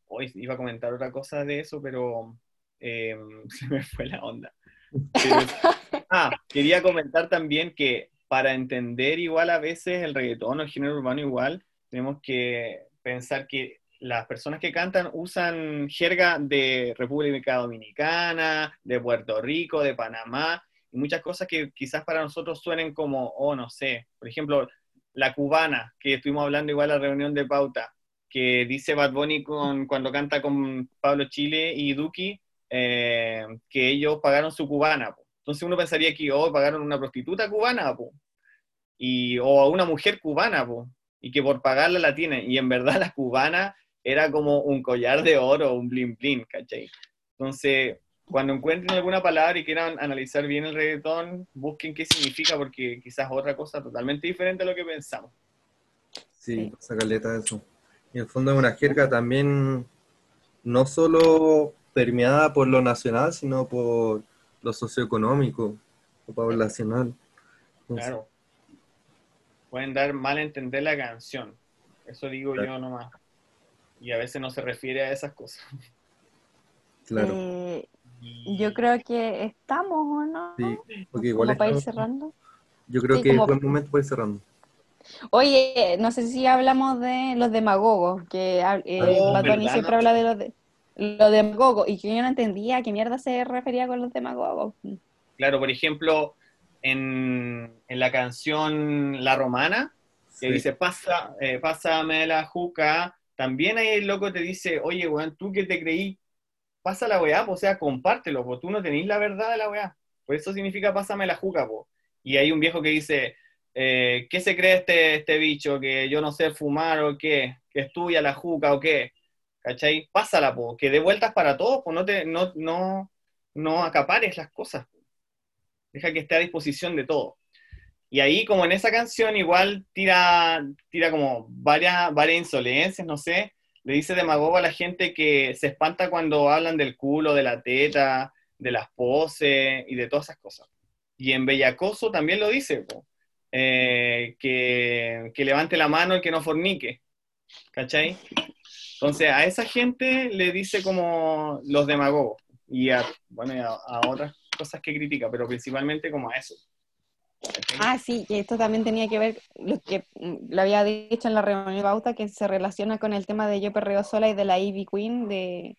Speaker 3: Hoy iba a comentar otra cosa de eso, pero eh, (laughs) se me fue la onda. Ah, quería comentar también que para entender igual a veces el reggaetón o el género urbano igual, tenemos que pensar que las personas que cantan usan jerga de República Dominicana, de Puerto Rico, de Panamá, y muchas cosas que quizás para nosotros suenen como, oh, no sé, por ejemplo, la cubana, que estuvimos hablando igual a la reunión de pauta, que dice Bad Bunny con, cuando canta con Pablo Chile y Duki, eh, que ellos pagaron su cubana. Entonces uno pensaría que hoy oh, pagaron una prostituta cubana, y, o una mujer cubana, y que por pagarla la tienen. Y en verdad la cubana era como un collar de oro, un blin blin, ¿cachai? Entonces, cuando encuentren alguna palabra y quieran analizar bien el reggaetón, busquen qué significa, porque quizás otra cosa totalmente diferente a lo que pensamos.
Speaker 2: Sí, esa caleta de eso. Y en el fondo es una jerga también, no solo permeada por lo nacional, sino por lo socioeconómico o poblacional.
Speaker 3: claro. Pueden dar mal a entender la canción. Eso digo yo nomás. Y a veces no se refiere a esas cosas.
Speaker 1: Claro. Eh, yo creo que estamos, ¿o no?
Speaker 2: Sí, porque igual
Speaker 1: para ir cerrando.
Speaker 2: Yo creo que es buen momento para ir cerrando.
Speaker 1: Oye, no sé si hablamos de los demagogos, que eh, oh, siempre habla de los de lo demagogo, y que yo no entendía a qué mierda se refería con los demagogos.
Speaker 3: Claro, por ejemplo, en, en la canción La Romana, que
Speaker 2: Sí.
Speaker 3: dice, Pasa, eh, pásame la juca, también ahí el loco te dice, oye, weón, tú que te creí, pasa la weá, po, o sea, compártelo, pues tú no tenés la verdad de la weá. Por eso significa pásame la juca, po. Y hay un viejo que dice, eh, ¿qué se cree este, este bicho? ¿Que yo no sé fumar o qué? ¿Que es tuya la juca o qué? ¿Cachai? Pásala, po, que de vueltas para todos, pues no, te, no, no, no acapares las cosas. po. Deja que esté a disposición de todo. Y ahí, como en esa canción, igual tira, tira como varias, varias insolencias, no sé. Le dice demagogo a la gente que se espanta cuando hablan del culo, de la teta, de las poses y de todas esas cosas. Y en Bellacoso también lo dice, po, eh, que, que levante la mano el que no fornique. ¿Cachai? Entonces, a esa gente le dice como los demagogos. Y a, bueno, y a, otras cosas que critica, pero principalmente como a eso.
Speaker 1: Ah, sí, y esto también tenía que ver, lo que mm, lo había dicho en la reunión de Bauta, que se relaciona con el tema de Yo Perreo Sola y de la Ivy Queen, de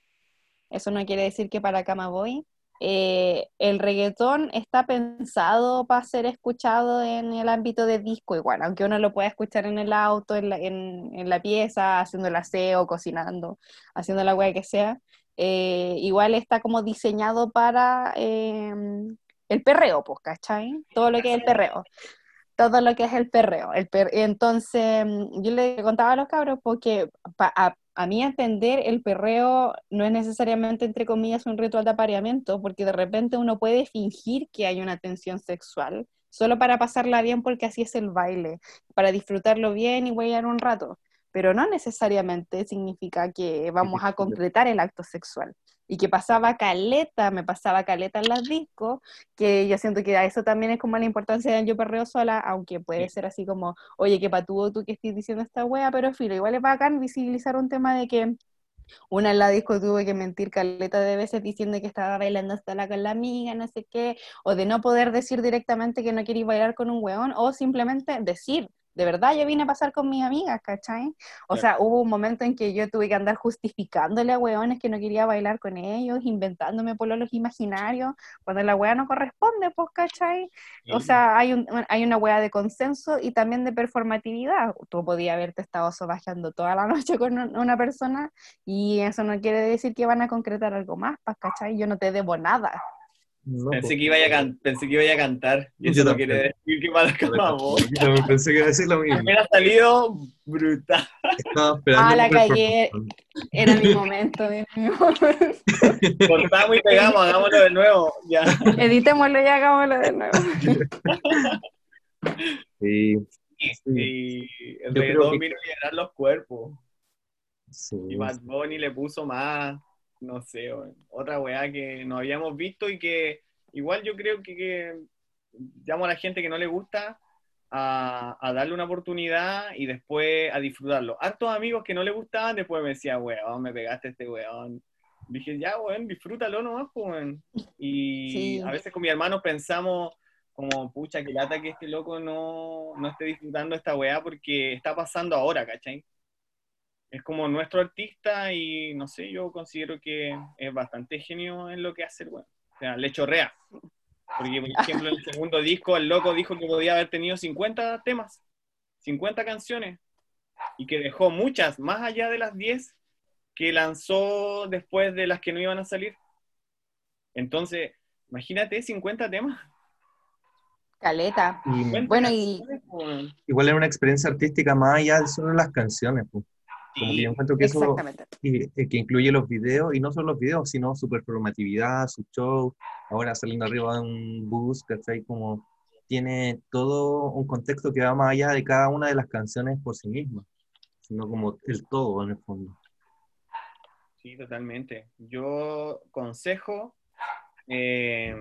Speaker 1: eso no quiere decir que para cama voy. Eh, el reggaetón está pensado para ser escuchado en el ámbito de disco igual, aunque uno lo pueda escuchar en el auto, en la, en, en la pieza, haciendo el aseo, cocinando, haciendo la hueá que sea, eh, igual está como diseñado para eh, el perreo, pues, ¿cachai? Todo lo que es el perreo. Todo lo que es el perreo. El per- Entonces, yo le contaba a los cabros porque pa- a, a mi entender el perreo no es necesariamente, entre comillas, un ritual de apareamiento, porque de repente uno puede fingir que hay una tensión sexual solo para pasarla bien porque así es el baile, para disfrutarlo bien y huellar un rato, pero no necesariamente significa que vamos a concretar el acto sexual. Y que pasaba caleta, me pasaba caleta en las discos, que yo siento que a eso también es como la importancia del yo perreo sola, aunque puede
Speaker 3: Sí.
Speaker 1: ser así como, oye, qué patúo tú que estás diciendo esta wea, pero filo, igual es bacán visibilizar un tema de que una en la disco tuve que mentir caleta de veces diciendo que estaba bailando hasta la con la amiga, no sé qué, o de no poder decir directamente que no quería bailar con un weón, o simplemente decir, de verdad yo vine a pasar con mis amigas, ¿cachai? O
Speaker 3: Claro.
Speaker 1: sea, hubo un momento en que yo tuve que andar justificándole a weones que no quería bailar con ellos, inventándome pololos imaginarios, cuando la wea no corresponde, pues, ¿cachai? O sea, hay, un, hay una hueá de consenso y también de performatividad. Tú podías haberte estado sobajeando toda la (laughs) noche con un- una persona y eso no quiere decir que van a concretar algo más, pues, ¿cachai? Yo no te debo nada.
Speaker 2: No,
Speaker 3: Pensé
Speaker 2: pues,
Speaker 3: que, iba a can- pensé que iba a cantar. Y
Speaker 2: Yo
Speaker 3: eso no quiere decir que para
Speaker 2: yo pensé que iba a decir lo mismo. (laughs)
Speaker 3: Hubiera salido brutal.
Speaker 2: Estaba esperando.
Speaker 1: Ah, la
Speaker 2: el
Speaker 1: cagué. Era mi momento, mi momento. (laughs)
Speaker 3: Cortamos y pegamos, hagámoslo de nuevo. Ya.
Speaker 1: Editémoslo y hagámoslo de nuevo. (laughs)
Speaker 2: Sí,
Speaker 3: Y el
Speaker 2: Yo creo
Speaker 3: reggaetón
Speaker 2: que-
Speaker 3: vino a liberar los cuerpos.
Speaker 2: sí.
Speaker 3: Y Bad Bunny le puso más, no sé, otra weá que no habíamos visto y que igual yo creo que, que llamo a la gente que no le gusta a, a darle una oportunidad y después a disfrutarlo. Hartos amigos que no le gustaban, después me decían, weón, me pegaste este weón. Dije, ya, weón, disfrútalo nomás, weón. Y
Speaker 1: Sí.
Speaker 3: a veces con mi hermano pensamos como, pucha, que lata que este loco no, no esté disfrutando esta weá porque está pasando ahora, ¿cachai? Es como nuestro artista y no sé, yo considero que es bastante genio en lo que hace el weón. O sea, le chorrea. Porque, por ejemplo, en el segundo disco, el loco dijo que podía haber tenido 50 temas, 50 canciones, y que dejó muchas, más allá de las 10 que lanzó después de las que no iban a salir. Entonces, imagínate 50 temas.
Speaker 1: Caleta.
Speaker 2: Y
Speaker 3: 50
Speaker 1: Bueno, y-
Speaker 2: igual era una experiencia artística más allá de solo las canciones. pues. Como que yo encuentro que eso eh, que incluye los videos, y no solo los videos, sino su performatividad, su show, ahora saliendo arriba de un bus, ¿cachai? Como tiene todo un contexto que va más allá de cada una de las canciones por sí misma, sino como el todo en el fondo.
Speaker 3: Sí, totalmente. Yo consejo, eh,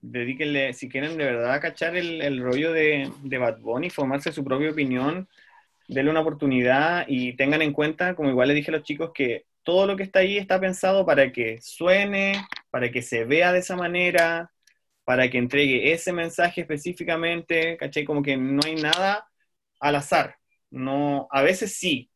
Speaker 3: dedíquenle, si quieren de verdad cachar el, el rollo de, de Bad Bunny, formarse su propia opinión, denle una oportunidad y tengan en cuenta, como igual les dije a los chicos, que todo lo que está ahí está pensado para que suene, para que se vea de esa manera, para que entregue ese mensaje específicamente, ¿cachai? Como que no hay nada al azar. No, a veces sí,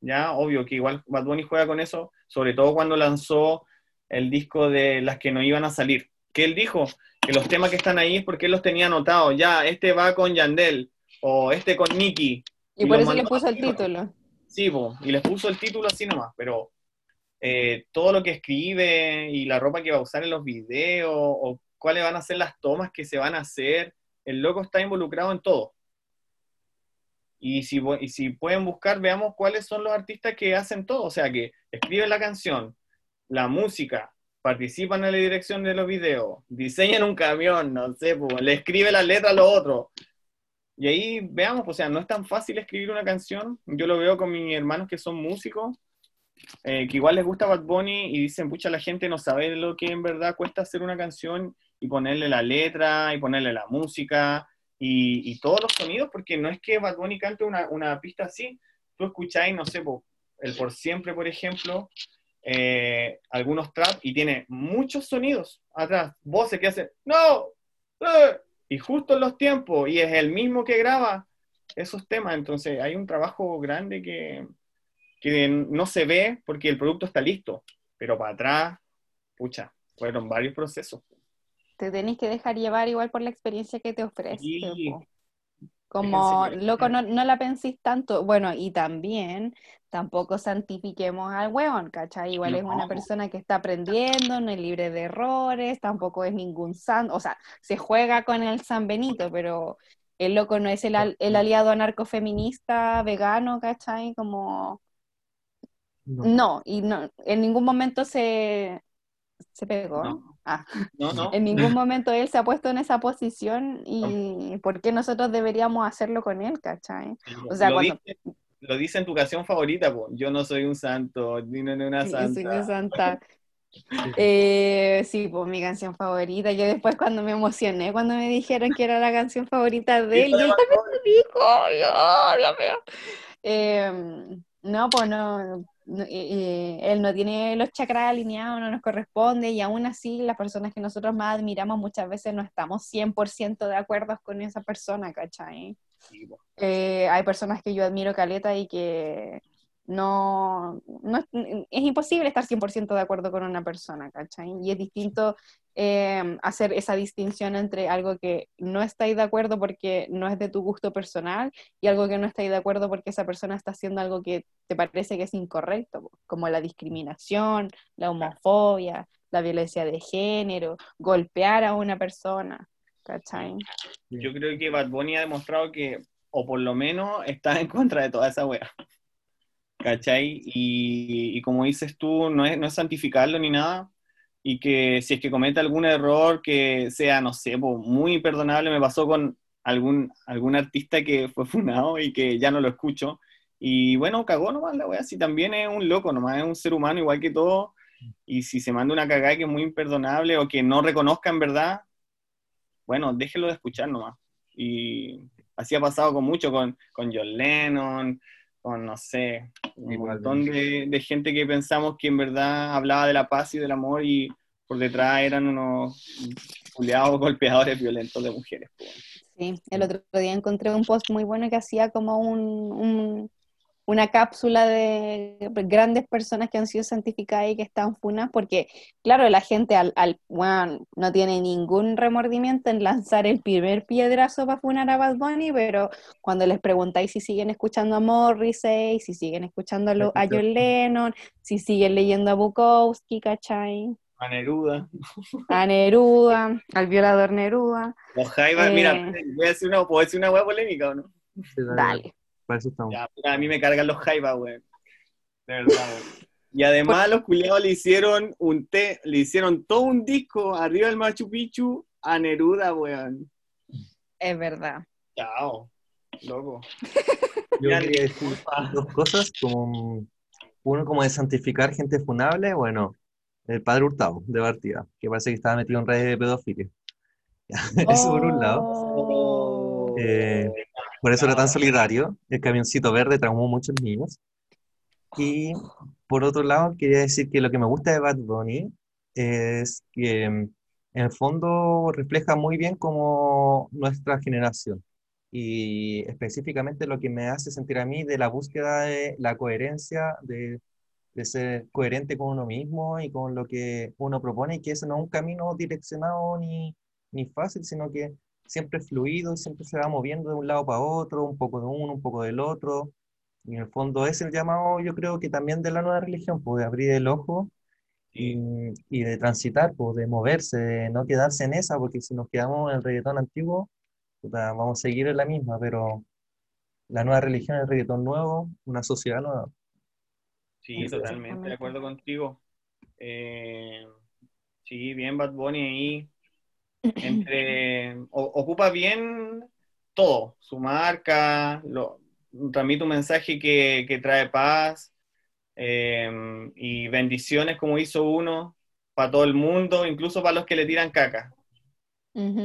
Speaker 3: ya, obvio que igual Bad Bunny juega con eso, sobre todo cuando lanzó el disco de las que no iban a salir. Que él dijo que los temas que están ahí es porque él los tenía anotados. Ya, este va con Yandel, o este con Nicky,
Speaker 1: Y, por eso le puso el título.
Speaker 3: Sí, y les puso el título así nomás, pero eh, todo lo que escribe y la ropa que va a usar en los videos o cuáles van a ser las tomas que se van a hacer, el loco está involucrado en todo. Y si, y si pueden buscar, veamos cuáles son los artistas que hacen todo, o sea, que escriben la canción, la música, participan en la dirección de los videos, diseñan un camión, no sé, le escribe la letra a los otros, y ahí veamos, o sea, no es tan fácil escribir una canción. Yo lo veo con mis hermanos que son músicos, eh, que igual les gusta Bad Bunny y dicen, pucha, la gente no sabe lo que en verdad cuesta hacer una canción y ponerle la letra y ponerle la música y, todos los sonidos, porque no es que Bad Bunny cante una, pista así. Tú escucháis, no sé, el Por Siempre, por ejemplo, eh, algunos trap y tiene muchos sonidos atrás, voces que hacen, no, eh", y justo en los tiempos, y es el mismo que graba esos temas, entonces hay un trabajo grande que, que no se ve porque el producto está listo, pero para atrás, pucha, fueron varios procesos.
Speaker 1: Te tenés que dejar llevar igual por la experiencia que te ofrece. Como, loco, no, no, la penséis tanto. Bueno, y también tampoco santifiquemos al weón, ¿cachai? Igual es una persona que está aprendiendo, no es libre de errores, tampoco es ningún santo, o sea, se juega con el San Benito, pero el loco no es el, el aliado anarcofeminista, vegano, ¿cachai? Como... No. y no, en ningún momento se, se pegó. Ah. No, no. En ningún (laughs) momento él se ha puesto en esa posición y ¿por qué nosotros deberíamos hacerlo con él, cachai?
Speaker 3: O sea, cuando lo dice en tu canción favorita, yo no soy un santo, ni no una santa.
Speaker 1: Yo soy una santa. Eh, sí, pues mi canción favorita. Yo después cuando me emocioné, cuando me dijeron que era la canción favorita (laughs) de él, y él también lo dijo. Eh, no, pues no, él no tiene los chakras alineados, no nos corresponde, y aún así las personas que nosotros más admiramos muchas veces no estamos 100% de acuerdo con esa persona, ¿cachai? Eh, hay personas que yo admiro caleta y que no, es imposible estar 100% de acuerdo con una persona, ¿cachai? Y es distinto em, hacer esa distinción entre algo que no estáis de acuerdo porque no es de tu gusto personal y algo que no estáis de acuerdo porque esa persona está haciendo algo que te parece que es incorrecto, como la discriminación, la homofobia, la violencia de género, golpear a una persona. ¿cachai?
Speaker 3: Yo creo que Bad Bunny ha demostrado que, o por lo menos, está en contra de toda esa wea. ¿Cachai? Y, como dices tú, no es, no es santificarlo ni nada, y que si es que comete algún error que sea, no sé, muy imperdonable, me pasó con algún, algún artista que fue funado y que ya no lo escucho, y bueno, cagó nomás la wea, si también es un loco, nomás es un ser humano igual que todo, y si se manda una cagada que es muy imperdonable o que no reconozca en verdad, bueno, déjelo de escuchar nomás. Y así ha pasado con mucho, con, con John Lennon, con, no sé, un montón de, gente que pensamos que en verdad hablaba de la paz y del amor y por detrás eran unos culiados golpeadores violentos de mujeres.
Speaker 1: Sí, el otro día encontré un post muy bueno que hacía como un una cápsula de grandes personas que han sido santificadas y que están funas, porque claro, la gente al, al no tiene ningún remordimiento en lanzar el primer piedrazo para funar a Bad Bunny, pero cuando les preguntáis si siguen escuchando a Morrissey, si siguen escuchando a, John Lennon, si siguen leyendo a Bukowski, ¿cachai?
Speaker 3: A Neruda.
Speaker 1: A Neruda, al violador Neruda.
Speaker 3: Los Jaiba, mira, eh, voy a decir una, ¿puedo decir una hueá polémica o no?
Speaker 1: Dale
Speaker 3: a mí me cargan los Jaiba, güey. De verdad, Y además los culiados le hicieron un té, le hicieron todo un disco arriba del Machu Picchu a Neruda, weón.
Speaker 1: Es verdad.
Speaker 3: Chao, loco. (laughs)
Speaker 2: Yo quería decir dos cosas, como uno como de santificar gente funable, bueno, el padre Hurtado, de partida, que parece que estaba metido en redes de pedofilia. (laughs) Eso por un lado. Eh, por eso era tan solidario. El camioncito verde traumó muchos niños. Y por otro lado, quería decir que lo que me gusta de Bad Bunny es que mm, en el fondo refleja muy bien como nuestra generación. Y específicamente lo que me hace sentir a mí de la búsqueda de la coherencia, de, de ser coherente con uno mismo y con lo que uno propone, y que ese no es un camino direccionado ni, ni fácil, sino que siempre es fluido y siempre se va moviendo de un lado para otro, un poco de uno, un poco del otro. Y en el fondo es el llamado, yo creo que también de la nueva religión, pues de abrir el ojo y, y de transitar, pues de moverse, de no quedarse en esa, porque si nos quedamos en el reggaetón antiguo, puta, vamos a seguir en la misma, pero la nueva religión es el reggaetón nuevo, una sociedad nueva.
Speaker 3: Sí, totalmente de acuerdo contigo. Eh, sí, bien Bad Bunny ahí. Entre, o- ocupa bien todo, su marca, lo, transmite un mensaje que, que trae paz eh, y bendiciones como hizo uno para todo el mundo, incluso para los que le tiran caca.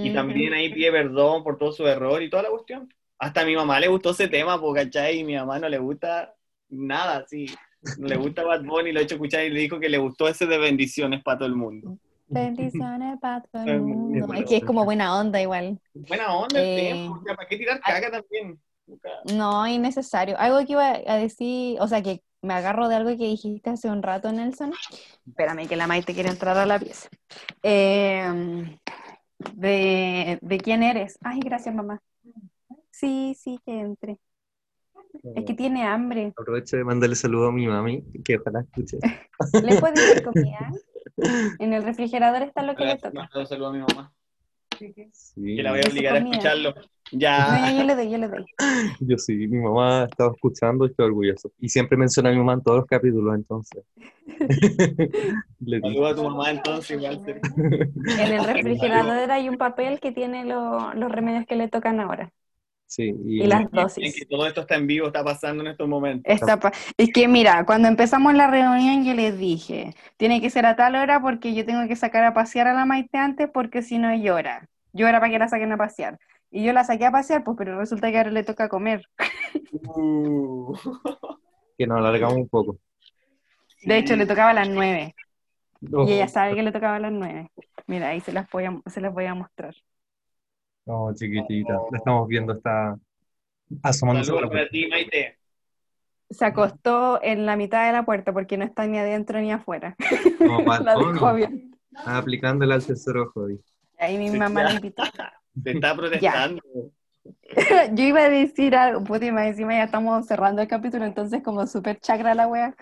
Speaker 3: Y también ahí pide perdón por todo su error y toda la cuestión. Hasta a mi mamá le gustó ese tema, po, ¿cachai? Y mi mamá no le gusta nada, sí. No le gusta Bad Bunny, lo he hecho escuchar y le dijo que le gustó ese de bendiciones para todo el mundo.
Speaker 1: Bendiciones para todo el mundo. Es que es como buena onda igual.
Speaker 3: Buena onda el
Speaker 1: Eh,
Speaker 3: tema, o sea, ¿para qué tirar caca también? Nunca-
Speaker 1: No, innecesario. Algo que iba a decir, o sea, que me agarro de algo que dijiste hace un rato, Nelson. Espérame, que la Maite quiere entrar a la pieza. Eh, de, de quién eres. Ay, gracias, mamá. Sí, sí, que entre. Es que tiene hambre.
Speaker 2: Aprovecho de mandarle saludo a mi mami, que ojalá escuche. (laughs)
Speaker 1: ¿Le puedes dar (laughs) comida? (laughs) En el refrigerador está lo que le toca.
Speaker 3: Un saludo a mi mamá,
Speaker 2: Sí,
Speaker 3: que la voy a obligar a escucharlo. Ya.
Speaker 1: yo, yo le doy, yo le doy.
Speaker 2: yo sí, mi mamá estaba escuchando y estoy orgulloso. Y siempre menciona a mi mamá en todos los capítulos, entonces. (laughs) Le digo.
Speaker 3: Saludo a tu mamá entonces. Sergio.
Speaker 1: En el (laughs) refrigerador hay un papel que tiene lo- los remedios que le tocan ahora.
Speaker 2: Sí, y,
Speaker 1: Y las
Speaker 3: En
Speaker 1: dosis.
Speaker 3: que todo esto está en vivo, está pasando en estos momentos.
Speaker 1: Esta pa- es que mira, cuando empezamos la reunión yo les dije, tiene que ser a tal hora porque yo tengo que sacar a pasear a la Maite antes porque si no llora. Llora para que la saquen a pasear. Y yo la saqué a pasear, pues pero resulta que ahora le toca comer.
Speaker 3: Uh.
Speaker 2: que nos alargamos un poco.
Speaker 1: De hecho, le tocaba a las nueve. Y ella sabe que le tocaba a las nueve. Mira, ahí se las voy a, se las voy a mostrar.
Speaker 2: No, chiquitita, la estamos viendo, está asomándose
Speaker 3: Saludos
Speaker 2: la
Speaker 3: para ti, Maite.
Speaker 1: Se acostó en la mitad de la puerta porque no está ni adentro ni afuera.
Speaker 2: Como (laughs)
Speaker 1: La dejó
Speaker 2: Balcón,
Speaker 1: bien.
Speaker 2: está aplicándole al tercer ojo. ahí.
Speaker 1: Ahí mi mamá la invitó. (laughs)
Speaker 3: Te está protestando. (laughs)
Speaker 1: Yo iba a decir algo, puta, y más encima ya estamos cerrando el capítulo, entonces como súper chacra la wea.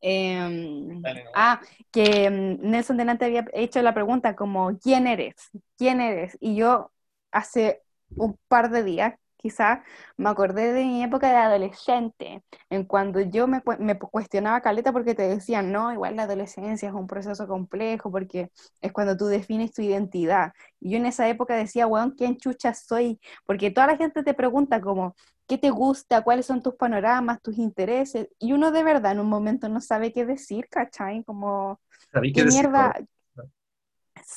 Speaker 1: Em,
Speaker 3: Dale, no.
Speaker 1: ah, que em, Nelson delante había hecho la pregunta como, ¿quién eres? ¿Quién eres? Y yo hace un par de días, quizá, me acordé de mi época de adolescente, en cuando yo me, me cuestionaba caleta porque te decían, no, igual la adolescencia es un proceso complejo porque es cuando tú defines tu identidad. Y yo en esa época decía, weón, ¿quién chucha soy? Porque toda la gente te pregunta como, ¿qué te gusta? ¿Cuáles son tus panoramas, tus intereses? Y uno de verdad en un momento no sabe qué decir, ¿cachai? Como,
Speaker 2: ¿Sabéis
Speaker 1: ¿qué
Speaker 2: qué decir,
Speaker 1: mierda?
Speaker 2: no?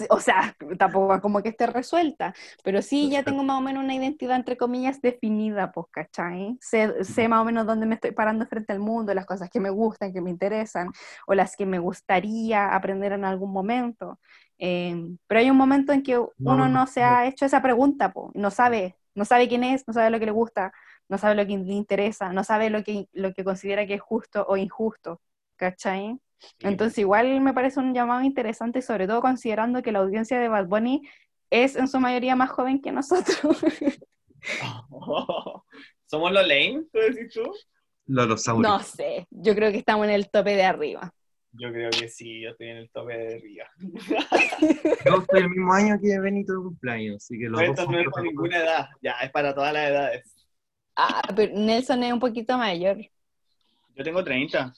Speaker 1: O sea, tampoco como que esté resuelta, pero sí ya tengo más o menos una identidad, entre comillas, definida, pues, ¿cachai? Sé, sé más o menos dónde me estoy parando frente al mundo, las cosas que me gustan, que me interesan, o las que me gustaría aprender en algún momento. Eh, pero hay un momento en que uno no se ha hecho esa pregunta, pues, no sabe, no sabe quién es, no sabe lo que le gusta, no sabe lo que le interesa, no sabe lo que, lo que considera que es justo o injusto, ¿cachai? Entonces igual me parece un llamado interesante, sobre todo considerando que la audiencia de Bad Bunny es en su mayoría más joven que nosotros. (laughs)
Speaker 3: ¿Somos los lame, tú decís tú?
Speaker 2: Lolosaurus.
Speaker 1: No sé, yo creo que estamos en el tope de arriba.
Speaker 3: Yo creo que sí, yo estoy en el tope de arriba. (laughs)
Speaker 2: Yo estoy el mismo año que Benito de cumpleaños, así que los dos
Speaker 3: Esto no es para ninguna edad, ya, es para todas las edades.
Speaker 1: Ah, pero Nelson es un poquito mayor.
Speaker 3: Yo tengo 30.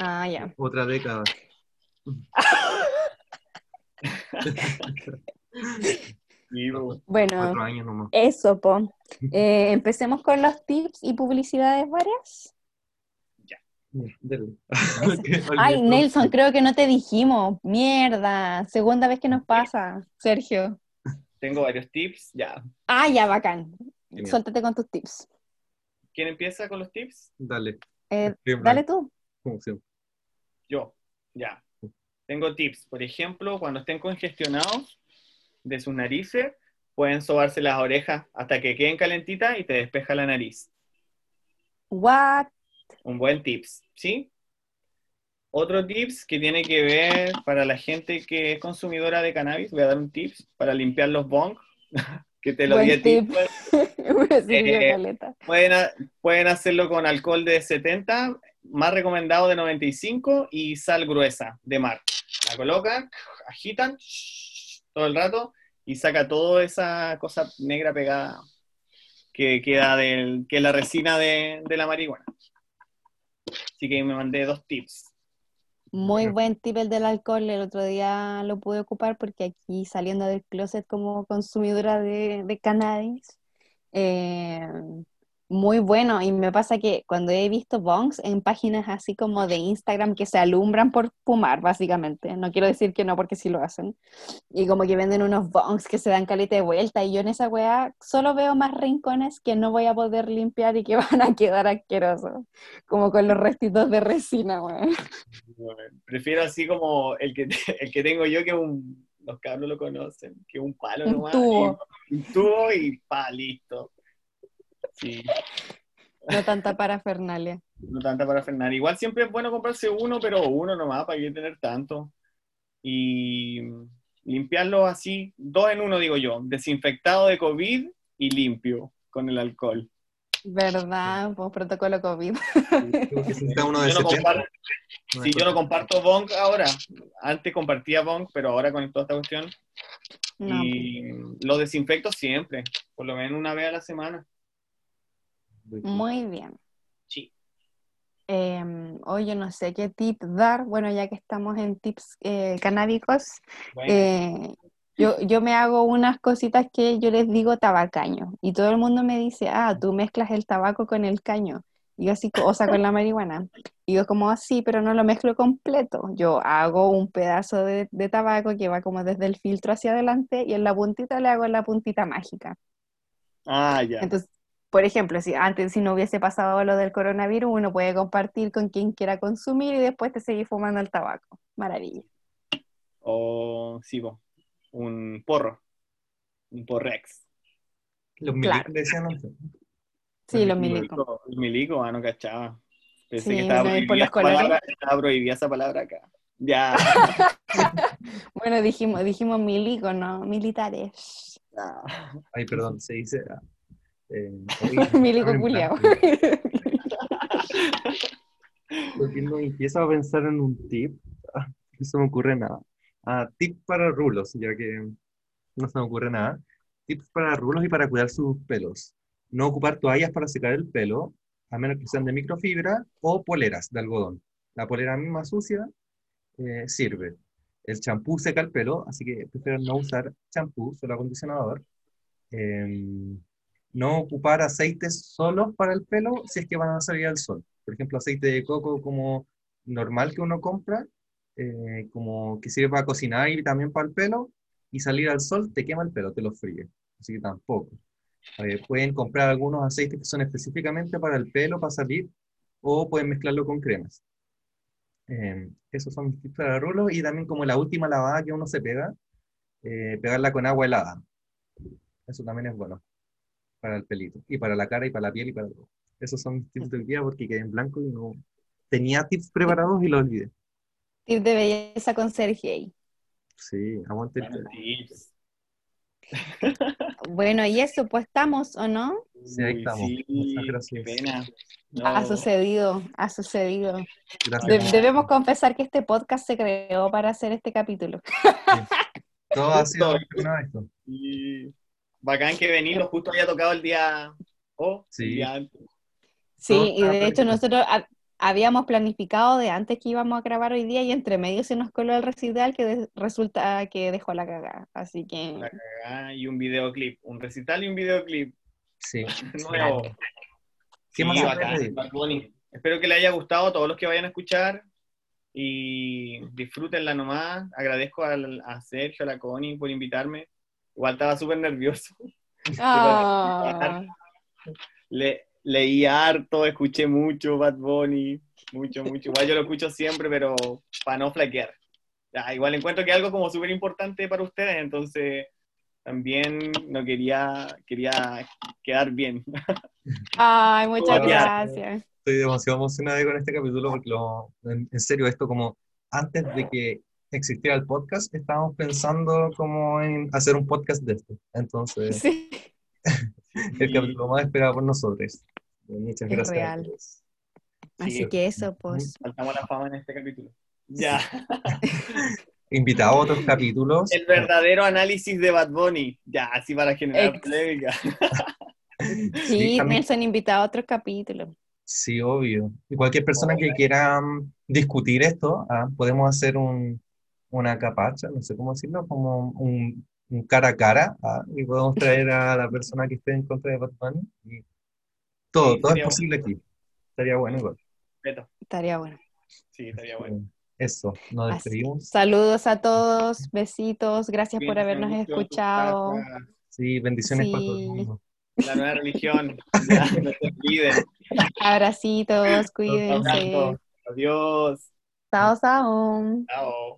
Speaker 1: Ah, ya. (laughs)
Speaker 2: otra década.
Speaker 3: Uh,
Speaker 1: Bueno,
Speaker 2: Cuatro años nomás.
Speaker 1: eso, po. (laughs) Eh, empecemos con los tips y publicidades varias.
Speaker 2: Ya, dele. (laughs)
Speaker 1: Ay, Nelson, creo que no te dijimos. Mierda, segunda vez que nos pasa, Sergio.
Speaker 3: tengo varios tips, ya.
Speaker 1: Ah, ya, bacán.
Speaker 2: Genial.
Speaker 1: Suéltate con tus tips.
Speaker 3: ¿Quién empieza con los tips?
Speaker 2: Dale.
Speaker 1: Eh, dale tú.
Speaker 2: como siempre.
Speaker 3: Yo, ya. Tengo tips. Por ejemplo, cuando estén congestionados de sus narices, pueden sobarse las orejas hasta que queden calentitas y te despeja la nariz.
Speaker 1: What?
Speaker 3: Un buen tips, ¿sí? Otro tips que tiene que ver para la gente que es consumidora de cannabis, voy a dar un tips para limpiar los bongs. (laughs) que te lo
Speaker 1: Buen
Speaker 3: di a ti. pues. (laughs) Eh, pueden hacerlo con alcohol de 70, más recomendado de 95 y sal gruesa de mar. La colocan, agitan todo el rato y saca toda esa cosa negra pegada que queda del, que es la resina de, de la marihuana. Así que me mandé dos tips.
Speaker 1: Muy buen tip el del alcohol. El otro día lo pude ocupar porque aquí saliendo del closet como consumidora de, de cannabis, eh, muy bueno. Y me pasa que cuando he visto bongs en páginas así como de Instagram que se alumbran por fumar, básicamente. No quiero decir que no porque sí lo hacen. Y como que venden unos bongs que se dan caleta de vuelta. Y yo en esa weá solo veo más rincones que no voy a poder limpiar y que (laughs) van a quedar asquerosos. Como con los restitos de resina, weón.
Speaker 3: Prefiero así como el que, (laughs) el que tengo yo, que un, los cabros lo conocen, que un palo
Speaker 1: Un
Speaker 3: nomás.
Speaker 1: tubo.
Speaker 3: y- un tubo y pa, listo. Sí, (laughs)
Speaker 1: No tanta parafernalia.
Speaker 3: no tanta para frenar. Igual siempre es bueno comprarse uno, pero uno nomás, para qué tener tanto. Y limpiarlo así, dos en uno, digo yo. Desinfectado de COVID y limpio con el alcohol.
Speaker 1: ¿Verdad? Pues protocolo COVID.
Speaker 2: Que uno de
Speaker 3: Yo no
Speaker 2: 70.
Speaker 3: comparto, sí, yo no comparto Bong ahora. Antes compartía Bong, pero ahora con toda esta cuestión.
Speaker 1: No,
Speaker 3: Y lo desinfecto siempre, por lo menos una vez a la semana.
Speaker 1: Muy bien.
Speaker 3: Sí.
Speaker 1: Eh, hoy yo no sé qué tip dar. Bueno, ya que estamos en tips eh, canábicos,
Speaker 3: Bueno,
Speaker 1: eh, yo, yo me hago unas cositas que yo les digo tabacaño. Y todo el mundo me dice, ah, tú mezclas el tabaco con el caño. Y yo así, o sea, con la marihuana. Y yo como así, pero no lo mezclo completo. Yo hago un pedazo de, de tabaco que va como desde el filtro hacia adelante y en la puntita le hago la puntita mágica.
Speaker 3: ah, ya.
Speaker 1: Entonces, por ejemplo, si antes si no hubiese pasado lo del coronavirus, uno puede compartir con quien quiera consumir y después te seguir fumando el tabaco. Maravilla.
Speaker 3: O sí, po, un porro. Un porrex.
Speaker 2: Los
Speaker 1: Claro.
Speaker 2: milicos le decían antes.
Speaker 1: Sí, los
Speaker 2: Los
Speaker 1: milicos.
Speaker 3: Los milicos, ah, no cachaba. Pensé
Speaker 1: Sí,
Speaker 3: que estaba
Speaker 1: no, y por
Speaker 3: prohibida,
Speaker 1: los
Speaker 3: palabra, estaba prohibida esa palabra acá. Ya. (laughs)
Speaker 1: Bueno, dijimos, dijimos milico, ¿no? Militares.
Speaker 2: Ay, perdón, se dice. Eh, (laughs)
Speaker 1: Milico. (laughs)
Speaker 2: Porque no empiezo a pensar en un tip. ah, No se me ocurre nada. Ah, tip para rulos, ya que no se me ocurre nada. Tips para rulos y para cuidar sus pelos. No ocupar toallas para secar el pelo, a menos que sean de microfibra, o poleras de algodón. La polera misma sucia eh, sirve. El champú seca el pelo, así que prefiero no usar champú, solo acondicionador. Em, no ocupar aceites solos para el pelo si es que van a salir al sol. Por ejemplo, aceite de coco como normal que uno compra, eh, como que sirve para cocinar y también para el pelo, y salir al sol te quema el pelo, te lo fríe. Así que tampoco. Pueden comprar algunos aceites que son específicamente para el pelo, para salir, o pueden mezclarlo con cremas. Eh, esos son mis tips para rulos y también como la última lavada que uno se pega, eh, pegarla con agua helada. Eso también es bueno para el pelito, y para la cara, y para la piel, y para todo. Esos son mis tips del día porque quedé en blanco y no tenía tips preparados y los olvidé.
Speaker 1: Tip de belleza con Sergey.
Speaker 2: Sí, aguante el
Speaker 3: Bueno,
Speaker 2: pelo.
Speaker 3: tips. (laughs)
Speaker 1: Bueno, y eso, pues estamos, ¿o no?
Speaker 2: Sí, ahí estamos.
Speaker 3: sí,
Speaker 2: Muchas gracias.
Speaker 3: Qué pena.
Speaker 1: Ha sucedido, ha sucedido. De- debemos confesar que este podcast se creó para hacer este capítulo. (laughs)
Speaker 2: Todo ha sido
Speaker 3: Justo.
Speaker 2: una vez. esto.
Speaker 3: Y bacán que venirlo justo había tocado el día o
Speaker 2: Sí.
Speaker 3: el día antes.
Speaker 1: Sí, y de hecho nosotros ha- habíamos planificado de antes que íbamos a grabar hoy día y entre medio se nos coló el recital que de- resulta que dejó la cagada. Así que
Speaker 3: La cagá y un videoclip, un recital y un videoclip
Speaker 2: Sí. (laughs)
Speaker 3: nuevo.
Speaker 2: ¿Qué
Speaker 3: Sí, bacán. Espero que le haya gustado a todos los que vayan a escuchar y disfrútenla nomás. Agradezco al- a Sergio, a la Connie por invitarme. Igual estaba súper nervioso.
Speaker 1: Ah,
Speaker 3: Le, leí harto, escuché mucho Bad Bunny, mucho, mucho. Igual yo lo escucho siempre, pero para no flaquear. Ya, igual encuentro que es algo como súper importante para ustedes, entonces también no quería, quería quedar bien.
Speaker 1: ay, (laughs) muchas gracias.
Speaker 2: Estoy demasiado emocionado con este capítulo porque lo, en, en serio, esto como antes de que existiera el podcast, estábamos pensando como en hacer un podcast de esto. Entonces,
Speaker 1: Sí, (laughs)
Speaker 2: el capítulo más esperado por nosotros. Muchas
Speaker 1: Es
Speaker 2: gracias.
Speaker 1: real. así
Speaker 3: Sí.
Speaker 1: que eso, pues.
Speaker 3: Faltamos la fama en este capítulo. Ya. (laughs)
Speaker 2: Invitado a otros capítulos.
Speaker 3: El verdadero análisis de Bad Bunny. Ya, así para generar
Speaker 1: Ex-
Speaker 3: polémica. (laughs)
Speaker 1: Sí, Nelson invitado a otro capítulo.
Speaker 2: Sí, obvio. Y cualquier persona que quiera mm, discutir esto, ah, podemos hacer un, una capacha, no sé cómo decirlo, como un, un cara a cara, ah, y podemos traer a la persona que esté en contra de y todo,
Speaker 3: Sí,
Speaker 2: todo es posible aquí. Estaría bueno igual.
Speaker 1: Estaría bueno.
Speaker 3: Sí, estaría bueno.
Speaker 2: Eso, nos
Speaker 1: Así.
Speaker 2: despedimos.
Speaker 1: Saludos a todos, besitos, gracias por habernos escuchado.
Speaker 2: Sí, bendiciones para todo el mundo.
Speaker 3: La nueva (laughs) religión. Ya, no se olviden.
Speaker 1: Abracitos, cuídense.
Speaker 3: Adiós.
Speaker 1: Chao, chao.
Speaker 3: Chao.